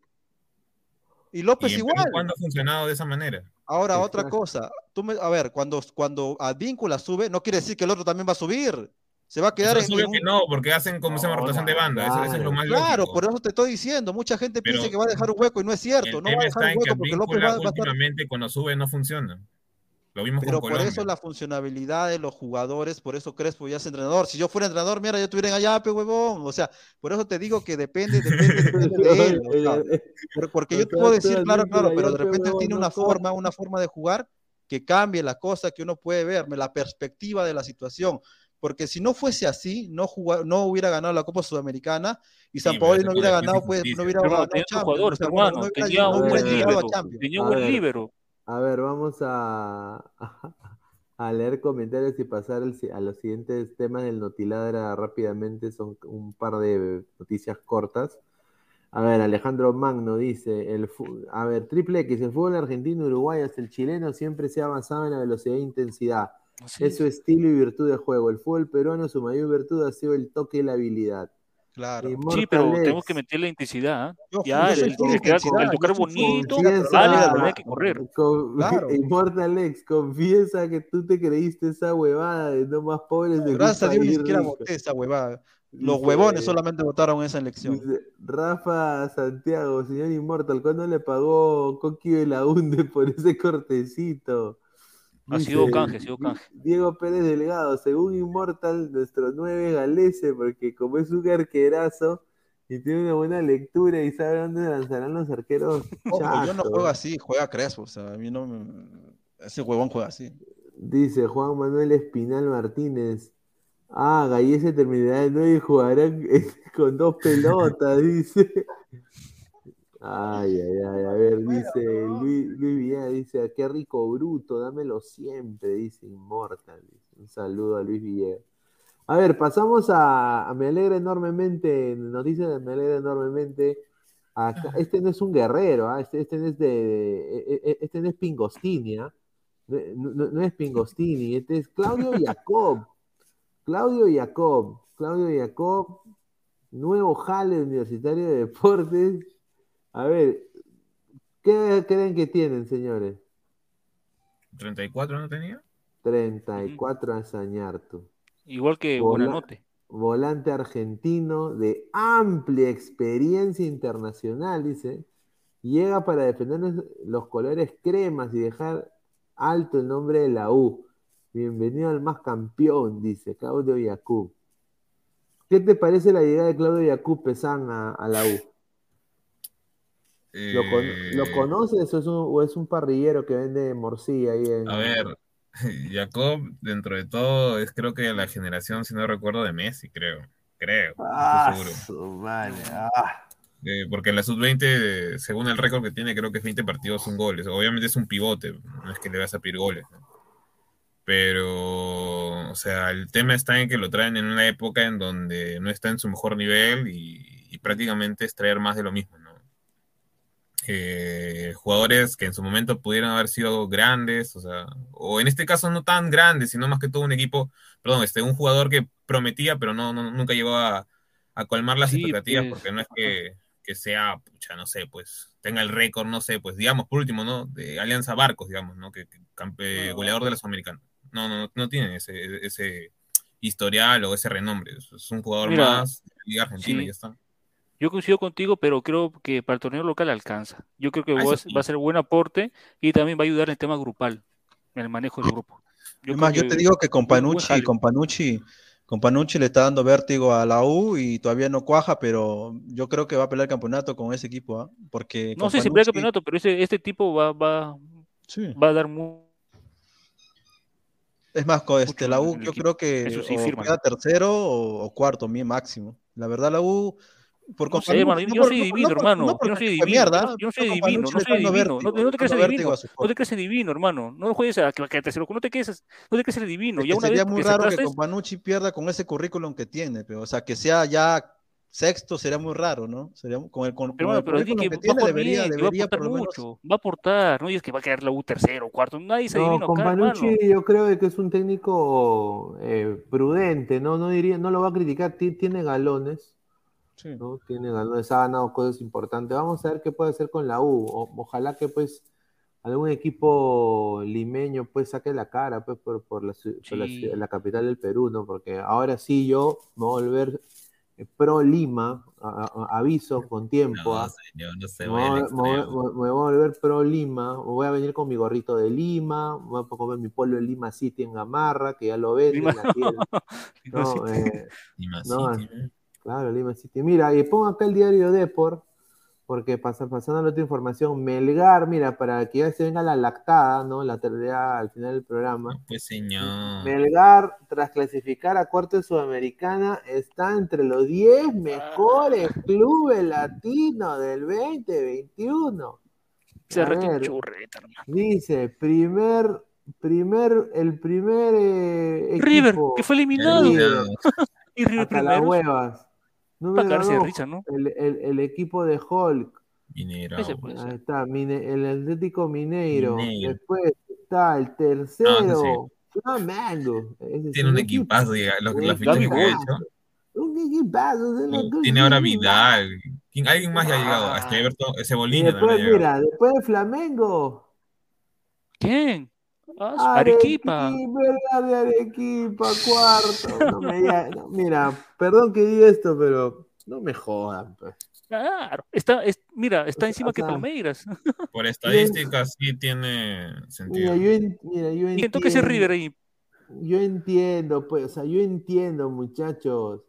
Y López igual. ¿Cuándo ha funcionado de esa manera? Ahora, otra cosa. Tú me, a ver, cuando, cuando Advíncula sube, no quiere decir que el otro también va a subir. Se va a quedar en. que no, porque hacen como se llama rotación de banda. Claro, eso, es lo más Claro, por eso te estoy diciendo. Mucha gente piensa que va a dejar un hueco y no es cierto. No va a dejar un hueco porque López va, va a estar... cuando sube no funciona. Lo vimos Pero por eso la funcionabilidad de los jugadores, por eso Crespo ya es entrenador. Si yo fuera entrenador, mira, yo estuviera en allá, pe huevón. O sea, por eso te digo que depende, depende, de él. porque yo te puedo decir, claro, claro, pero de repente él tiene una forma, una forma de jugar que cambie la cosa que uno puede ver, la perspectiva de la situación. Porque si no fuese así, no, no hubiera ganado la Copa Sudamericana y San Paolo no hubiera ganado, pues, no hubiera ganado Champions. hermano, tenía un libero. A ver, vamos a, a, leer comentarios y pasar a los siguientes temas del Notiladra rápidamente. Son un par de noticias cortas. A ver, Alejandro Magno dice, el, a ver, triple X, el fútbol argentino, uruguay, hasta el chileno siempre se ha avanzado en la velocidad e intensidad. es su estilo y virtud de juego. El fútbol peruano, su mayor virtud ha sido el toque y la habilidad. Claro. sí, pero tenemos que meter la intensidad. ¿ah? Ya, el, el, el, tocar bonito, vale, hay que correr. claro. Immortal X, confiesa que tú te creíste esa huevada de no más pobres de Gracias a Dios ni siquiera voté esa huevada. Los huevones solamente votaron esa elección. Rafa Santiago, señor Immortal, ¿cuándo le pagó Coqui de la UNDE por ese cortecito? Ha sido canje, ha sido canje. Diego Pérez Delgado, según Immortal, nuestro nueve galese, porque como es un arquerazo y tiene una buena lectura y sabe dónde lanzarán los arqueros. yo no juego así, juega Crespo, o sea, a mí no ese huevón juega así. Dice Juan Manuel Espinal Martínez. Ah, Gallese terminará de nueve y jugará con dos pelotas, dice. Ay, ay, ay, a ver, dice Luis, Luis dice, qué rico bruto, dámelo siempre, dice Inmortal. Un saludo a Luis Villegas. A ver, pasamos a, Me alegra enormemente, noticias de Me alegra enormemente. Acá, este no es un guerrero, ¿ah? este, este, no es de, e, e, este no es Pingostini, ¿ah? no, es Pingostini, este es Claudio Jacob. Claudio Jacob, Claudio Jacob, nuevo jale universitario de deportes a ver, ¿qué creen que tienen, señores? 34 no tenía. 34 a Sañarto. Igual que Buenanote. Volante argentino de amplia experiencia internacional, dice. Llega para defender los colores cremas y dejar alto el nombre de la U. Bienvenido al más campeón, dice Claudio Yacu. ¿Qué te parece la llegada de Claudio Yacu Pesán a la U? ¿Lo, eh, conoces o es, un, parrillero que vende morcilla ahí en... A ver, Jacob, dentro de todo, es creo que la generación, si no recuerdo, de Messi, creo. Creo. Ah, vale. Ah. Eh, porque en la sub-20, según el récord que tiene, creo que es 20 partidos son goles. Obviamente es un pivote, no es que le vas a pedir goles. Pero, o sea, el tema está en que lo traen en una época en donde no está en su mejor nivel y, y prácticamente es traer más de lo mismo. Eh, jugadores que en su momento pudieron haber sido grandes, o sea, o en este caso no tan grandes, sino más que todo un equipo, perdón, este, un jugador que prometía, pero no, nunca llegó a, colmar las expectativas, pues. porque no es que, que, sea, pucha, no sé, pues tenga el récord, no sé, pues digamos, por último, ¿no? De Alianza Barcos, digamos, ¿no? Que, campe, goleador de los americanos. No, no, no tiene ese, ese historial o ese renombre. Es un jugador más de Liga Argentina y ya está. Yo coincido contigo, pero creo que para el torneo local alcanza. Yo creo que ah, va, a ser buen aporte y también va a ayudar en el tema grupal, en el manejo del grupo. Yo, yo te digo que con Panucci, con Panucci, con Panucci le está dando vértigo a la U y todavía no cuaja, pero yo creo que va a pelear el campeonato con ese equipo, ¿ah? porque no sé si pelea el campeonato, pero ese, este tipo va, va, va a dar muy es más, con este, la U yo creo que queda tercero o, cuarto, mi máximo. La verdad, la U por no sé, mano, yo no soy divino, hermano. Yo no soy divino. Mierda, yo no soy divino, no soy divino. No, te crees divino. No te crees divino, hermano. No juegues a que te no te crees, no te crees divino. Ya una sería muy raro que Companucci pierda con ese currículum que tiene, pero o sea, que sea ya sexto sería muy raro, ¿no? Sería con el con, pero, pero que, que tiene, debería, debería va a aportar mucho, va a aportar, no y es que va a quedar la U tercero, cuarto, nadie se no, adivina con Panucci yo creo que es un técnico eh, prudente, no no diría, no lo va a criticar, tiene galones, ¿no? Tiene ha ganado cosas importantes. Vamos a ver qué puede hacer con la U. ojalá que pues algún equipo limeño pues saque la cara pues por, por, la, la, capital del Perú, ¿no? Porque ahora sí yo me voy a volver eh, pro Lima, aviso con tiempo. No, señor, no se me, voy, a volver pro Lima, voy a venir con mi gorrito de Lima, voy a comer mi pollo de Lima City en Gamarra, que ya lo ves. Lima, no, eh, Lima City. Claro, Lima City. Mira, y pongo acá el diario Deport, porque pasando a la otra información, Melgar, mira, para que ya se venga la lactada, ¿no? La teoría al final del programa. Pues señor. Melgar, tras clasificar a cuarto de Sudamericana, está entre los 10 mejores clubes latinos del 2021. Se churreta, Dice, primer, primer, el primer eh, River, que fue eliminado. y River primero. huevas. El, equipo de Hulk. Mineiro. Ahí está, el Atlético Mineiro. Después está el tercero. Flamengo. Tiene un equipazo, los, la que ha hecho. Un equipazo. Tiene ahora Vidal. Alguien más ya ha llegado. Hasta Everton, ese bolino. Después, mira, después de Flamengo. ¿Quién? Ah, Arequipa. de Arequipa, cuarto. mira, perdón que diga esto, pero no me jodan. Pues. Claro, está, mira, está encima que Palmeiras. Por estadísticas sí tiene sentido. Mira, yo, mira, yo entiendo, que ese River ahí. Yo entiendo, pues, o sea, yo entiendo, muchachos.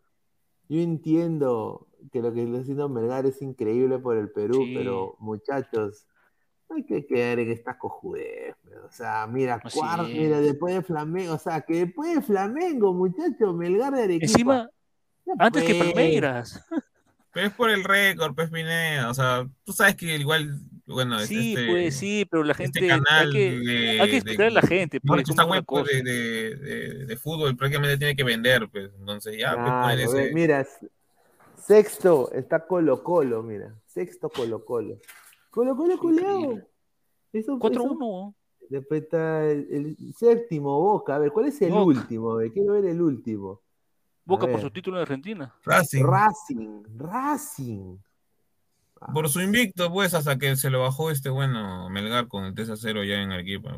Yo entiendo que lo que está haciendo Melgar es increíble por el Perú, pero muchachos, hay que quedar en esta cojudez. O sea, mira, cuarto, mira, después de Flamengo, o sea, que después de Flamengo, muchachos, Melgar de Arequipa. Encima, antes que Palmeiras. Pero es por el récord, pues Pineda, o sea, tú sabes que igual, bueno, sí, este, pues sí, pero la este gente, hay, que, hay que explicar a la gente, pues, esta web de, de, de, fútbol prácticamente tiene que vender, pues, entonces ya, pues, mira, sexto está Colo Colo, mira, sexto Colo Colo. Colo Colo Culeado. 4-1. Después está el, séptimo, Boca. A ver, ¿cuál es el último? quiero ver el último. Boca por su título en Argentina. Racing. Racing. Racing. Por su invicto, pues, hasta que se lo bajó este bueno Melgar con el 3 0 ya en Arequipa.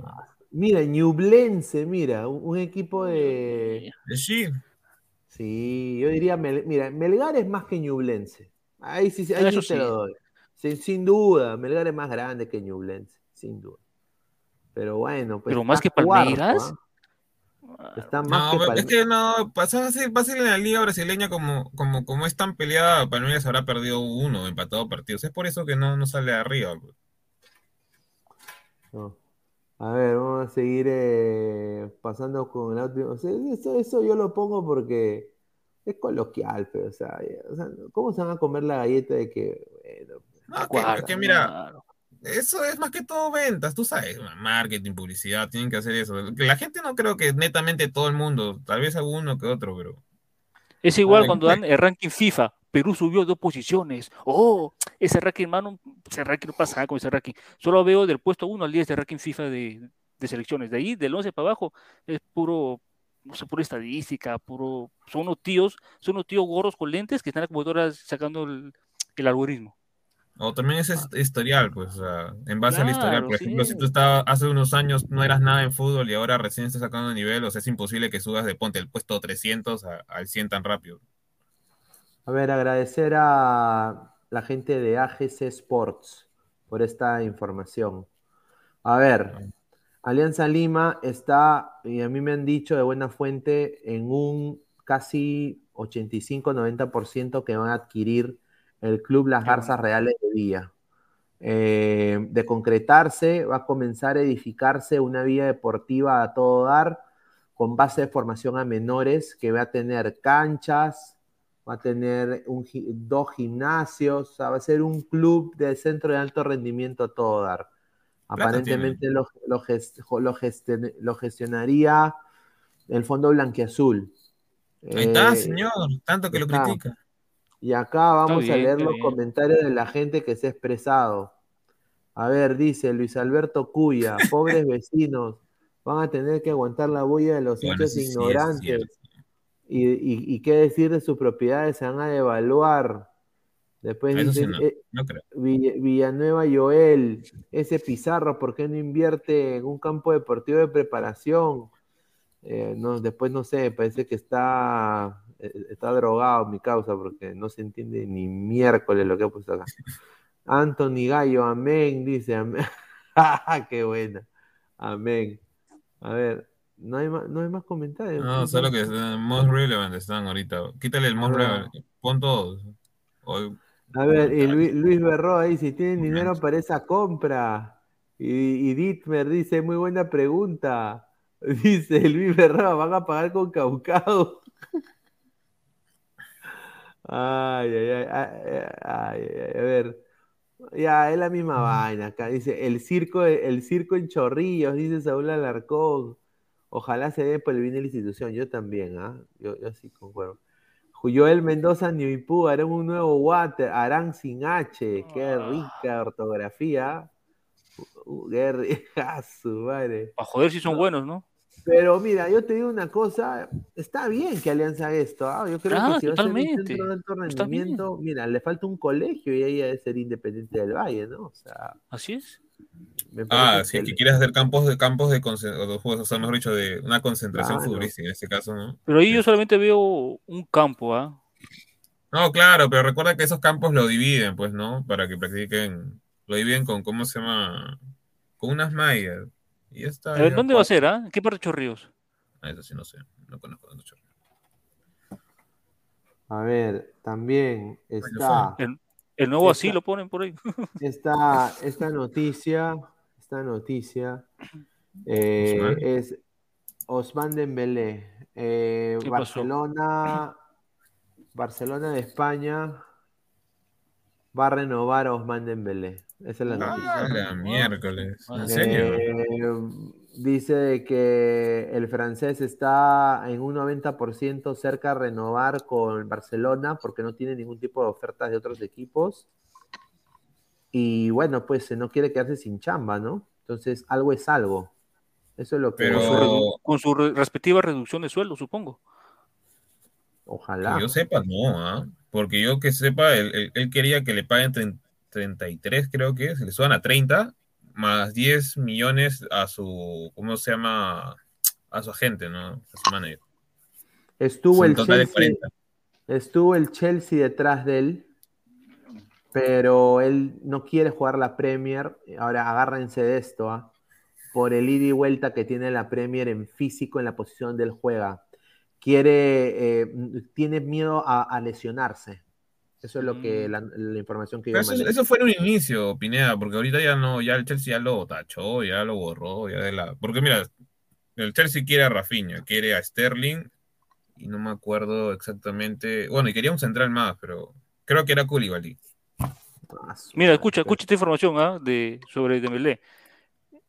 Mira, Ñublense, mira, un, equipo de. De sí. Sí, yo diría, mira, Melgar es más que Ñublense. Ahí sí, ahí sí, lo doy. Sin, duda, Melgar es más grande que Ñublense, sin duda. Pero bueno, pues. Pero más que Palmeiras. Está más no, que es que no, pasa ser en la liga brasileña como, como, como es tan peleada, Palmeiras habrá perdido uno, empatado partidos. Es por eso que no, no sale arriba. Pues. A ver, vamos a seguir eh, pasando con el último. eso, eso yo lo pongo porque es coloquial, pero o sea, o sea, ¿cómo se van a comer la galleta de que, bueno, no, que, mira, eso es más que todo ventas, tú sabes, marketing, publicidad, tienen que hacer eso. La gente no creo que netamente todo el mundo, tal vez alguno que otro, pero... Es igual cuando dan el ranking FIFA, Perú subió dos posiciones. Oh, ese ranking, hermano, ese ranking no pasa nada con ese ranking. Solo veo del puesto 1 al 10 de ranking FIFA de, de selecciones. De ahí, del 11 para abajo, es puro, no sé, pura estadística, puro, son unos tíos, son unos tíos gorros con lentes que están en la computadora sacando el, el algoritmo. O también es historial, pues, en base al historial. Por ejemplo, si tú estabas hace unos años no eras nada en fútbol y ahora recién estás sacando nivel, o sea, es imposible que subas de ponte el puesto 300 al 100 tan rápido. A ver, agradecer a la gente de AGC Sports por esta información. A ver, Alianza Lima está, y a mí me han dicho de buena fuente, en un casi 85-90% que van a adquirir el Club Las Garzas Reales de Vía. Eh, de concretarse, va a comenzar a edificarse una vía deportiva a todo dar, con base de formación a menores, que va a tener canchas, va a tener dos gimnasios, va a ser un club de centro de alto rendimiento a todo dar. Aparentemente lo, lo, gestionaría el Fondo Blanquiazul. Ahí está, eh, señor, tanto que lo critica. Y acá vamos a leer los comentarios de la gente que se ha expresado. A ver, dice Luis Alberto Cuya, pobres vecinos, van a tener que aguantar la bulla de los hinchas ignorantes. y, qué decir de sus propiedades, se van a devaluar. Después dice eh, Villanueva Joel, ese Pizarro, ¿por qué no invierte en un campo deportivo de preparación? Eh, no, después no sé, parece que está está drogado mi causa porque no se entiende ni miércoles lo que ha puesto acá. Anthony Gallo, amén, dice, amén. Qué buena. Amén. A ver, no hay más, no hay más comentarios. No, solo que uh, most relevant están ahorita. Quítale el most ah. relevant. Pon todos. A ver, y Luis, Luis Berro ahí, si tienen dinero para esa compra. Y, y Dietmer dice, muy buena pregunta. Dice Luis Berro, van a pagar con Caucao. Ay, ay, ay, ay, ay, a ver. Ya, es la misma vaina acá. Dice, el circo, el circo en Chorrillos, dice Saúl Alarcón. Ojalá se dé por el bien de la institución. Yo también, ¿ah? Yo, yo sí concuerdo. Joel Mendoza Niuipú harán un nuevo water, harán sin H. Qué ah. rica ortografía. Uh, qué rica, su madre. A joder si son buenos, ¿no? Pero mira, yo te digo una cosa, está bien que Alianza haga esto. ¿ah? Yo creo que ah, si va a ser un centro de alto rendimiento, mira, le falta un colegio y ella debe ser independiente del Valle, ¿no? O sea, así es. Ah, sí, que, quieres hacer campos de campos de o sea, mejor dicho, de una concentración futbolística en este caso, ¿no? Pero ahí yo solamente veo un campo, ¿ah? No, claro, pero recuerda que esos campos lo dividen, pues, ¿no? Para que practiquen, lo dividen con, ¿cómo se llama? Con unas mallas. Y está. ¿Dónde va a ser? Ah? ¿Qué parte de Chorrillos? Ah, eso sí no sé. No conozco dónde Chorrillos. A ver, también está. El, nuevo así lo ponen por ahí. Esta, esta noticia, esta noticia eh, es Osman Dembélé. Eh, Barcelona, Barcelona de España va a renovar a Osman Dembélé. Esa es la noticia. Ah, miércoles. ¿En serio? Eh, dice que el francés está en un 90% cerca de renovar con Barcelona porque no tiene ningún tipo de ofertas de otros equipos. Y bueno, pues no quiere quedarse sin chamba, ¿no? Entonces, algo es algo. Eso es lo que. Con, su, respectiva reducción de sueldo, supongo. Ojalá. Que yo sepa, no, ¿ah? porque yo que sepa, él, quería que le paguen 33 creo que se le suban a 30, más 10 millones a su, ¿cómo se llama? A su agente, ¿no? A su manager. Estuvo el, Chelsea, estuvo el Chelsea detrás de él, pero él no quiere jugar la Premier. Ahora agárrense de esto, ¿ah? por el ida y vuelta que tiene la Premier en físico en la posición del juega. Quiere, eh, tiene miedo a lesionarse. Eso es lo que mm. la, información que yo eso, eso, fue en un inicio, Pineda, porque ahorita ya no, ya el Chelsea ya lo tachó, ya lo borró, ya de la. Porque mira, el Chelsea quiere a Rafinha, quiere a Sterling, y no me acuerdo exactamente. Bueno, y quería un central más, pero creo que era Koulibaly. Mira, escucha, escucha esta información ¿ah? de, sobre Dembélé.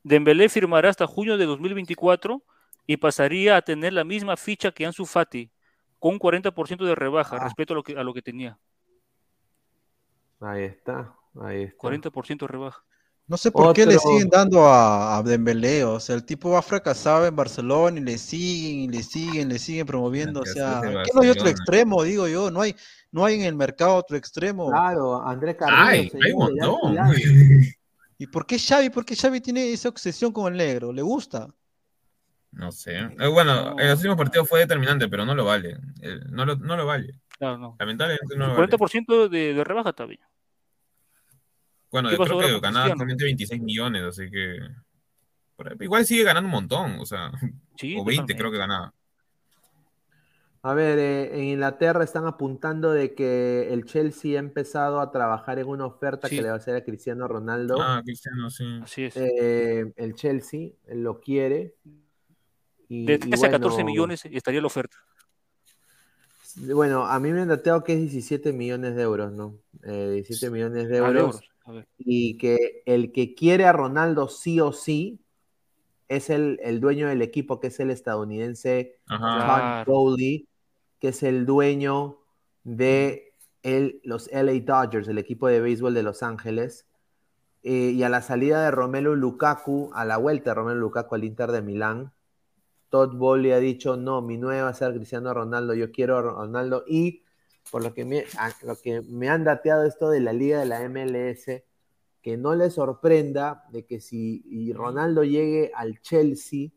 Dembélé firmará hasta junio de 2024 y pasaría a tener la misma ficha que Ansu Fati, con un 40% de rebaja ah. respecto a lo que, a lo que tenía. Ahí está, ahí está. 40% rebaja. No sé por qué le siguen dando a, a Dembélé, o sea, el tipo ha fracasado en Barcelona y le siguen, y le siguen, le siguen promoviendo, o sea, ¿qué no hay otro extremo, digo yo? No hay, no hay en el mercado otro extremo. Claro, André Carrillo. Ay, hay un montón. ¿Y por qué Xavi? ¿Por qué Xavi tiene esa obsesión con el negro? ¿Le gusta? No sé. Eh, bueno, en los últimos partidos fue determinante, pero no lo vale. No lo, no lo vale. Claro, no. Lamentablemente no lo 40% de, de rebaja todavía. Bueno, yo creo que ganaba actualmente 26 millones, así que. Igual sigue ganando un montón, o sea. o 20 creo que ganaba. A ver, eh, en Inglaterra están apuntando de que el Chelsea ha empezado a trabajar en una oferta que le va a hacer a Cristiano Ronaldo. Ah, Cristiano, sí. Así es. Eh, el Chelsea lo quiere. Y, de 13 a 14 millones estaría la oferta. Bueno, a mí me han dateado que es 17 millones de euros, ¿no? 17 eh, millones de ah, euros y que el que quiere a Ronaldo sí o sí es el, dueño del equipo, que es el estadounidense Todd Bowley, que es el dueño de el, los LA Dodgers, el equipo de béisbol de Los Ángeles. Eh, y a la salida de Romelu Lukaku, a la vuelta de Romelu Lukaku al Inter de Milán, Todd Bowley ha dicho, no, mi nueva va a ser Cristiano Ronaldo, yo quiero a Ronaldo y por lo que, me, lo que me han dateado esto de la liga de la MLS, que no le sorprenda de que si Ronaldo llegue al Chelsea,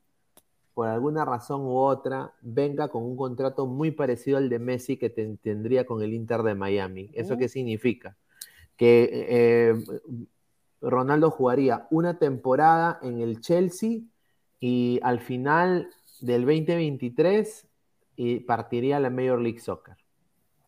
por alguna razón u otra, venga con un contrato muy parecido al de Messi que tendría con el Inter de Miami. ¿Eso qué significa? Que eh, Ronaldo jugaría una temporada en el Chelsea y al final del 2023 y partiría a la Major League Soccer.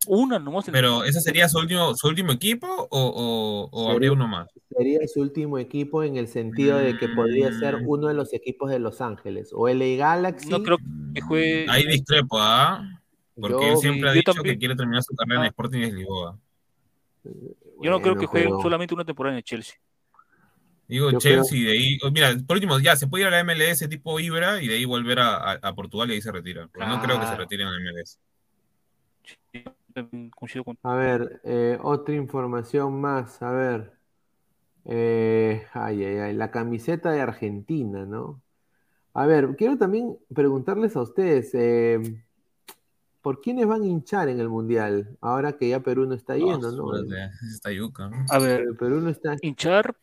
Una nomás. Pero ese sería su último, su último equipo o, o, habría uno más? Sería su último equipo en el sentido de que podría ser mm. uno de los equipos de Los Ángeles o LA Galaxy. No creo que juegue. Ahí discrepo, ¿ah? Porque él siempre ha dicho que quiere terminar su carrera en ah. Sporting de Lisboa. Yo no creo que juegue solamente una temporada en Chelsea. Digo Chelsea, de ahí, oh, mira, por último, ya se puede ir a la MLS tipo Ibra y de ahí volver a, a, Portugal y ahí se retira. Pero no creo que se ah. retire en la MLS. A ver, eh, otra información más, a ver. Eh, ay, ay, ay, la camiseta de Argentina, ¿no? A ver, quiero también preguntarles a ustedes, eh, ¿por quiénes van a hinchar en el Mundial? Ahora que ya Perú no está yendo, ¿no? Está yuca. A ver, Perú no está... Hinchar,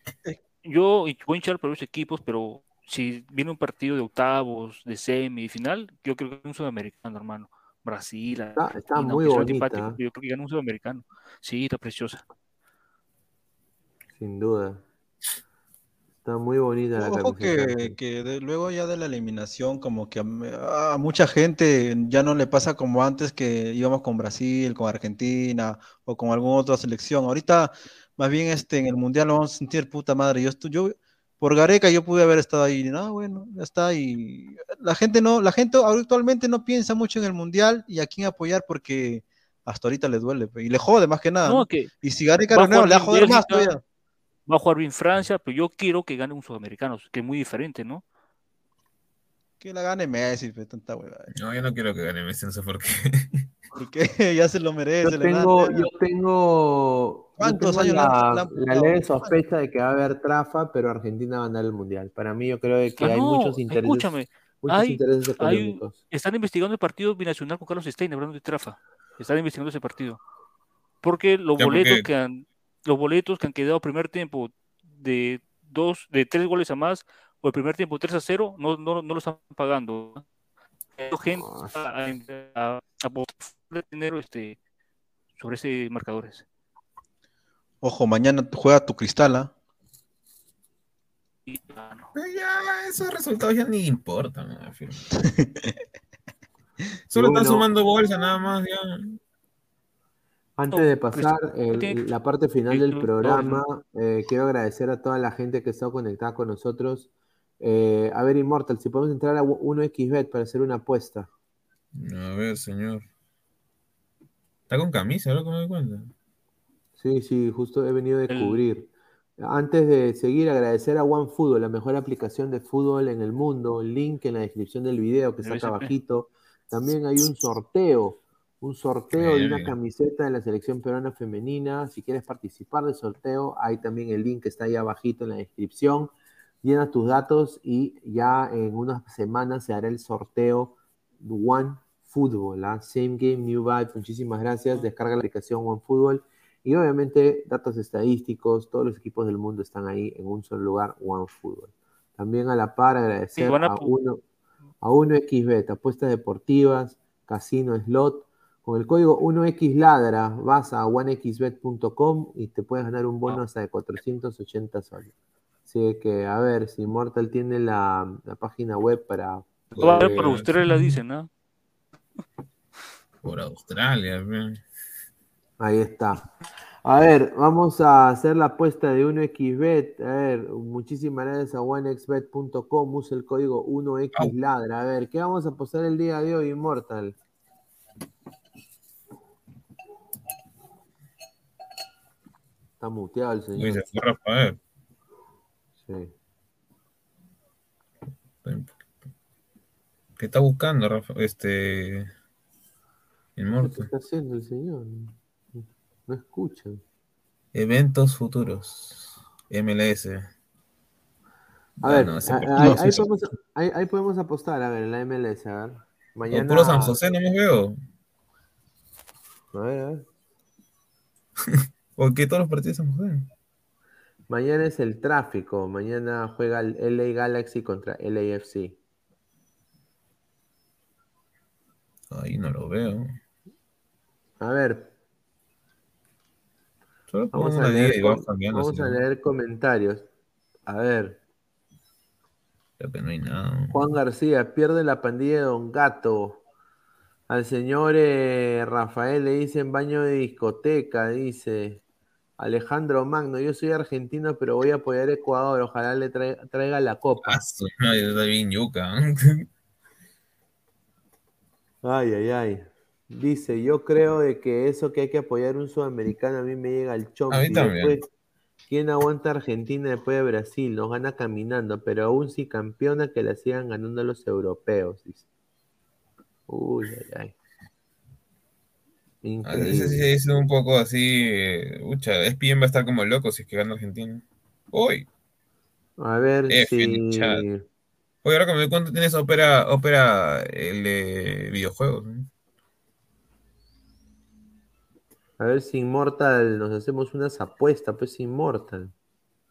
yo voy a hinchar por los equipos, pero si viene un partido de octavos, de semi, final, yo creo que es un sudamericano, hermano. Brasil. Está, muy bonita. Yo creo que gana un sudamericano. Sí, está preciosa. Sin duda. Está muy bonita la Ojo que, que luego ya de la eliminación, como que a, mucha gente ya no le pasa como antes que íbamos con Brasil, con Argentina o con alguna otra selección. Ahorita, más bien este, en el Mundial lo vamos a sentir puta madre. Yo, yo por Gareca yo pude haber estado ahí. No, bueno, ya está. Y la gente no, la gente actualmente no piensa mucho en el mundial y a quién apoyar porque hasta ahorita le duele y le jode más que nada. y si Gareca no, le va a joder más todavía. Va a jugar bien Francia, pero yo quiero que gane un sudamericano, que es muy diferente, ¿no? Que la gane Messi, pues, tanta hueva. No, yo no quiero que gane Messi, no sé por qué. Porque ya se lo merece. Yo tengo, yo tengo, ¿Cuántos años la, la, sospecha de que va a haber trafa, pero Argentina va a ganar el mundial. Para mí, yo creo que ah, hay muchos intereses. Escúchame, muchos intereses económicos. están investigando el partido binacional con Carlos Stein, hablando de trafa. Están investigando ese partido. Porque los boletos que han, los boletos que han quedado primer tiempo de dos, de tres goles a más, o el primer tiempo 3 a 0, no, no, no lo están pagando. Gente a, dinero este, sobre ese marcadores. Ojo, mañana juega tu cristal, ¿ah? Ya, esos resultados ya ni importan. Solo están sumando bolsa nada más. Ya. Antes de pasar la parte final del programa, eh, quiero agradecer a toda la gente que está conectada con nosotros. Eh, a ver, Immortal, si podemos entrar a 1xbet para hacer una apuesta. A ver, señor. Está con camisa, ¿no? ¿Cómo me cuenta? Sí, sí, justo he venido de cubrir. Antes de seguir, agradecer a OneFootball, la mejor aplicación de fútbol en el mundo. Link en la descripción del video que está acá abajito. También hay un sorteo un sorteo de una camiseta de la selección peruana femenina. Si quieres participar del sorteo, hay también el link que está ahí abajito en la descripción. Llena tus datos y ya en unas semanas se hará el sorteo One Football, ¿ah? Same Game, New Vibe. Muchísimas gracias. Descarga la aplicación One Football. Y obviamente datos estadísticos, todos los equipos del mundo están ahí en un solo lugar, One Football. También a la par agradecer a, uno, a 1xbet, apuestas deportivas, casino, slot, con el código 1xladra vas a onexbet.com y te puedes ganar un bono hasta de 480 soles. Así que, a ver, si Mortal tiene la, página web para... a ver, por ustedes la dicen, ¿no? Por Australia, Ahí está. A ver, vamos a hacer la apuesta de 1xbet. A ver, muchísimas gracias a onexbet.com. Usa el código 1xladra. A ver, ¿qué vamos a apostar el día de hoy, Immortal? Está muteado el señor. se fue Rafael. Sí. ¿Qué está buscando, Rafael? Este. ¿Qué está haciendo el señor? No escuchan. Eventos futuros. MLS. A ver, ahí, podemos, ahí, podemos, apostar, a ver, en la MLS, a ver. Mañana... puro San José, no me veo. A ver, a ver. ¿Por qué todos los partidos San José? Mañana es el tráfico. Mañana juega el LA Galaxy contra LAFC. Ahí no lo veo. A ver. Vamos a, leer, vamos a leer comentarios. A ver. Creo que no hay nada. Juan García, pierde la pandilla de Don Gato. Al señor eh, Rafael le dicen baño de discoteca, dice. Alejandro Magno, yo soy argentino, pero voy a apoyar a Ecuador. Ojalá le traiga, la copa. Ah, está bien yuca. ay, ay, ay. Dice, yo creo de que eso que hay que apoyar un sudamericano a mí me llega al chomp. A mí también. ¿Quién aguanta Argentina después de Brasil? Nos gana caminando, pero aún si campeona que la sigan ganando los europeos, dice. Uy, ay, ay. A veces sí es un poco así. Eh, ucha, bien va a estar como loco si es que gana Argentina. Hoy. A ver si. Oye, ahora que me doy cuenta, tienes ópera, ópera el de videojuegos. A ver si Immortal nos hacemos unas apuestas, pues Immortal.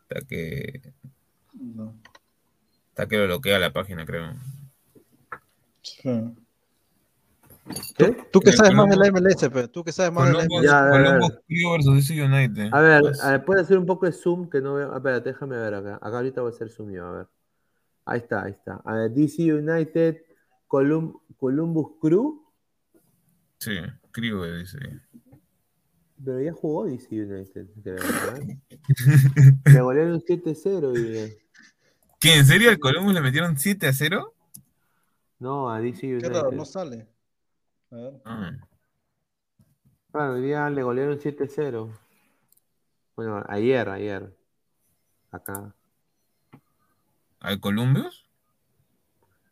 Hasta que. Hasta que lo bloquea la página, creo. Sí. Tú, que sabes más de la MLS, pero tú que sabes más de la MLS. A ver, a ver, puede hacer un poco de zoom que no veo. Espera, déjame ver acá. Acá ahorita voy a hacer zoom yo, a ver. Ahí está, ahí está. A ver, DC United, Columbus Crew. Sí, Crew dice. Pero ya jugó DC United, creo. Le golearon 7-0 y. ¿Qué? ¿En serio al Columbus le metieron 7 0? No, a DC United. Qué raro, no sale. Ah. Claro, hoy día le golearon 7-0. Bueno, ayer, ayer. Acá. ¿Al Columbus?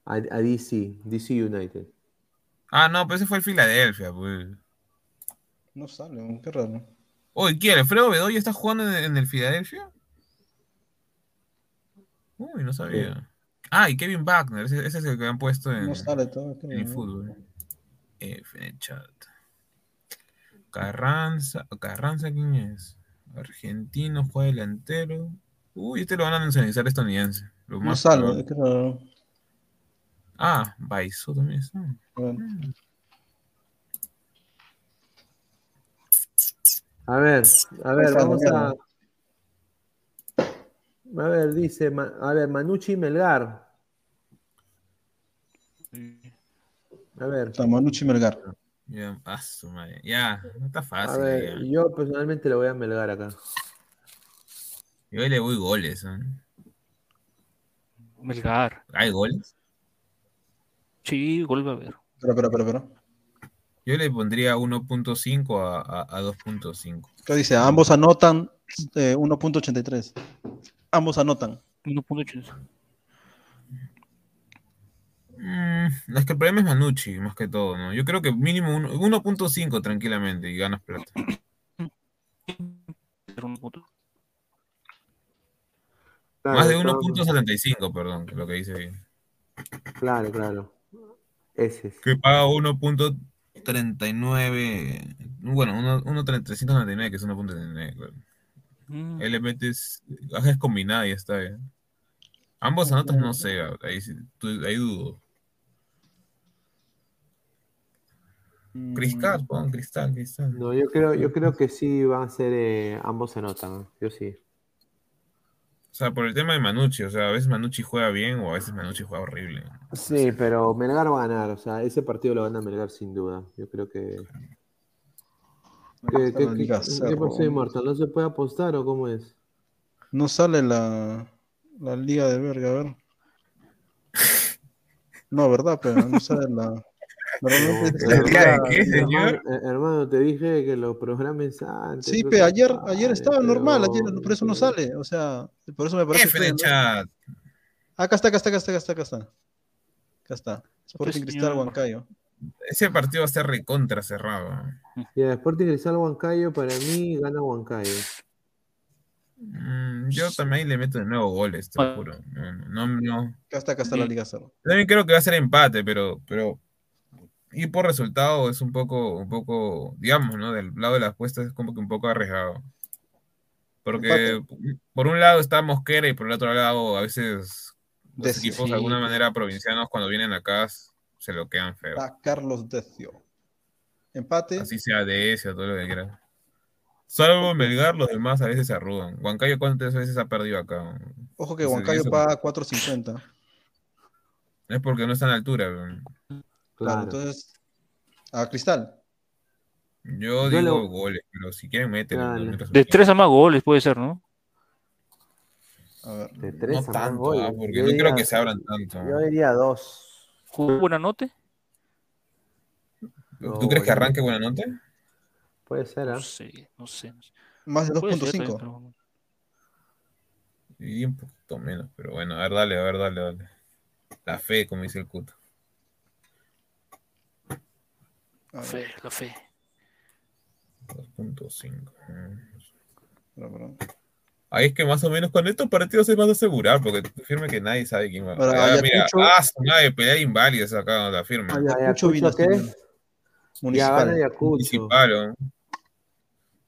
A, DC, DC United. Ah, no, pero ese fue el Filadelfia, pues. No sale, qué raro. Oye, ¿quién? ¿Alfredo Bedoya está jugando en, el Filadelfia? Uy, no sabía. Ah, y Kevin Wagner, ese, es el que han puesto en, no sale todo, en el fútbol. F en chat. Carranza, Carranza, ¿quién es? Argentino, juega delantero. Uy, este lo van a nacionalizar estadounidense. Lo más no sale, creo. Ah, Baizo también está. A ver, a ver, vamos a. A ver, dice, a ver, Manucci Melgar. A ver. Manucci Melgar. Ya, ya, no está fácil. A ver, yo personalmente le voy a Melgar acá. Yo le voy goles. ¿eh? Melgar. ¿Hay goles? Sí, gol va a haber. Pero, pero, pero, pero. Yo le pondría 1.5 a, a, 2.5. ¿Qué dice? Ambos anotan 1.83. Eh, Ambos anotan. 1.83. Mm, es que el problema es Manucci, más que todo, ¿no? Yo creo que mínimo 1.5 tranquilamente y ganas plata. Más de 1.75, perdón, lo que dice bien. Claro, claro. Ese es. Que paga 1.39, bueno, 1.399, que es 1.39, claro. Mm. Él le metes, es combinada y ya está bien. Ambos anotas no sé, ahí, ahí dudo. Cristal, pon cristal, cristal. No, yo creo, yo creo que sí van a ser eh, ambos se notan, yo sí. O sea, por el tema de Manucci, o sea, a veces Manucci juega bien o a veces Manucci juega horrible. Sí, pero Melgar va a ganar, o sea, ese partido lo gana Melgar sin duda. Yo creo que. ¿Qué, qué, qué, pasó, ¿No se puede apostar o cómo es? No sale la, la liga de verga, a ver. No, ¿verdad? Pero no sale la. ¿Qué, señor? Hermano, te dije que lo programes antes. Sí, pero ayer, ayer estaba normal, ayer, por eso no sale. O sea, por eso me parece. F chat. Acá está, acá está, acá está, acá está, acá está. Acá está. Sporting Cristal Huancayo. Ese partido va a ser recontra cerrado. Y el Sporting Cristal Huancayo, para mí, gana Huancayo. Mm, yo también le meto de nuevo goles, te lo juro. No, no, Acá está, acá está la Liga Cero. También creo que va a ser empate, pero, pero y por resultado es un poco, un poco, digamos, ¿no? Del lado de las apuestas es como que un poco arriesgado. Porque por un lado está Mosquera y por el otro lado a veces los equipos de alguna manera provincianos cuando vienen acá se lo quedan feo. Carlos Decio. Empate. Así sea de ese o todo lo que quieras. Salvo Melgar, los demás a veces se arrugan. Huancayo, ¿cuántas veces ha perdido acá? Ojo que Huancayo paga 4.50. Es porque no está en altura. Claro, entonces. A Cristal. Yo digo goles, pero si quieren meten. De tres a más goles puede ser, ¿no? A ver. De tres no a tanto, goles. Ah, porque no creo que se abran tanto. Yo diría dos. ¿Buena nota? ¿Tú crees que arranque buena nota? Puede ser, ¿eh? No sé, no sé. Más de 2.5. Y un poquito menos, pero bueno, a ver, dale, a ver, dale, dale. La fe, como dice el cuto. La fe, la fe. 2.5. Ahí es que más o menos con estos partidos se van a asegurar, porque te firme que nadie sabe quién va. a ah, mira, ah, nadie pelea inválida acá, la firma. Ah, Ayacucho, ¿qué? Municipal. Municipal.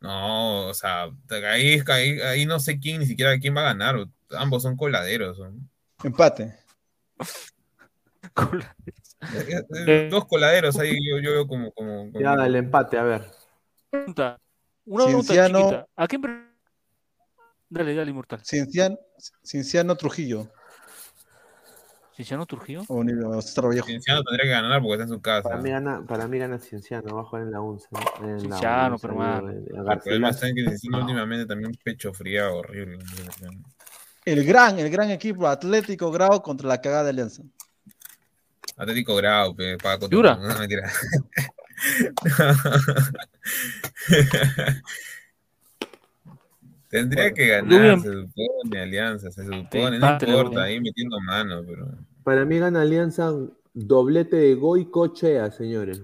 No, o sea, ahí, ahí, ahí, no sé quién, ni siquiera quién va a ganar. Ambos son coladeros. Empate. Eh, eh, dos coladeros ahí yo, yo veo como, como, Ya, el empate, a ver. Una pregunta chiquita. ¿A quién Dale, dale, inmortal. Cienciano, Cienciano Trujillo. ¿Cienciano Trujillo? O Cienciano tendría que ganar porque está en su casa. Para mí gana, para mí gana Cienciano, va a jugar en la 11. En Cienciano, pero más. El problema está en que Cienciano últimamente también pecho frío horrible. El gran, el gran equipo Atlético Grau contra la cagada de Alianza. Atlético Grau, para ¿Dura? No, mentira. Tendría que ganar, se supone, Alianza, se supone, no importa, ahí metiendo mano, pero. Para mí gana Alianza doblete de Goicochea, señores.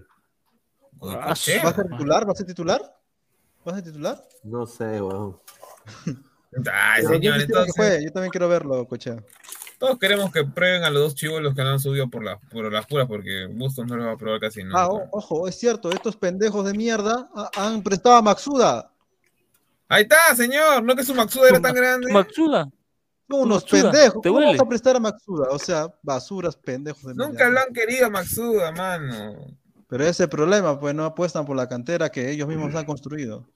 ¿Va a ser titular? ¿Va a ser titular? ¿Va a ser titular? No sé, weón. Ay, señor, entonces... Yo también quiero verlo, Cochea. Todos queremos que prueben a los dos chivos los que han subido por, la, por las puras, porque Bustos no los va a probar casi nada. Ah, ojo, es cierto, estos pendejos de mierda han prestado a Maxuda. Ahí está, señor, no que su Maxuda era tan grande. Maxuda. unos pendejos. ¿Cómo vas a prestar a Maxuda? O sea, basuras, pendejos de mierda. Nunca lo han querido a Maxuda, mano. Pero ese es el problema, pues no apuestan por la cantera que ellos mismos han construido.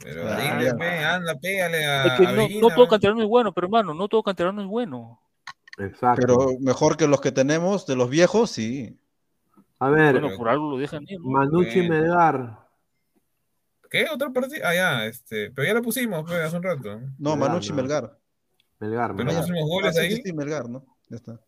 Pero dile, anda, pégale a. Es que no, no todo canterano es bueno, pero hermano, no todo canterano es bueno. Exacto. Pero mejor que los que tenemos de los viejos, sí. A ver, bueno, por algo lo dejan ir, Manucci y Melgar. ¿Qué? ¿Otro partido? Ah, ya, este. Pero ya lo pusimos pues, hace un rato. No, Manucci y Melgar. Melgar, Pero no pusimos goles ah, ahí. Sí, sí, Melgar, ¿no? Ya está.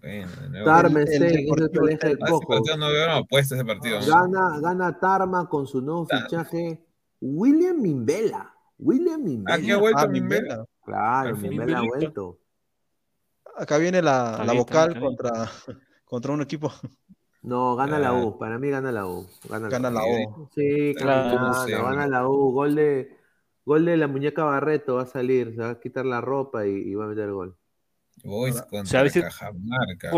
Bueno, Tarma, el, el, el, partido no veo apuesta ese partido. Gana, gana Tarma con su nuevo fichaje William Mimbela. William Mimbela. ¿Aquí ha vuelto ah, Mimbela? Claro, Mimbela ha vuelto. Acá viene la, la vocal contra, contra un equipo. No, gana la U. Para mí gana la U. Gana, la, U. Sí, claro, gana la U. Gol de, gol de la muñeca Barreto va a salir. Se va a quitar la ropa y, va a meter el gol. Boys contra Cajamarca.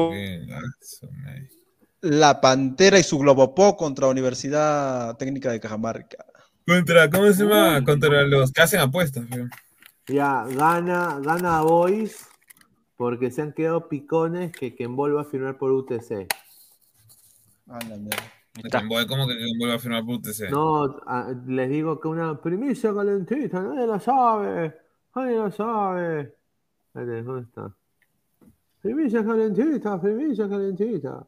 La Pantera y su Globopó contra Universidad Técnica de Cajamarca. Contra, ¿cómo se llama? Contra los que hacen apuestas. Ya, gana, gana Boys porque se han quedado picones que quien vuelva a firmar por UTC. Ah, ¿Cómo que vuelva a firmar por UTC? No, les digo que una primicia calentita, nadie la sabe. Nadie la sabe. ¿Dónde está? Primicia calentita, primicia calentita.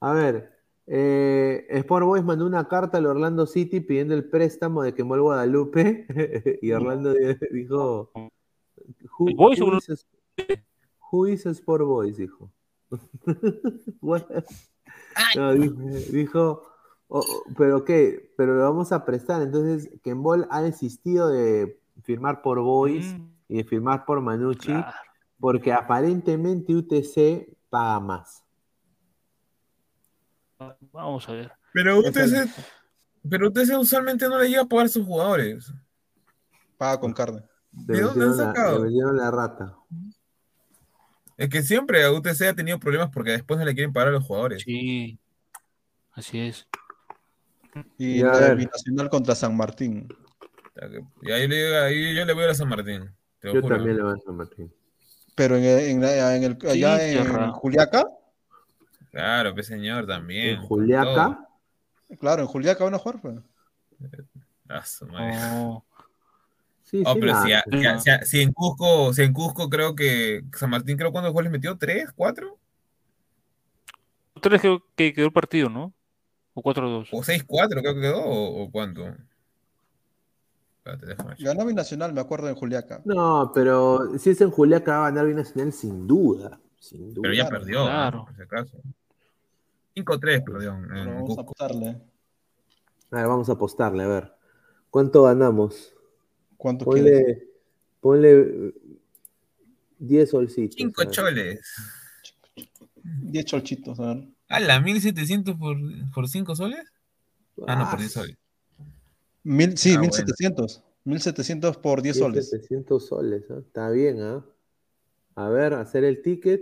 A ver, eh, Sport Boys mandó una carta al Orlando City pidiendo el préstamo de que a Guadalupe y Orlando dijo who, is, Sport Boys dijo dijo, pero qué pero lo vamos a prestar entonces Kembol ha desistido de firmar por Boys mm. y de firmar por Manucci porque aparentemente UTC paga más Vamos a ver. Pero usted, pero usted usualmente no le llega a pagar a sus jugadores. Paga con carne. ¿De dónde han sacado? La, rata. Es que siempre a UTC ha tenido problemas porque después no le quieren pagar a los jugadores. Sí, así es. Y la binacional contra San Martín. Y ahí, le, yo le voy a San Martín. yo también le voy a San Martín. Pero en, en, el, allá en Juliaca. Claro, pues señor, también. ¿En Juliaca? Claro, en Juliaca van a jugar, pues. Ah, oh. Sí, oh, pero si, en Cusco, si en Cusco creo que San Martín creo cuántos goles metió, ¿tres? ¿Cuatro? Tres creo que quedó el partido, ¿no? O cuatro dos. O seis cuatro creo que quedó, o, cuánto. Ganó Binacional, me acuerdo en Juliaca. No, pero si es en Juliaca va a ganar Binacional sin duda. Sin duda. Pero ya perdió, claro. por si acaso. 5-3, perdón. vamos a apostarle. A ver, vamos a apostarle, a ver. ¿Cuánto ganamos? ¿Cuánto ponle, Ponle 10 solcitos. 5 choles. 10 cholchitos, a ver. ¿A la 1700 por, por 5 soles? Ah, no, por 10 soles. Mil, sí, ah, 1700. 1700 por 10 soles. 1700 soles, ¿eh? está bien, ¿ah? ¿eh? A ver, hacer el ticket.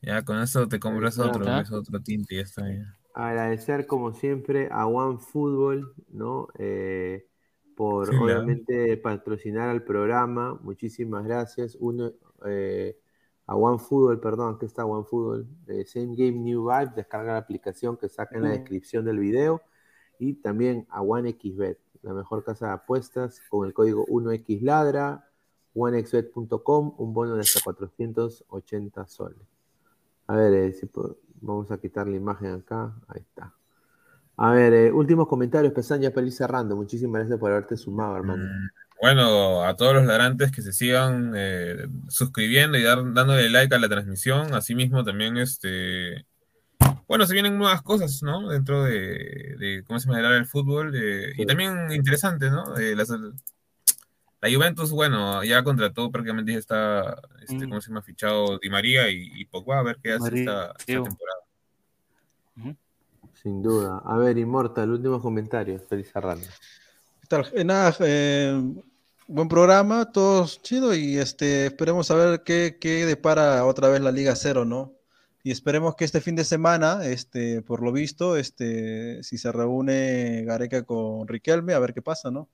Ya, con eso te compras otro, otro tinte y ya está bien. Agradecer como siempre a OneFootball, ¿no? Eh, por obviamente patrocinar al programa. Muchísimas gracias. Uno, eh, a OneFootball, perdón, aquí está OneFootball. Eh, Same Game New Vibe, descarga la aplicación que saca en la descripción del video. Y también a OneXBet, la mejor casa de apuestas, con el código 1XLadra, onexbet.com, un bono de hasta 480 soles. A ver, eh, si vamos a quitar la imagen acá. Ahí está. A ver, eh, últimos comentarios, Pesaña, para ir cerrando. Muchísimas gracias por haberte sumado, hermano. Mm, bueno, a todos los ladrantes que se sigan eh, suscribiendo y dar, dándole like a la transmisión. Asimismo, también, este. Bueno, se vienen nuevas cosas, ¿no? Dentro de, cómo se llama el fútbol. Y también interesante, ¿no? Las, la Juventus, bueno, ya contrató prácticamente ya está, este, ¿cómo se llama? Fichado Di María y, y Pogba a ver qué hace esta, temporada. Sin duda. A ver, Inmortal, últimos comentarios, feliz cerrando. Eh, nada, eh, buen programa, todos chido y este, esperemos a ver qué, qué depara otra vez la Liga Cero, ¿no? Y esperemos que este fin de semana, este, por lo visto, este, si se reúne Gareca con Riquelme, a ver qué pasa, ¿no?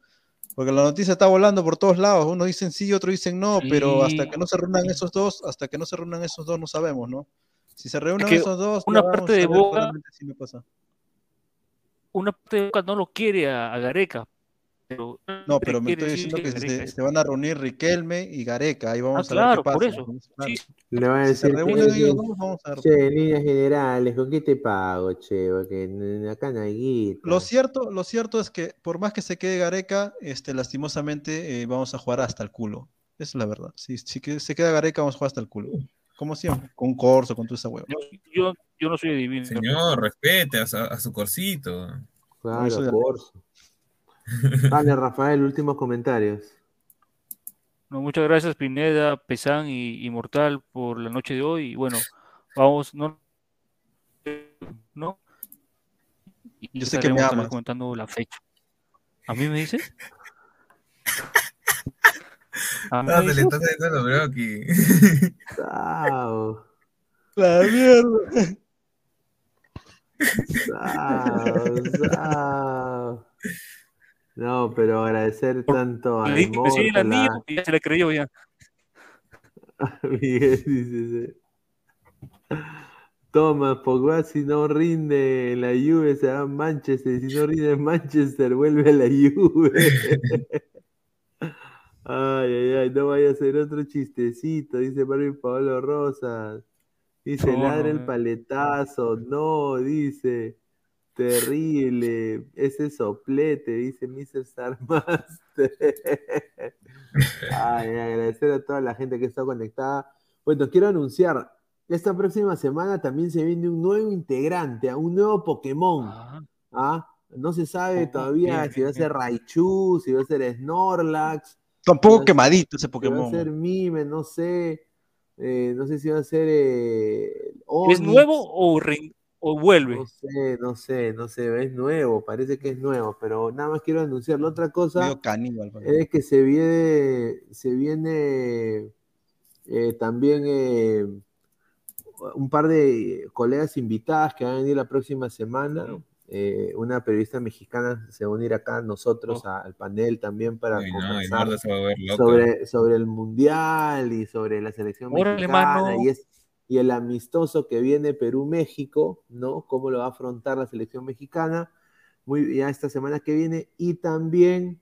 Porque la noticia está volando por todos lados. Unos dicen sí, otros dicen no, pero hasta que no se reúnan esos dos, hasta que no se reúnan esos dos, no sabemos, ¿no? Si se reúnen esos dos, una parte de Boca, una parte de Boca no lo quiere a Gareca, no, pero me estoy diciendo que, se, van a reunir Riquelme y Gareca. Ahí vamos ah, a ver qué pasa. Por eso. Le van a decir, se reúnen ellos dos, vamos a ver. Che, líneas generales, ¿con qué te pago, che? Porque acá no hay guita. Lo cierto, lo cierto es que por más que se quede Gareca, este, lastimosamente eh, vamos a jugar hasta el culo. Esa es la verdad. Si, si se queda Gareca, vamos a jugar hasta el culo. Como siempre, con un corso, con toda esa hueá. Yo, yo, no soy divino. Señor, respete a, a su corsito. Claro, corso. Vale, Rafael, últimos comentarios. muchas gracias Pineda, Pesán y Inmortal por la noche de hoy. Y bueno, vamos, no, no. Yo sé que me amas. comentando la fecha. ¿A mí me dices? no, te le estás diciendo Brocky. Chao. La mierda. No, pero agradecer tanto a Sí, la mía, ya se la creyó ya. Miguel dice. Toma, Pogba si no rinde en la Juve se va a Manchester, si no rinde en Manchester vuelve a la Juve. ay, ay, ay, no vaya a ser otro chistecito, dice Marvin Pablo Rosas. Dice, ladra el paletazo, no, dice. Terrible, ese soplete, dice Mr. Star Ay, agradecer a toda la gente que está conectada. Bueno, quiero anunciar, esta próxima semana también se viene un nuevo integrante, un nuevo Pokémon. Ah. ¿ah? No se sabe oh, todavía si va a ser Raichu, si va a ser Snorlax. Tampoco quemadito ese Pokémon. Va a ser Mime, no sé. Eh, no sé si va a ser. Eh, ¿Es nuevo o, o vuelve? No sé, no sé, no sé, es nuevo, parece que es nuevo, pero nada más quiero anunciarlo. Otra cosa es que se viene, se viene eh, también eh, un par de colegas invitadas que van a venir la próxima semana. Eh, una periodista mexicana se va a unir acá nosotros oh. al panel también para conversar sobre, sobre el mundial y sobre la selección mexicana y es y el amistoso que viene Perú-México, ¿no? Cómo lo va a afrontar la selección mexicana, muy ya esta semana que viene, y también,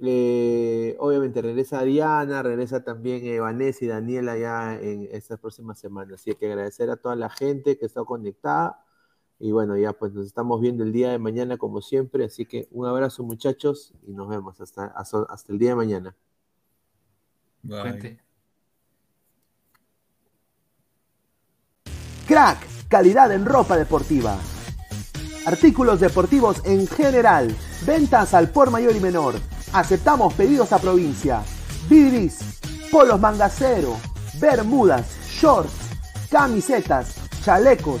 eh, obviamente, regresa Diana, regresa también eh, Vanessa y Daniela ya en estas próximas semanas. Así que agradecer a toda la gente que está conectada. Y bueno, ya pues nos estamos viendo el día de mañana como siempre. Así que un abrazo muchachos y nos vemos hasta, hasta el día de mañana. Crack, calidad en ropa deportiva. Artículos deportivos en general. Ventas al por mayor y menor. Aceptamos pedidos a provincia. Bidris, polos mangacero, bermudas, shorts, camisetas, chalecos,